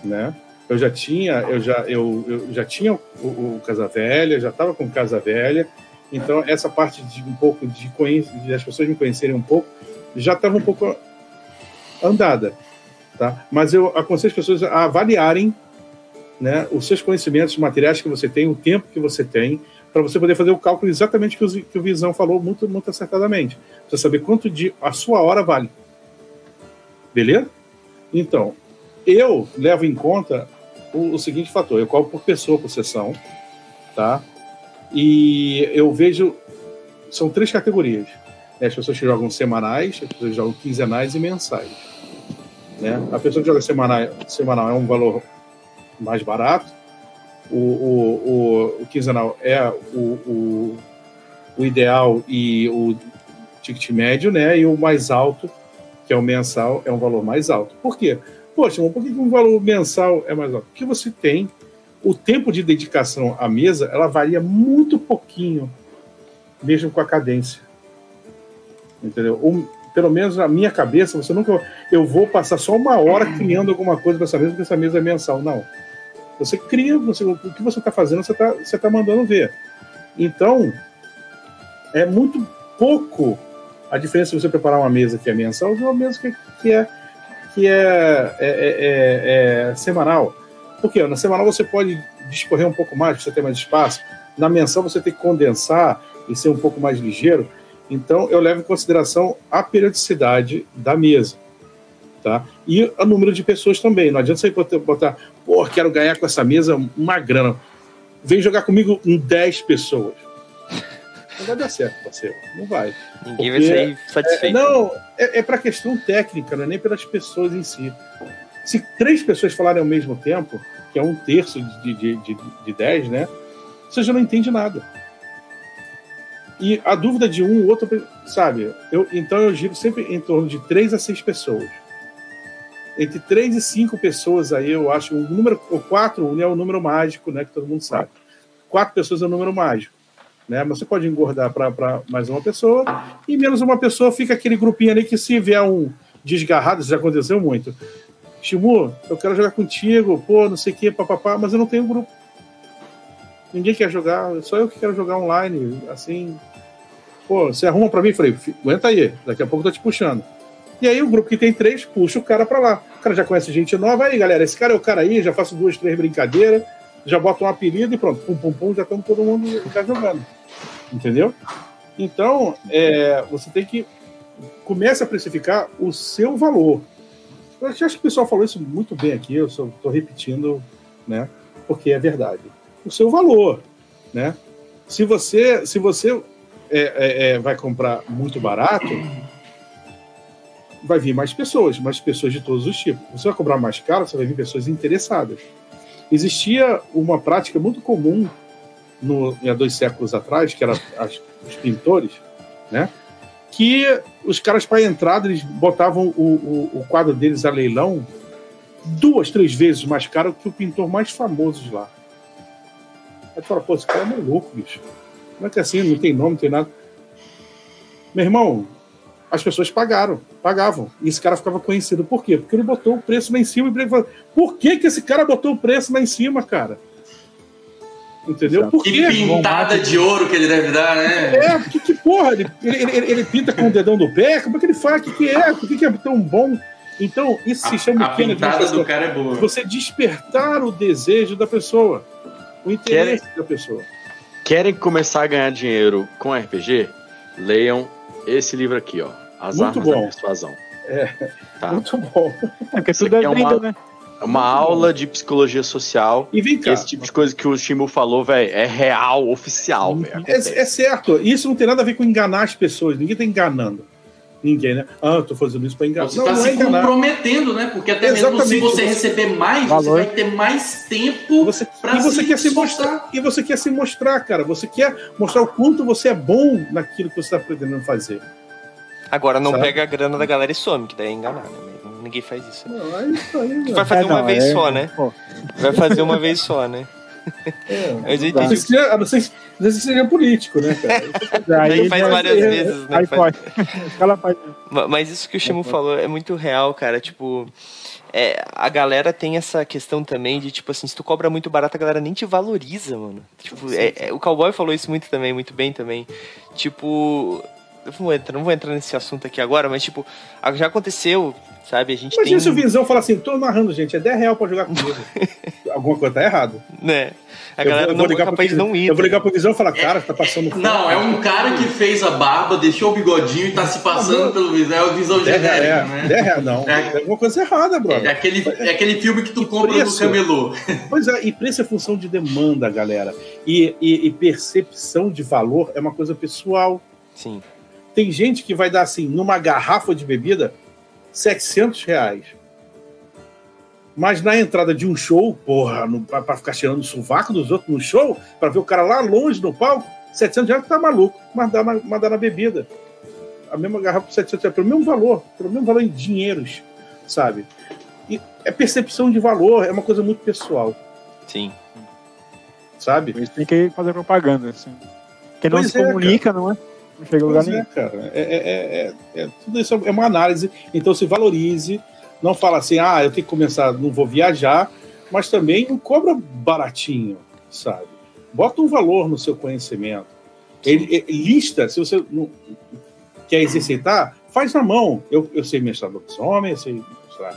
né? Eu já tinha, eu já, eu, eu já tinha o, o Casa Velha, já estava com Casa Velha, então essa parte de um pouco de de as pessoas me conhecerem um pouco, já estava um pouco andada, tá? Mas eu aconselho as pessoas a avaliarem né, os seus conhecimentos materiais que você tem, o tempo que você tem, para você poder fazer o cálculo exatamente que o, que o Visão falou muito, muito acertadamente. Você saber quanto de a sua hora vale. Beleza? Então, eu levo em conta o, o seguinte fator: eu cobro por pessoa por sessão, tá? E eu vejo. São três categorias. Né? As pessoas que jogam semanais, as pessoas que jogam quinzenais e mensais. Né? A pessoa que joga semanal, semanal é um valor mais barato. O, o, o, o quinzenal é o, o, o, ideal e o ticket médio, né? E o mais alto, que é o mensal, é um valor mais alto. Por quê? Poxa, por que um valor mensal é mais alto? Porque você tem o tempo de dedicação à mesa, ela varia muito pouquinho, mesmo com a cadência. Entendeu? O, pelo menos na minha cabeça, você nunca. Eu vou passar só uma hora criando alguma coisa para essa mesa, porque essa mesa é mensal. Não. Você cria, você, o que você está fazendo, você está você tá mandando ver. Então, é muito pouco a diferença de você preparar uma mesa que é mensal de uma mesa que, que, é, que é, é, é, é, semanal. Porque na semanal você pode discorrer um pouco mais, você tem mais espaço. Na mensal você tem que condensar e ser um pouco mais ligeiro. Então, eu levo em consideração a periodicidade da mesa. Tá? E o número de pessoas também. Não adianta você botar pô, quero ganhar com essa mesa uma grana. Vem jogar comigo em 10 pessoas. Não vai dar certo, parceiro. Não vai. Ninguém vai sair satisfeito. É, não, é, é para questão técnica, não é nem pelas pessoas em si. Se três pessoas falarem ao mesmo tempo, que é um terço de, de, de, de dez, né? Você já não entende nada. E a dúvida de um, outro, sabe? Eu, então eu giro sempre em torno de três a seis pessoas entre três e cinco pessoas aí, eu acho, o número, o quatro é o número mágico, né, que todo mundo sabe. Quatro pessoas é o número mágico, né? Mas você pode engordar para mais uma pessoa e menos uma pessoa fica aquele grupinho ali que se vier um desgarrado, isso já aconteceu muito. Shimu, eu quero jogar contigo, pô, não sei o que, papapá, mas eu não tenho grupo. Ninguém quer jogar, só eu que quero jogar online, assim. Pô, você arruma para mim? Falei, aguenta aí, daqui a pouco eu tô te puxando. E aí o grupo que tem três puxa o cara para lá. O cara já conhece gente nova. Aí, galera, esse cara é o cara aí, já faço duas, três brincadeiras, já boto um apelido e pronto. Pum, pum, pum, já estamos todo mundo já jogando. Entendeu? Então, é, você tem que começa a precificar o seu valor. Eu acho que o pessoal falou isso muito bem aqui, eu estou repetindo, né? Porque é verdade. O seu valor, né? Se você, se você é, é, é vai comprar muito barato, vai vir mais pessoas, mais pessoas de todos os tipos. Você vai cobrar mais caro, você vai vir pessoas interessadas. Existia uma prática muito comum no, há dois séculos atrás, que era as, os pintores, né? Que os caras, para entrada, eles botavam o, o, o, quadro deles a leilão duas, três vezes mais caro que o pintor mais famoso de lá. Aí tu fala, pô, esse cara é maluco, bicho. Como é que é assim? Não tem nome, não tem nada. Meu irmão, as pessoas pagaram, pagavam. E esse cara ficava conhecido. Por quê? Porque ele botou o preço lá em cima e falou, por que, que esse cara botou o preço lá em cima, cara? Entendeu? Por Que quê? pintada de ouro que ele deve dar, né? É, que, que porra? Ele, ele, ele- ele pinta com o dedão do pé? Como é que ele faz? O que, que é? Por que, que é tão bom? Então, isso se chama A, a pintada do cara é boa. Você despertar o desejo da pessoa, o interesse da pessoa. Querem começar a ganhar dinheiro com RPG? Leiam esse livro aqui, ó. As Muito Armas da bom. Persuasão. É. Tá. Muito bom. É porque Isso tudo é aqui é uma- né? É uma aula de psicologia social. E vem cá. Esse tipo de coisa que o Shimu falou, velho, é real, oficial, velho. É, é certo, isso não tem nada a ver com enganar as pessoas. Ninguém tá enganando. Ninguém, né? Ah, eu tô fazendo isso pra enganar. Você não, está não é se enganar. comprometendo, né? Porque até mesmo se Exatamente. você receber mais, Valor. você vai ter mais tempo Você, pra e você se quer se esforçar. mostrar. E você quer se mostrar, cara. Você quer mostrar o quanto você é bom naquilo que você está pretendendo fazer. Agora não Sabe? pega a grana da galera e some, que daí é enganar, né? Ninguém faz isso. Não, é isso aí, vai fazer É, uma não, vez é- só, né? pô, Vai fazer uma vez só, né? É. [LAUGHS] Mas eu A não ser a não ser que seja político, né, cara? [LAUGHS] Aí faz várias é- vezes, né? Aí Faz- pode. [LAUGHS] Mas isso que o Shimu falou é muito real, cara. Tipo, é, a galera tem essa questão também de, tipo assim, se tu cobra muito barato, a galera nem te valoriza, mano. Tipo, é- é- o cowboy falou isso muito também, muito bem também. Tipo. Eu não vou, entrar, não vou entrar nesse assunto aqui agora, mas, tipo, já aconteceu, sabe? A gente Imagina tem. se o Vinzão fala assim: tô narrando, gente, é 10 real pra jogar comigo. [LAUGHS] Alguma coisa tá errada. Né? A Eu vou- galera eu não vou é ligar capaz de pro- não ir. Eu vou tá ligar pro Visão e falar, cara, tá passando fome. Não, é um cara que fez a barba, deixou o bigodinho e tá se passando pelo visão. É o visão 10 reais, genérico, é, né? 10 reais, não. É. É alguma coisa errada, É brother. aquele, é aquele filme que tu compra no preço? camelô. [LAUGHS] Pois é, e preço é função de demanda, galera. E, e- e percepção de valor é uma coisa pessoal. Sim. Tem gente que vai dar assim, numa garrafa de bebida, 700 reais. Mas na entrada de um show, porra, no, pra, pra ficar cheirando o sovaco dos outros no show, pra ver o cara lá longe no palco, 700 reais tá maluco, mas dá na, mas dá na bebida. A mesma garrafa por 700 reais, pelo mesmo valor, pelo mesmo valor em dinheiros, sabe? E é percepção de valor, é uma coisa muito pessoal, Sim. sabe? Tem que fazer propaganda. Assim. Quem não Pois se é, comunica, não é? Não chega a lugar Pois nenhum. é, cara. É, é- é- é- é- tudo isso é uma análise. Então se valorize. Não fala assim, ah, eu tenho que começar, não vou viajar, mas também não cobra baratinho, sabe? Bota um valor no seu conhecimento. Ele, ele- lista, se você não quer exercitar, faz na mão. Eu, eu sei mestrar lobisomem, eu sei mestrar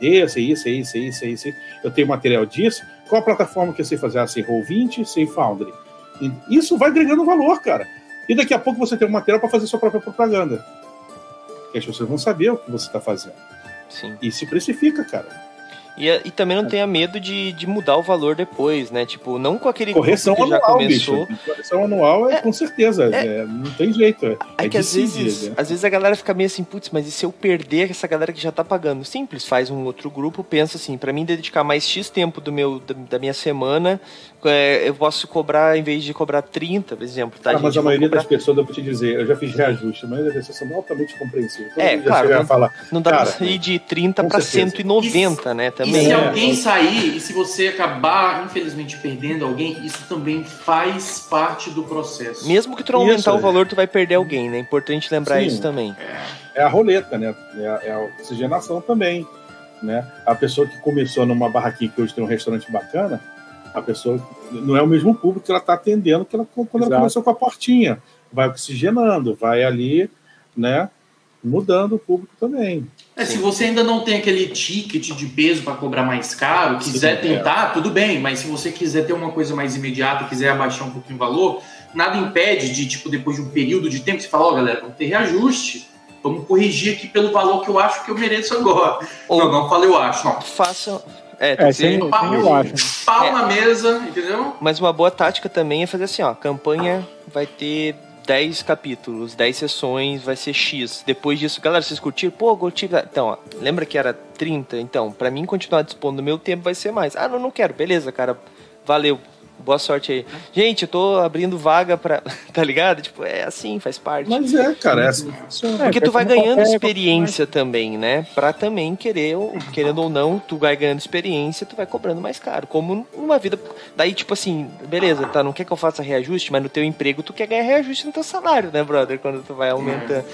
D&D, eu sei isso, sei isso, sei isso, sei isso. Eu tenho material disso. Qual a plataforma que eu sei fazer? Ah, sei Roll20, sei Foundry. Isso vai agregando valor, cara. E daqui a pouco você tem um material para fazer sua própria propaganda. Que as pessoas vão saber o que você está fazendo. Sim. E se precifica, cara. E, e também não tenha medo de, de mudar o valor depois, né? Tipo, não com aquele Correção grupo que já anual, começou. bicho. Correção anual é, É. com certeza. É. é, não tem jeito. É, É, é que às vezes, né? às vezes a galera fica meio assim, putz, mas e se eu perder essa galera que já tá pagando? Simples, faz um outro grupo, pensa assim, pra mim dedicar mais X tempo do meu, da, da minha semana, é, eu posso cobrar, em vez de cobrar 30, por exemplo, tá? Ah, mas a maioria cobrar- das pessoas, eu vou te dizer, eu já fiz reajuste, mas as pessoas são altamente compreensíveis. Todo É, já claro, não- falar, Não dá Cara, pra sair de 30 com pra certeza. 190, né? E Também. se É. alguém sair, e se você acabar, infelizmente, perdendo alguém, isso também faz parte do processo. Mesmo que tu não aumentar Isso, o é. valor, tu vai perder alguém, né? É importante lembrar Sim. isso também. é a roleta, né? É a, é a oxigenação também, né? A pessoa que começou numa barraquinha que hoje tem um restaurante bacana, a pessoa não é o mesmo público que ela está atendendo que ela, quando ela Exato. começou com a portinha. Vai oxigenando, vai ali, né? Mudando o público também. É, se você ainda não tem aquele ticket de peso para cobrar mais caro, quiser Sim, é. tentar, tudo bem, mas se você quiser ter uma coisa mais imediata, quiser abaixar um pouquinho o valor, nada impede de, tipo, depois de um período de tempo, você falar, ó, galera, vamos ter reajuste, vamos corrigir aqui pelo valor que eu acho que eu mereço agora. Ou Não, não falei eu acho, não. façam. É, tem É, que ser- sem, sem eu acho. né? Pau É. na mesa, entendeu? Mas uma boa tática também é fazer assim, ó, a campanha vai ter 10 capítulos, 10 sessões, vai ser X. Depois disso, galera, vocês curtiram? Pô, curti. Então, ó, lembra que era 30? Então, pra mim continuar dispondo do meu tempo vai ser mais. Ah, não, não quero. Beleza, cara. Valeu. Boa sorte aí. Gente, eu tô abrindo vaga pra. [LAUGHS] Tá ligado? Tipo, é assim, faz parte. Mas é, cara, é assim que funciona. Porque É, tu vai como ganhando experiência também, né? Pra também querer, querendo ou não, tu vai ganhando experiência, tu vai cobrando mais caro. Como numa vida. Daí, tipo assim, beleza, tá? Não quer que eu faça reajuste, mas no teu emprego tu quer ganhar reajuste no teu salário, né, brother? Quando tu vai aumentando.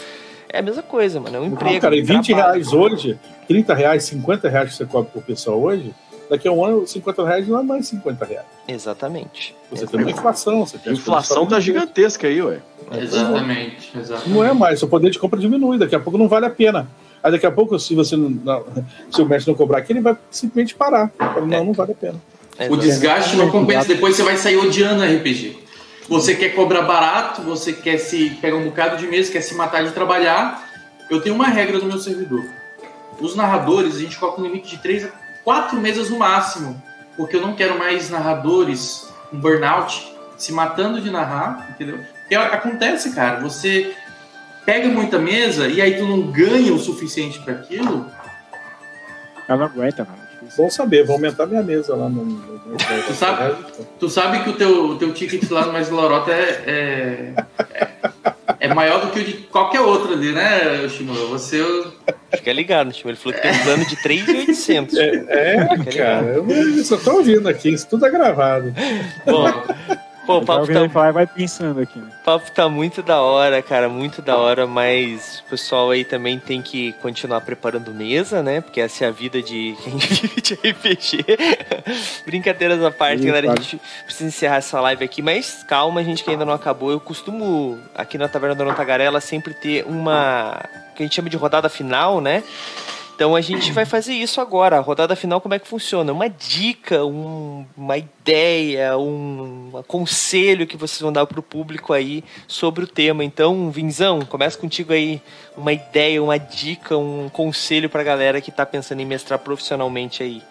É a mesma coisa, mano. É um emprego. Não, cara, e um 20 trabalho. reais hoje, 30 reais, 50 reais que você cobra por pessoa hoje, Daqui a um ano, 50 reais não é mais 50 reais. Exatamente. Você tem uma inflação. Você A tem inflação tá gigantesca aí, ué. Exatamente, exatamente. Não é mais, seu poder de compra diminui, daqui a pouco não vale a pena. Aí daqui a pouco, se você não, não- se o mestre não cobrar aqui, ele vai simplesmente parar. Não, não vale a pena. O desgaste não compensa, depois você vai sair odiando a RPG. Você quer cobrar barato, você quer se pegar um bocado de mesa, quer se matar de trabalhar. Eu tenho uma regra no meu servidor. Os narradores, a gente coloca um limite de 3 a 4 mesas no máximo. Porque eu não quero mais narradores com burnout se matando de narrar, entendeu? Porque acontece, cara, você pega muita mesa e aí tu não ganha o suficiente para aquilo. Ela não aguenta, cara. Bom saber, vou aumentar minha mesa lá no. no, no Tu sabe? Tu sabe que o teu, o teu ticket lá no Mais Lorota é, é, é maior do que o de qualquer outro ali, né, Shimura? Você. Fica ligado, tipo, ele falou que tem um plano de 3,800. É, ligado. cara, eu só tô ouvindo aqui, isso tudo é gravado. Bom, pô, o Tá papo tá, falar vai pensando aqui. né? o papo tá muito da hora, cara, muito da hora, mas o pessoal aí também tem que continuar preparando mesa, né? Porque essa é a vida de [LAUGHS] quem vive de RPG. [LAUGHS] Brincadeiras à parte, Sim, galera, a gente precisa encerrar essa live aqui, mas calma, gente, que ainda não acabou. Eu costumo, aqui na Taverna da Dona Tagarela, sempre ter uma que a gente chama de rodada final, né? Então a gente vai fazer isso agora. A rodada final, como é que funciona? Uma dica, um- uma ideia, um, um conselho que vocês vão dar pro público aí sobre o tema. Então, Vinzão, começa contigo aí uma ideia, uma dica, um conselho pra galera que tá pensando em mestrar profissionalmente aí.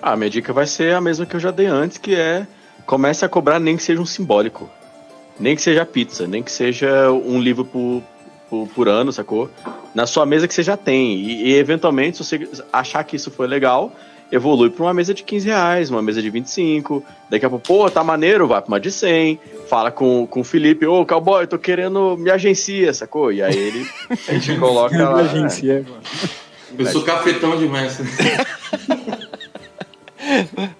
Ah, minha dica vai ser a mesma que eu já dei antes, que é comece a cobrar nem que seja um simbólico. Nem que seja pizza, nem que seja um livro por, por, por ano, sacou? Na sua mesa que você já tem. E, e, eventualmente, se você achar que isso foi legal, evolui para uma mesa de 15 reais, uma mesa de 25. Daqui a pouco, pô, tá maneiro, vai pra uma de 100. Fala com, com o Felipe, ô, cowboy, tô querendo me agencia, sacou? E aí ele, a gente coloca lá. Agência, mano. Eu sou cafetão demais. [LAUGHS]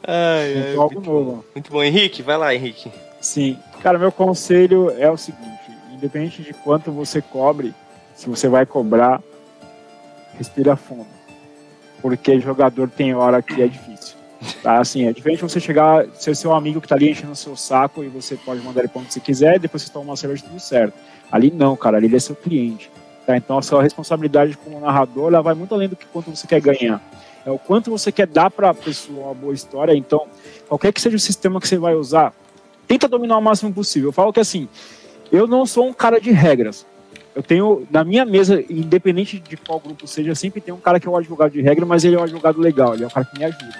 Ai, Inventou algo novo. Muito bom, Henrique, vai lá, Henrique. Sim. Cara, meu conselho é o seguinte: independente de quanto você cobre, se você vai cobrar, respira fundo. Porque jogador tem hora que é difícil. Tá? Assim, é diferente você chegar, ser seu amigo que tá ali enchendo o seu saco e você pode mandar ele pra onde você quiser, depois você toma uma cerveja tudo certo. Ali não, cara, ali ele é seu cliente. Tá? Então a sua responsabilidade como narrador ela vai muito além do que quanto você quer ganhar. É o quanto você quer dar para a pessoa uma boa história. Então, qualquer que seja o sistema que você vai usar, tenta dominar o máximo possível. Eu falo que assim, eu não sou um cara de regras. Eu tenho, na minha mesa, independente de qual grupo seja, sempre tem um cara que é um advogado de regra, mas ele é um advogado legal, ele é um cara que me ajuda.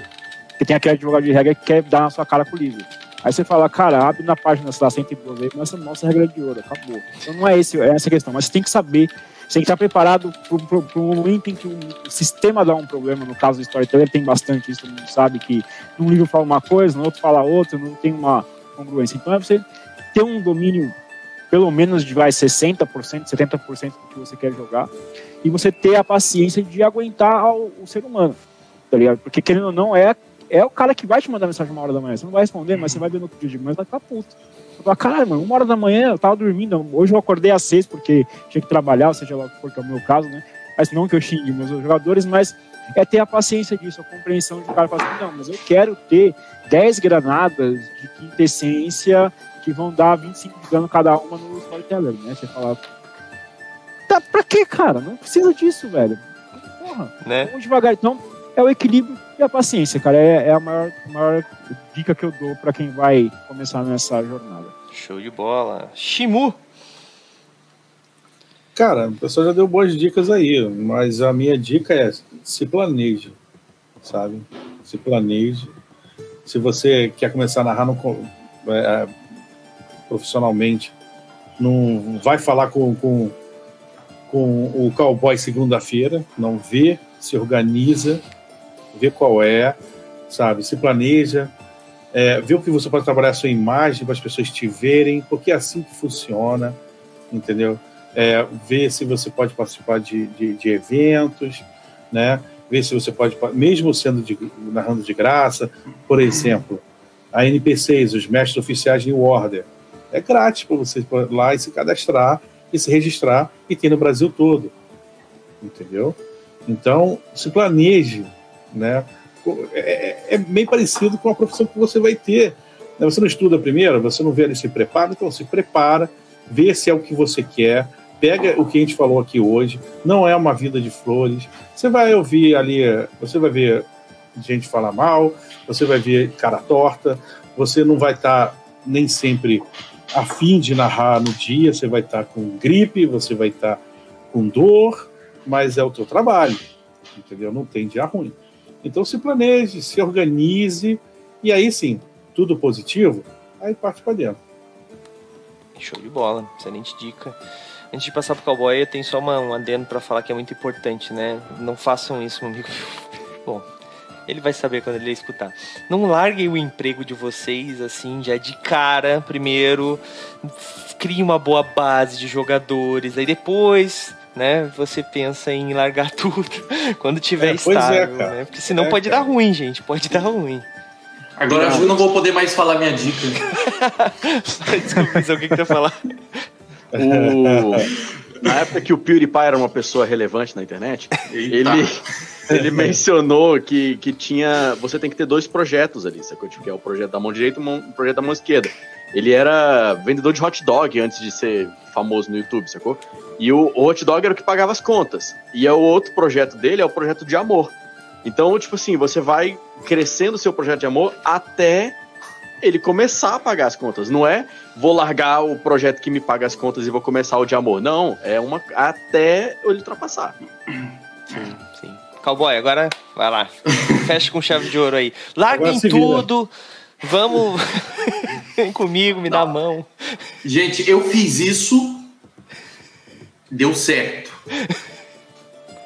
Porque tem aquele advogado de regra que quer dar na sua cara com o livro. Aí você fala, cara, abre na página, sei lá, 112 aí, começa a mostra a regra de ouro, acabou. Então não é, esse, é essa a questão, mas você tem que saber, você tem que estar preparado para o momento em que o sistema dá um problema, no caso do storyteller tem bastante isso, todo mundo sabe que num livro fala uma coisa, no outro fala outra, não tem uma congruência. Então é você ter um domínio pelo menos de vai 60%, 70% do que você quer jogar, e você ter a paciência de aguentar o, o ser humano, tá ligado? Porque querendo ou não, é, é o cara que vai te mandar mensagem uma hora da manhã. Você não vai responder, mas você vai ver no outro dia de manhã, vai ficar puto. Você fala, caralho, mano, uma hora da manhã eu tava dormindo, hoje eu acordei às seis porque tinha que trabalhar, ou seja lá o que for, que é o meu caso, né? Mas não que eu xingue meus jogadores, mas é ter a paciência disso, a compreensão de o cara falar assim, não, mas eu quero ter 10 granadas de quintessência que vão dar 25 de dano cada uma no storyteller, né? Você fala. Tá, pra quê, cara? Não precisa disso, velho. Porra, Né? vamos devagar. Então, é o equilíbrio e a paciência, cara. É, é a maior, maior dica que eu dou pra quem vai começar nessa jornada. Show de bola. Shimu. Cara, o pessoal já deu boas dicas aí, mas a minha dica é se planeje, sabe? Se planeje. Se você quer começar a narrar no, é, profissionalmente, não vai falar com, com, com o cowboy segunda-feira, não vê, se organiza, vê qual é, sabe? Se planeja, é, vê o que você pode trabalhar a sua imagem para as pessoas te verem, porque é assim que funciona, entendeu? É, ver se você pode participar de, de, de, eventos, né? Ver se você pode, mesmo sendo de, narrando de graça, por exemplo, a NPCs, os mestres oficiais de Order, é grátis para você ir lá e se cadastrar e se registrar e tem no Brasil todo, entendeu? Então, se planeje, né? é, é bem parecido com a profissão que você vai ter. Né? Você não estuda primeiro, você não vê ali se prepara, então se prepara, vê se é o que você quer, pega o que a gente falou aqui hoje, não é uma vida de flores. Você vai ouvir ali, você vai ver gente falar mal, você vai ver cara torta, você não vai estar tá nem sempre afim de narrar no dia, você vai estar tá com gripe, você vai estar tá com dor, mas é o teu trabalho, entendeu? Não tem dia ruim. Então se planeje, se organize, e aí sim, tudo positivo, aí parte para dentro. Show de bola, excelente dica. Antes de passar pro cowboy, eu tenho só uma, um adendo para falar que é muito importante, né? Não façam isso, meu amigo. [LAUGHS] Bom, ele vai saber quando ele escutar. Não larguem o emprego de vocês assim, já de cara, primeiro. Crie uma boa base de jogadores, aí depois né? Você pensa em largar [LAUGHS] tudo quando tiver é, estável, é, né? Porque senão é, pode cara. dar ruim, gente. Pode dar ruim. Agora eu não vou poder mais falar minha dica. [LAUGHS] Desculpa, [LAUGHS] o que, que tu ia falar? O... Na época que o PewDiePie era uma pessoa relevante na internet, ele, [LAUGHS] ele mencionou que, que tinha. Você tem que ter dois projetos ali, sacou? Tipo, que é o projeto da mão direita e o projeto da mão esquerda. Ele era vendedor de hot dog antes de ser famoso no YouTube, sacou? E o, o hot dog era o que pagava as contas. E é o outro projeto dele é o projeto de amor. Então, tipo assim, você vai crescendo o seu projeto de amor até ele começar a pagar as contas. Não é vou largar o projeto que me paga as contas e vou começar o de amor. Não, é uma até ele ultrapassar. Sim, sim. Cowboy, agora vai lá. [LAUGHS] Fecha com chave de ouro aí. Larguem tudo. Vamos. [LAUGHS] Vem comigo, me Não. dá a mão. Gente, eu fiz isso. Deu certo.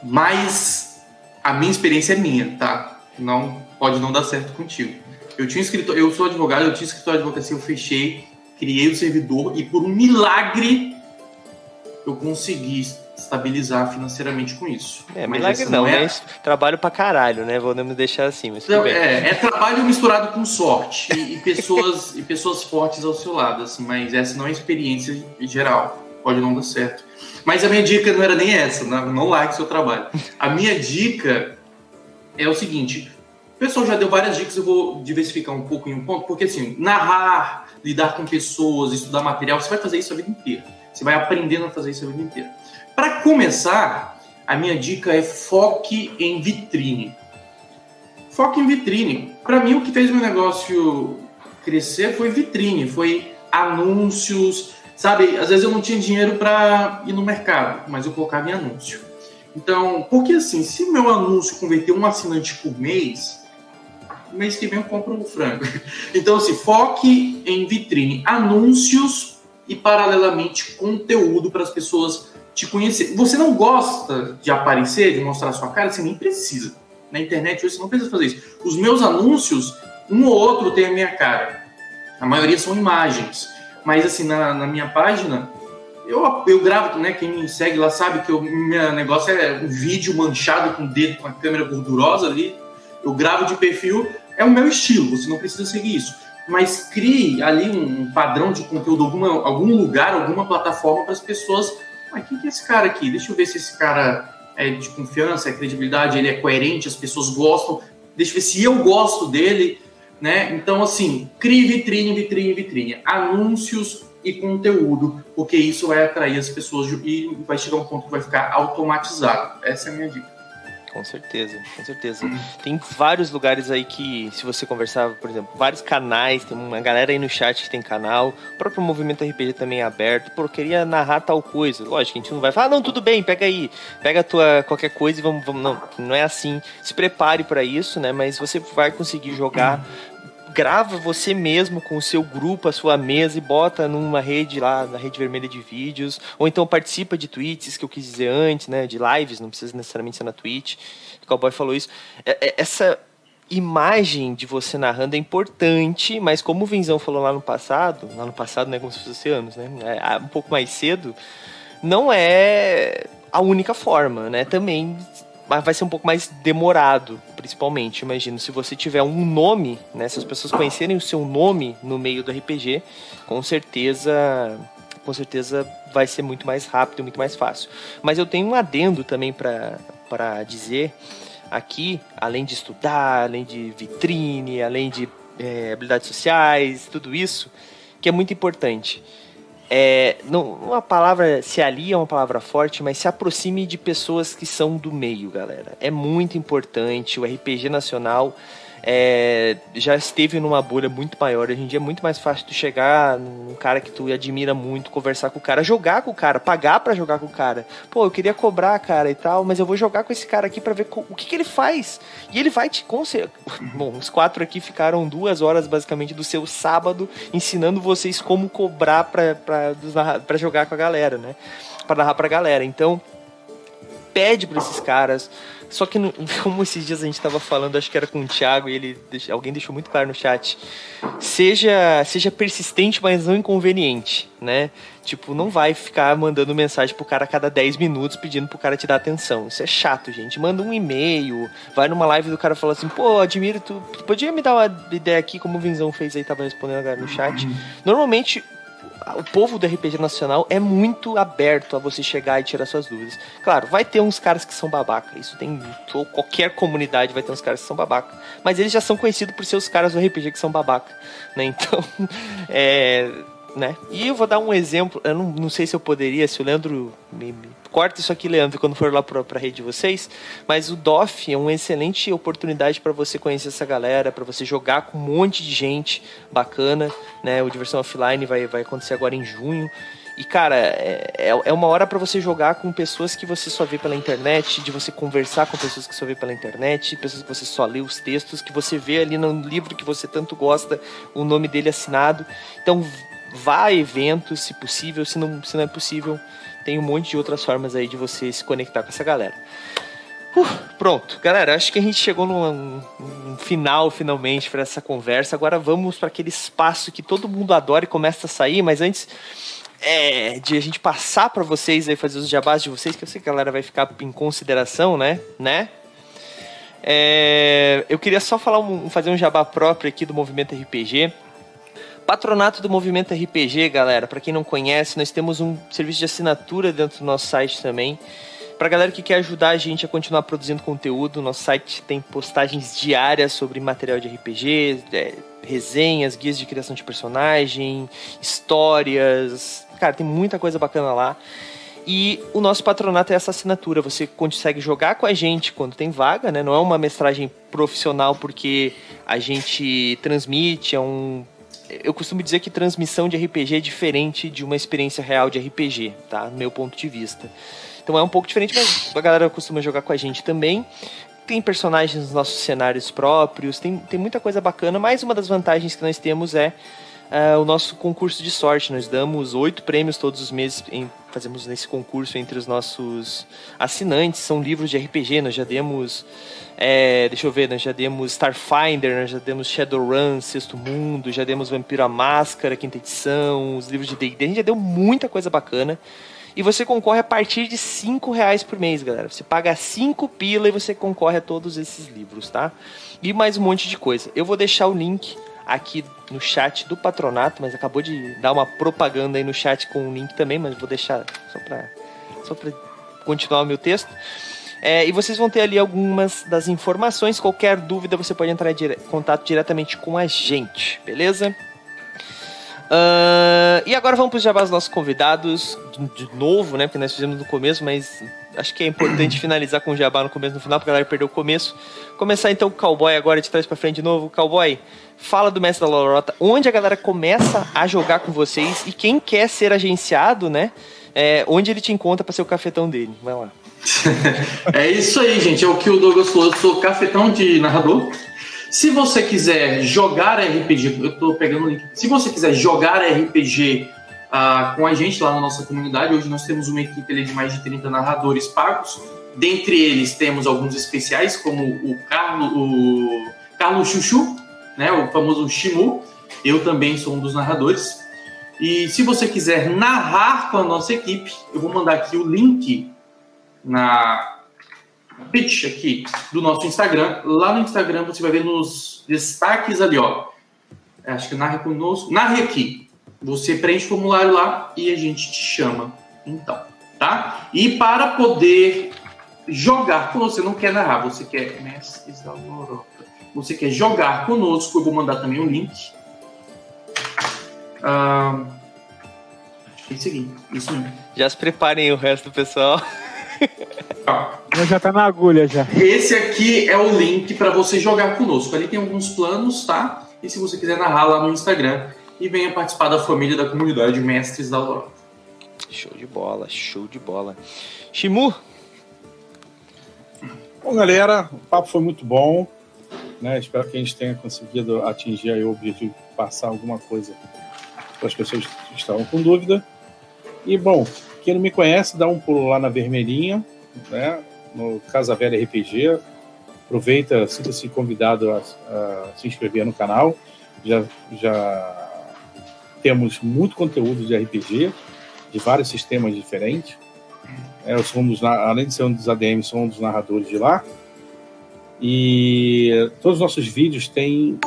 Mas a minha experiência é minha, tá? Não pode não dar certo contigo. Eu tinha escrito, eu sou advogado, eu tinha escritório de advocacia, eu fechei, criei o servidor e por um milagre eu consegui estabilizar financeiramente com isso. É, mas milagre não, não é... mas trabalho pra caralho, né? Vou me deixar assim, mas não, é, é, trabalho misturado com sorte e, e pessoas e pessoas fortes ao seu lado, assim, mas essa não é experiência geral. Pode não dar certo. Mas a minha dica não era nem essa, não, não like seu trabalho. A minha dica é o seguinte: pessoal já deu várias dicas, eu vou diversificar um pouco em um ponto, porque assim, narrar, lidar com pessoas, estudar material, você vai fazer isso a vida inteira. Você vai aprendendo a fazer isso a vida inteira. Para começar, a minha dica é foque em vitrine. Foque em vitrine. Para mim, o que fez meu negócio crescer foi vitrine, foi anúncios, sabe? Às vezes eu não tinha dinheiro para ir no mercado, mas eu colocava em anúncio. Então, porque assim, se meu anúncio converter um assinante por mês, mês que vem eu compro um frango. [LAUGHS] Então, assim, foque em vitrine, anúncios e, paralelamente, conteúdo para as pessoas te conhecer. Você não gosta de aparecer, de mostrar sua cara, você nem precisa. Na internet hoje você não precisa fazer isso. Os meus anúncios, um ou outro tem a minha cara. A maioria são imagens. Mas, assim, na, na minha página, eu, eu gravo, né? Quem me segue lá sabe que o meu negócio é um vídeo manchado com o dedo, com a câmera gordurosa ali. Eu gravo de perfil é o meu estilo, você não precisa seguir isso. Mas crie ali um padrão de conteúdo, alguma, algum lugar, alguma plataforma para as pessoas. Mas quem que é esse cara aqui? Deixa eu ver se esse cara é de confiança, é credibilidade, ele é coerente, as pessoas gostam. Deixa eu ver se eu gosto dele, né? Então, assim, crie vitrine, vitrine, vitrine. Anúncios e conteúdo, porque isso vai atrair as pessoas e vai chegar um ponto que vai ficar automatizado. Essa é a minha dica. Com certeza, com certeza. Tem vários lugares aí que, se você conversar, por exemplo, vários canais, tem uma galera aí no chat que tem canal, o próprio movimento RPG também é aberto. Pô, queria narrar tal coisa. Lógico, a gente não vai falar, ah, não, tudo bem, pega aí, pega a tua qualquer coisa e vamos, vamos. Não, não é assim. Se prepare para isso, né? Mas você vai conseguir jogar grava você mesmo com o seu grupo, a sua mesa e bota numa rede lá, na rede vermelha de vídeos, ou então participa de tweets, que eu quis dizer antes, né, de lives, não precisa necessariamente ser na Twitch. O Cowboy falou isso. É, é, essa imagem de você narrando é importante, mas como o Vinzão falou lá no passado, lá no passado, né, como se fosse anos, né, é, um pouco mais cedo, não é a única forma, né? Também mas vai ser um pouco mais demorado, principalmente. Imagino, se você tiver um nome, né? Se as pessoas conhecerem o seu nome no meio do RPG, com certeza, com certeza vai ser muito mais rápido, muito mais fácil. Mas eu tenho um adendo também para dizer aqui, além de estudar, além de vitrine, além de é, habilidades sociais, tudo isso, que é muito importante. É, não, uma palavra se alia é uma palavra forte, mas se aproxime de pessoas que são do meio, galera. É muito importante. O RPG nacional é, já esteve numa bolha muito maior. Hoje em dia é muito mais fácil tu chegar num cara que tu admira muito, conversar com o cara, jogar com o cara, pagar para jogar com o cara. Pô, eu queria cobrar, cara, e tal, mas eu vou jogar com esse cara aqui para ver o que, que ele faz. E ele vai te conselhar. [LAUGHS] Bom, os quatro aqui ficaram duas horas basicamente do seu sábado ensinando vocês como cobrar para jogar com a galera, né? Para narrar pra galera. Então, pede pra esses caras só que, [LAUGHS] como esses dias a gente estava falando, acho que era com o Thiago, e ele alguém deixou muito claro no chat. Seja, seja persistente, mas não inconveniente, né? Tipo, não vai ficar mandando mensagem pro cara a cada 10 minutos pedindo pro cara te dar atenção. Isso é chato, gente. Manda um e-mail, vai numa live do cara fala assim, pô, admiro, tu, tu podia me dar uma ideia aqui, como o Vinzão fez aí, tava respondendo agora no chat. Normalmente, o povo do RPG nacional é muito aberto a você chegar e tirar suas dúvidas. Claro, vai ter uns caras que são babaca. Isso tem. Qualquer comunidade vai ter uns caras que são babaca. Mas eles já são conhecidos por ser os caras do RPG que são babaca. Né? Então, [LAUGHS] é. Né? E eu vou dar um exemplo. Eu não, não sei se eu poderia, se o Leandro me, me corta isso aqui, Leandro, quando for lá para a rede de vocês. Mas o DOF é uma excelente oportunidade para você conhecer essa galera, para você jogar com um monte de gente bacana. Né? O Diversão Offline vai, vai acontecer agora em junho. E, cara, é, é, é uma hora para você jogar com pessoas que você só vê pela internet, de você conversar com pessoas que só vê pela internet, pessoas que você só lê os textos, que você vê ali no livro que você tanto gosta, o nome dele assinado. Então, vá a eventos, se possível, se não, se não é possível, tem um monte de outras formas aí de você se conectar com essa galera. Uh, pronto, galera, acho que a gente chegou num, num final finalmente para essa conversa. Agora vamos para aquele espaço que todo mundo adora e começa a sair, mas antes é, de a gente passar para vocês aí fazer os jabás de vocês, que eu sei que a galera vai ficar em consideração, né? Né? É, eu queria só falar um, fazer um jabá próprio aqui do movimento RPG. Patronato do Movimento RPG, galera. Para quem não conhece, nós temos um serviço de assinatura dentro do nosso site também. Para galera que quer ajudar a gente a continuar produzindo conteúdo, nosso site tem postagens diárias sobre material de RPG, é, resenhas, guias de criação de personagem, histórias. Cara, tem muita coisa bacana lá. E o nosso patronato é essa assinatura. Você consegue jogar com a gente quando tem vaga, né? Não é uma mestragem profissional porque a gente transmite, é um eu costumo dizer que transmissão de RPG é diferente de uma experiência real de RPG, tá? No meu ponto de vista. Então é um pouco diferente, mas a galera costuma jogar com a gente também. Tem personagens nos nossos cenários próprios, tem, tem muita coisa bacana, mas uma das vantagens que nós temos é uh, o nosso concurso de sorte. Nós damos oito prêmios todos os meses, em, fazemos nesse concurso entre os nossos assinantes. São livros de RPG, nós já demos. É, deixa eu ver, nós já demos Starfinder, nós já demos Shadowrun, Sexto Mundo, já demos Vampiro a Máscara, quinta edição, os livros de D&D, a gente já deu muita coisa bacana. E você concorre a partir de 5 reais por mês, galera. Você paga 5 pila e você concorre a todos esses livros, tá? E mais um monte de coisa. Eu vou deixar o link aqui no chat do patronato, mas acabou de dar uma propaganda aí no chat com o link também, mas vou deixar só para só para continuar o meu texto. É, e vocês vão ter ali algumas das informações. Qualquer dúvida você pode entrar em dire contato diretamente com a gente, beleza? Uh, e agora vamos para os nossos convidados, de, de, novo, né? Porque nós fizemos no começo, mas acho que é importante [CLEARS THROAT] finalizar com o jabá no começo no final, porque a galera perdeu o começo. Começar então com o Cowboy agora, de trás para frente de novo. Cowboy, fala do Mestre da Lorota, onde a galera começa a jogar com vocês e quem quer ser agenciado, né? É, onde ele te encontra para ser o cafetão dele. Vai lá. [LAUGHS] é isso aí, gente. É o que o Douglas falou. Eu sou cafetão de narrador. Se você quiser jogar RPG, eu estou pegando o link. Se você quiser jogar RPG uh, ah, com a gente lá na nossa comunidade, hoje nós temos uma equipe de mais de 30 narradores pagos. Dentre eles temos alguns especiais, como o Carlos, o Carlos Chuchu, né, o famoso Shimu. Eu também sou um dos narradores. E se você quiser narrar com a nossa equipe, eu vou mandar aqui o link na pitch aqui do nosso Instagram. Lá no Instagram você vai ver nos destaques ali, ó. Acho que narre conosco. Narre aqui. Você preenche o formulário lá e a gente te chama. Então, tá? E para poder jogar conosco. Você não quer narrar, você quer mestres da lorota. Você quer jogar conosco, eu vou mandar também um link. Ah, é isso mesmo. Já se preparem o resto do pessoal. Já tá na agulha já. Esse aqui é o link para você jogar conosco. Ali tem alguns planos, tá? E se você quiser narrar lá no Instagram e venha participar da família da comunidade Mestres da Lorota. Show de bola, show de bola. Shimu, Bom, galera, o papo foi muito bom. Né? Espero que a gente tenha conseguido atingir aí o objetivo de passar alguma coisa para as pessoas que estavam com dúvida. E, bom, quem não me conhece, dá um pulo lá na Vermelhinha, né? no Casa Velha RPG. Aproveita, sinta-se convidado a, a se inscrever no canal. Já, já temos muito conteúdo de RPG, de vários sistemas diferentes. É, eu sou um dos, além de ser um dos ADMs, sou um dos narradores de lá. E todos os nossos vídeos têm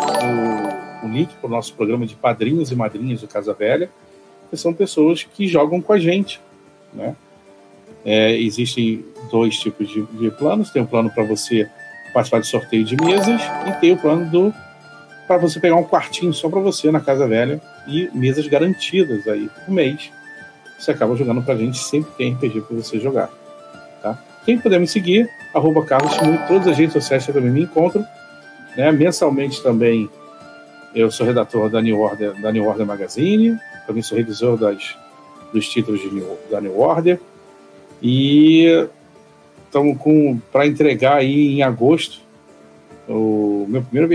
o, o link para o nosso programa de padrinhos e madrinhas do Casa Velha, que são pessoas que jogam com a gente. Né? É, existem dois tipos de, de planos: tem um plano para você participar de sorteio de mesas, e tem o plano do para você pegar um quartinho só para você na Casa Velha e mesas garantidas aí por mês você acaba jogando pra gente, sempre tem RPG pra você jogar. Tá? Quem puder me seguir, arroba Carlos todas as redes sociais também me encontram. Né? Mensalmente também eu sou redator da New Order, da New Order Magazine, também sou revisor das, dos títulos de New- da New Order. E estamos com para entregar aí em agosto o meu primeiro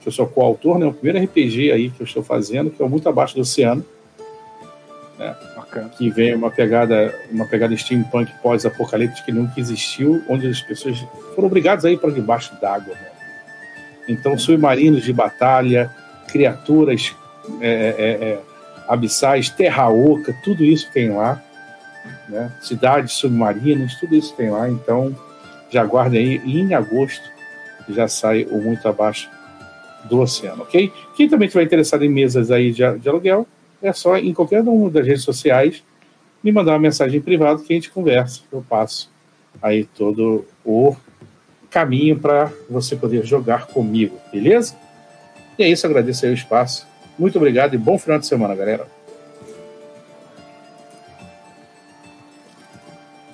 que eu sou coautor, né, o primeiro RPG aí que eu estou fazendo, que é o Muito Abaixo do Oceano Bacana. que vem uma pegada, uma pegada steampunk pós-apocalíptica que nunca existiu, onde as pessoas foram obrigadas a ir para debaixo d'água. né? Então, submarinos de batalha, criaturas é, é, é, abissais, terra oca, tudo isso tem lá. Né? Cidades submarinas, tudo isso tem lá. Então, já aguardem aí, em agosto já sai o Muito Abaixo do Oceano, ok? Quem também estiver interessado em mesas aí de, de aluguel, é só em qualquer uma das redes sociais me mandar uma mensagem privada que a gente conversa. Eu passo aí todo o caminho para você poder jogar comigo, beleza? E é isso, agradeço aí o espaço. Muito obrigado e bom final de semana, galera.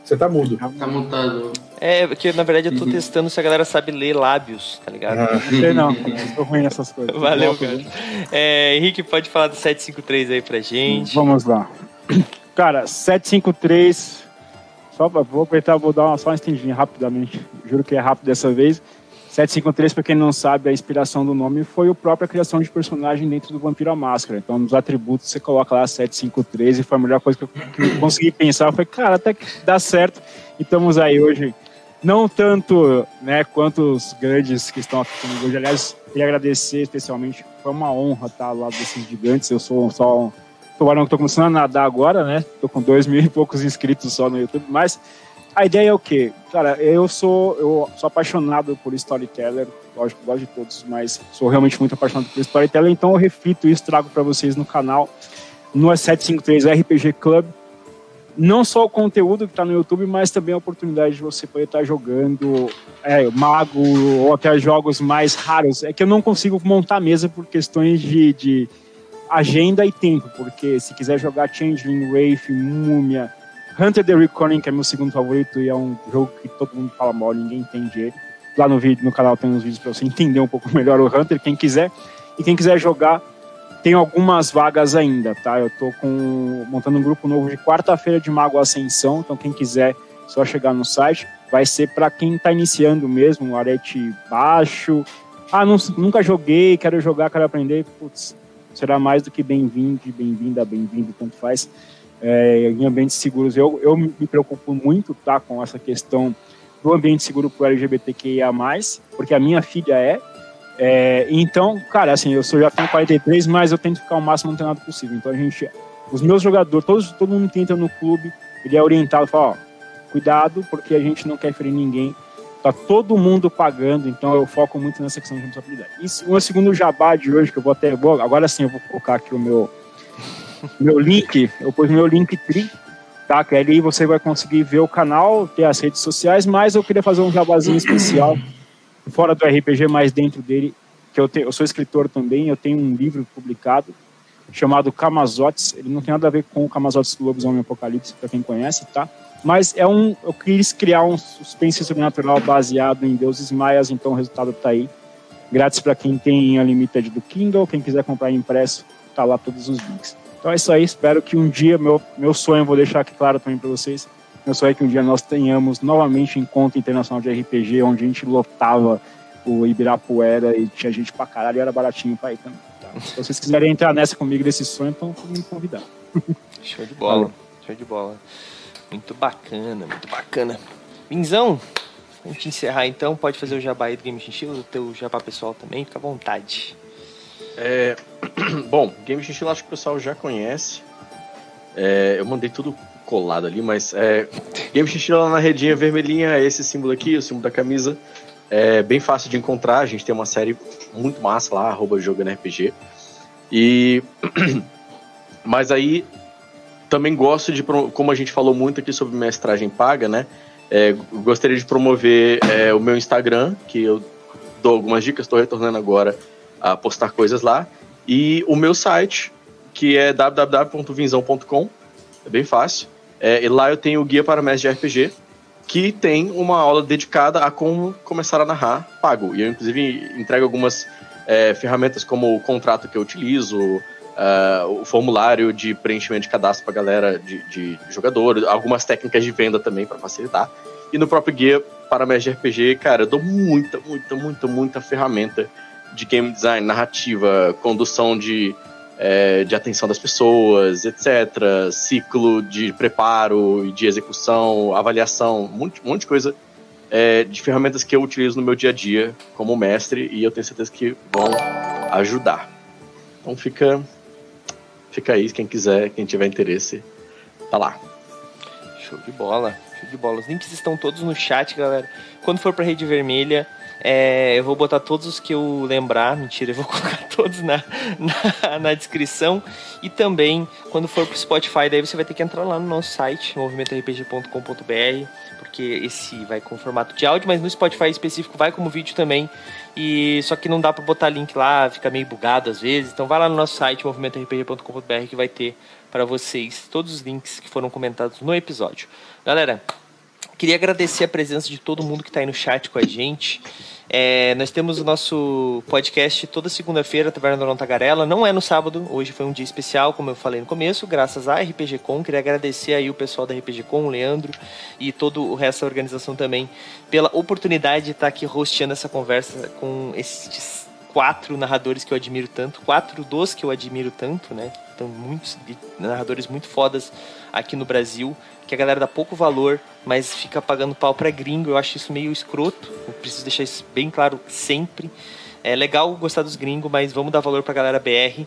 Você tá mudo. Tá mutado. É, porque na verdade eu tô Uhum. testando se a galera sabe ler lábios, tá ligado? Ah, Não [LAUGHS] sei não, cara. [LAUGHS] Eu sou ruim nessas coisas. Valeu, Volto, cara. É, Henrique, pode falar do 753 aí pra gente. Vamos lá. Cara, 753. Só pra- vou apertar, vou dar uma, só uma estendinha rapidamente. Juro que é rápido dessa vez. 753, pra quem não sabe, a inspiração do nome foi a própria criação de personagem dentro do Vampiro à Máscara. Então, nos atributos, você coloca lá 753 e foi a melhor coisa que eu, que eu consegui pensar. Foi, cara, até que dá certo. E estamos aí hoje. Não tanto né, quanto os grandes que estão aqui comigo hoje. Aliás, queria agradecer especialmente. Foi uma honra estar ao lado desses gigantes. Eu sou só um tubarão que tô começando a nadar agora, né? Tô com dois mil e poucos inscritos só no YouTube, mas a ideia é o quê? Cara, eu sou, eu sou apaixonado por storyteller, lógico, gosto de todos, mas sou realmente muito apaixonado por storyteller, então eu reflito isso, trago para vocês no canal, no 753 RPG Club. Não só o conteúdo que está no YouTube, mas também a oportunidade de você poder estar jogando é, mago ou até jogos mais raros. É que eu não consigo montar mesa por questões de, de agenda e tempo, porque se quiser jogar Changeling, Wraith, Múmia, Hunter the Reckoning, que é meu segundo favorito e é um jogo que todo mundo fala mal, ninguém entende ele. Lá no vídeo, no canal tem uns vídeos para você entender um pouco [LAUGHS] melhor o Hunter, quem quiser. E quem quiser jogar, tem algumas vagas ainda, tá? Eu tô com montando um grupo novo de quarta-feira de Mago Ascensão, então quem quiser, só chegar no site. Vai ser para quem tá iniciando mesmo, um arete baixo. Ah, não, nunca joguei, quero jogar, quero aprender. Putz, será mais do que bem-vindo, bem-vinda, bem-vindo, tanto faz. É, em ambientes seguros, eu, eu me preocupo muito tá, com essa questão do ambiente seguro para o LGBTQIA+, porque a minha filha é, é, então, cara, assim, eu sou, já tenho 43, mas eu tento ficar o máximo antenado possível. Então a gente, os meus jogadores, todos, todo mundo que entra no clube, ele é orientado, fala, ó, cuidado, porque a gente não quer ferir ninguém. Tá todo mundo pagando, então eu foco muito nessa questão de responsabilidade. E o segundo jabá de hoje, que eu vou até, agora sim eu vou colocar aqui o meu, meu link, eu pus meu link tri, Tá, que ali você vai conseguir ver o canal, ter as redes sociais, mas eu queria fazer um jabazinho especial, fora do RPG, mas dentro dele, que eu, te, eu sou escritor também, eu tenho um livro publicado chamado Camazotes, ele não tem nada a ver com o Camazotes do Lobisomem Apocalipse, para quem conhece, tá? Mas é um, eu quis criar um suspense sobrenatural baseado em deuses maias, então o resultado tá aí. Grátis para quem tem a Limited do Kindle, quem quiser comprar impresso, tá lá todos os links. Então é isso aí, espero que um dia, meu, meu sonho, vou deixar aqui claro também para vocês, meu sonho é que um dia nós tenhamos novamente encontro internacional de RPG, onde a gente lotava o Ibirapuera e tinha gente pra caralho e era baratinho pra ir também. Tá? Se vocês quiserem entrar nessa comigo desse sonho, então me convidar. [LAUGHS] Show de bola, Valeu. show de bola. Muito bacana, muito bacana. Vinzão, vamos encerrar então, pode fazer o jabá aí do Game Chinchilla, o teu jabá pessoal também, fica à vontade. É, [CLEARS THROAT] bom, Game Chinchilla acho que o pessoal já conhece. É, eu mandei tudo colado ali, mas é, Game Chinchilla lá na redinha vermelhinha é esse símbolo aqui, o símbolo da camisa. É bem fácil de encontrar, a gente tem uma série muito massa lá, arroba jogando RPG. E. [CLEARS THROAT] Mas aí também gosto de, como a gente falou muito aqui sobre mestragem paga, né? É, gostaria de promover é, o meu Instagram, que eu dou algumas dicas, estou retornando agora a postar coisas lá. E o meu site, que é www.vinzão.com, é bem fácil. É, e lá eu tenho o guia para mestre de RPG, que tem uma aula dedicada a como começar a narrar pago. E eu, inclusive, entrego algumas é, ferramentas como o contrato que eu utilizo, uh, o formulário de preenchimento de cadastro para galera de, de jogadores, algumas técnicas de venda também para facilitar. E no próprio guia para mestre de RPG, cara, eu dou muita, muita, muita, muita ferramenta de game design, narrativa, condução de, é, de atenção das pessoas, etc. Ciclo de preparo e de execução, avaliação, um monte, um monte de coisa é, de ferramentas que eu utilizo no meu dia a dia como mestre e eu tenho certeza que vão ajudar. Então fica, fica aí, quem quiser, quem tiver interesse, tá lá. Show de bola, show de bola. Os links estão todos no chat, galera. Quando for pra rede vermelha, é, eu vou botar todos os que eu lembrar, mentira, eu vou [LAUGHS] colocar todos na, na, na, descrição. E também, quando for pro Spotify, daí você vai ter que entrar lá no nosso site, movimentorpg.com.br, porque esse vai com formato de áudio, mas no Spotify específico vai como vídeo também. E só que não dá para botar link lá, fica meio bugado às vezes. Então vai lá no nosso site, movimentorpg.com.br, que vai ter para vocês todos os links que foram comentados no episódio. Galera, Queria agradecer a presença de todo mundo que está aí no chat com a gente. É, nós temos o nosso podcast toda segunda-feira, Taverna da Tagarela. Não é no sábado, hoje foi um dia especial, como eu falei no começo, graças à RPG Com. Queria agradecer aí o pessoal da RPG Com, o Leandro e todo o resto da organização também, pela oportunidade de estar aqui hosteando essa conversa com esses quatro narradores que eu admiro tanto, quatro dos que eu admiro tanto, né? Então, muitos narradores muito fodas aqui no Brasil que a galera dá pouco valor, mas fica pagando pau pra gringo. Eu acho isso meio escroto. Eu preciso deixar isso bem claro sempre. É legal gostar dos gringos, mas vamos dar valor pra galera BR.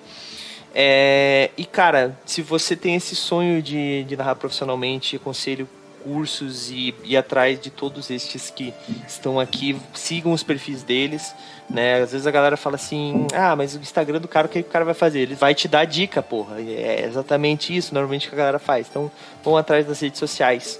É, e cara, se você tem esse sonho de, de narrar profissionalmente, aconselho cursos e ir atrás de todos estes que estão aqui. Sigam os perfis deles, né? Às vezes a galera fala assim: ah, mas o Instagram do cara, o que o cara vai fazer? Ele vai te dar dica, porra. É exatamente isso, normalmente, que a galera faz. Então, vão atrás das redes sociais.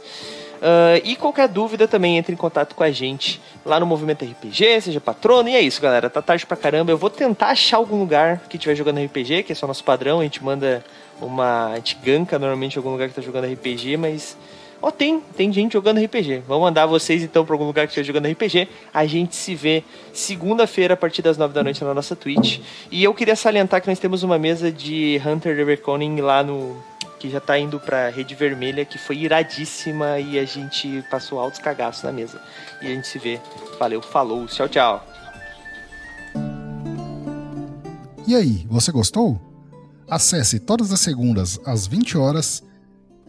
Uh, e qualquer dúvida também entre em contato com a gente lá no Movimento RPG, seja patrono. E é isso, galera. Tá tarde pra caramba. Eu vou tentar achar algum lugar que estiver jogando RPG, que é só nosso padrão. A gente manda uma. A gente ganka normalmente em algum lugar que tá jogando RPG, mas oh, tem, tem gente jogando RPG. Vamos mandar vocês então para algum lugar que esteja jogando RPG. A gente se vê segunda-feira a partir das nove da noite na nossa Twitch. E eu queria salientar que nós temos uma mesa de Hunter the Reckoning lá no que já tá indo pra Rede Vermelha, que foi iradíssima e a gente passou altos cagaços na mesa. E a gente se vê. Valeu, falou, tchau, tchau. E aí, você gostou? Acesse todas as segundas às 20 horas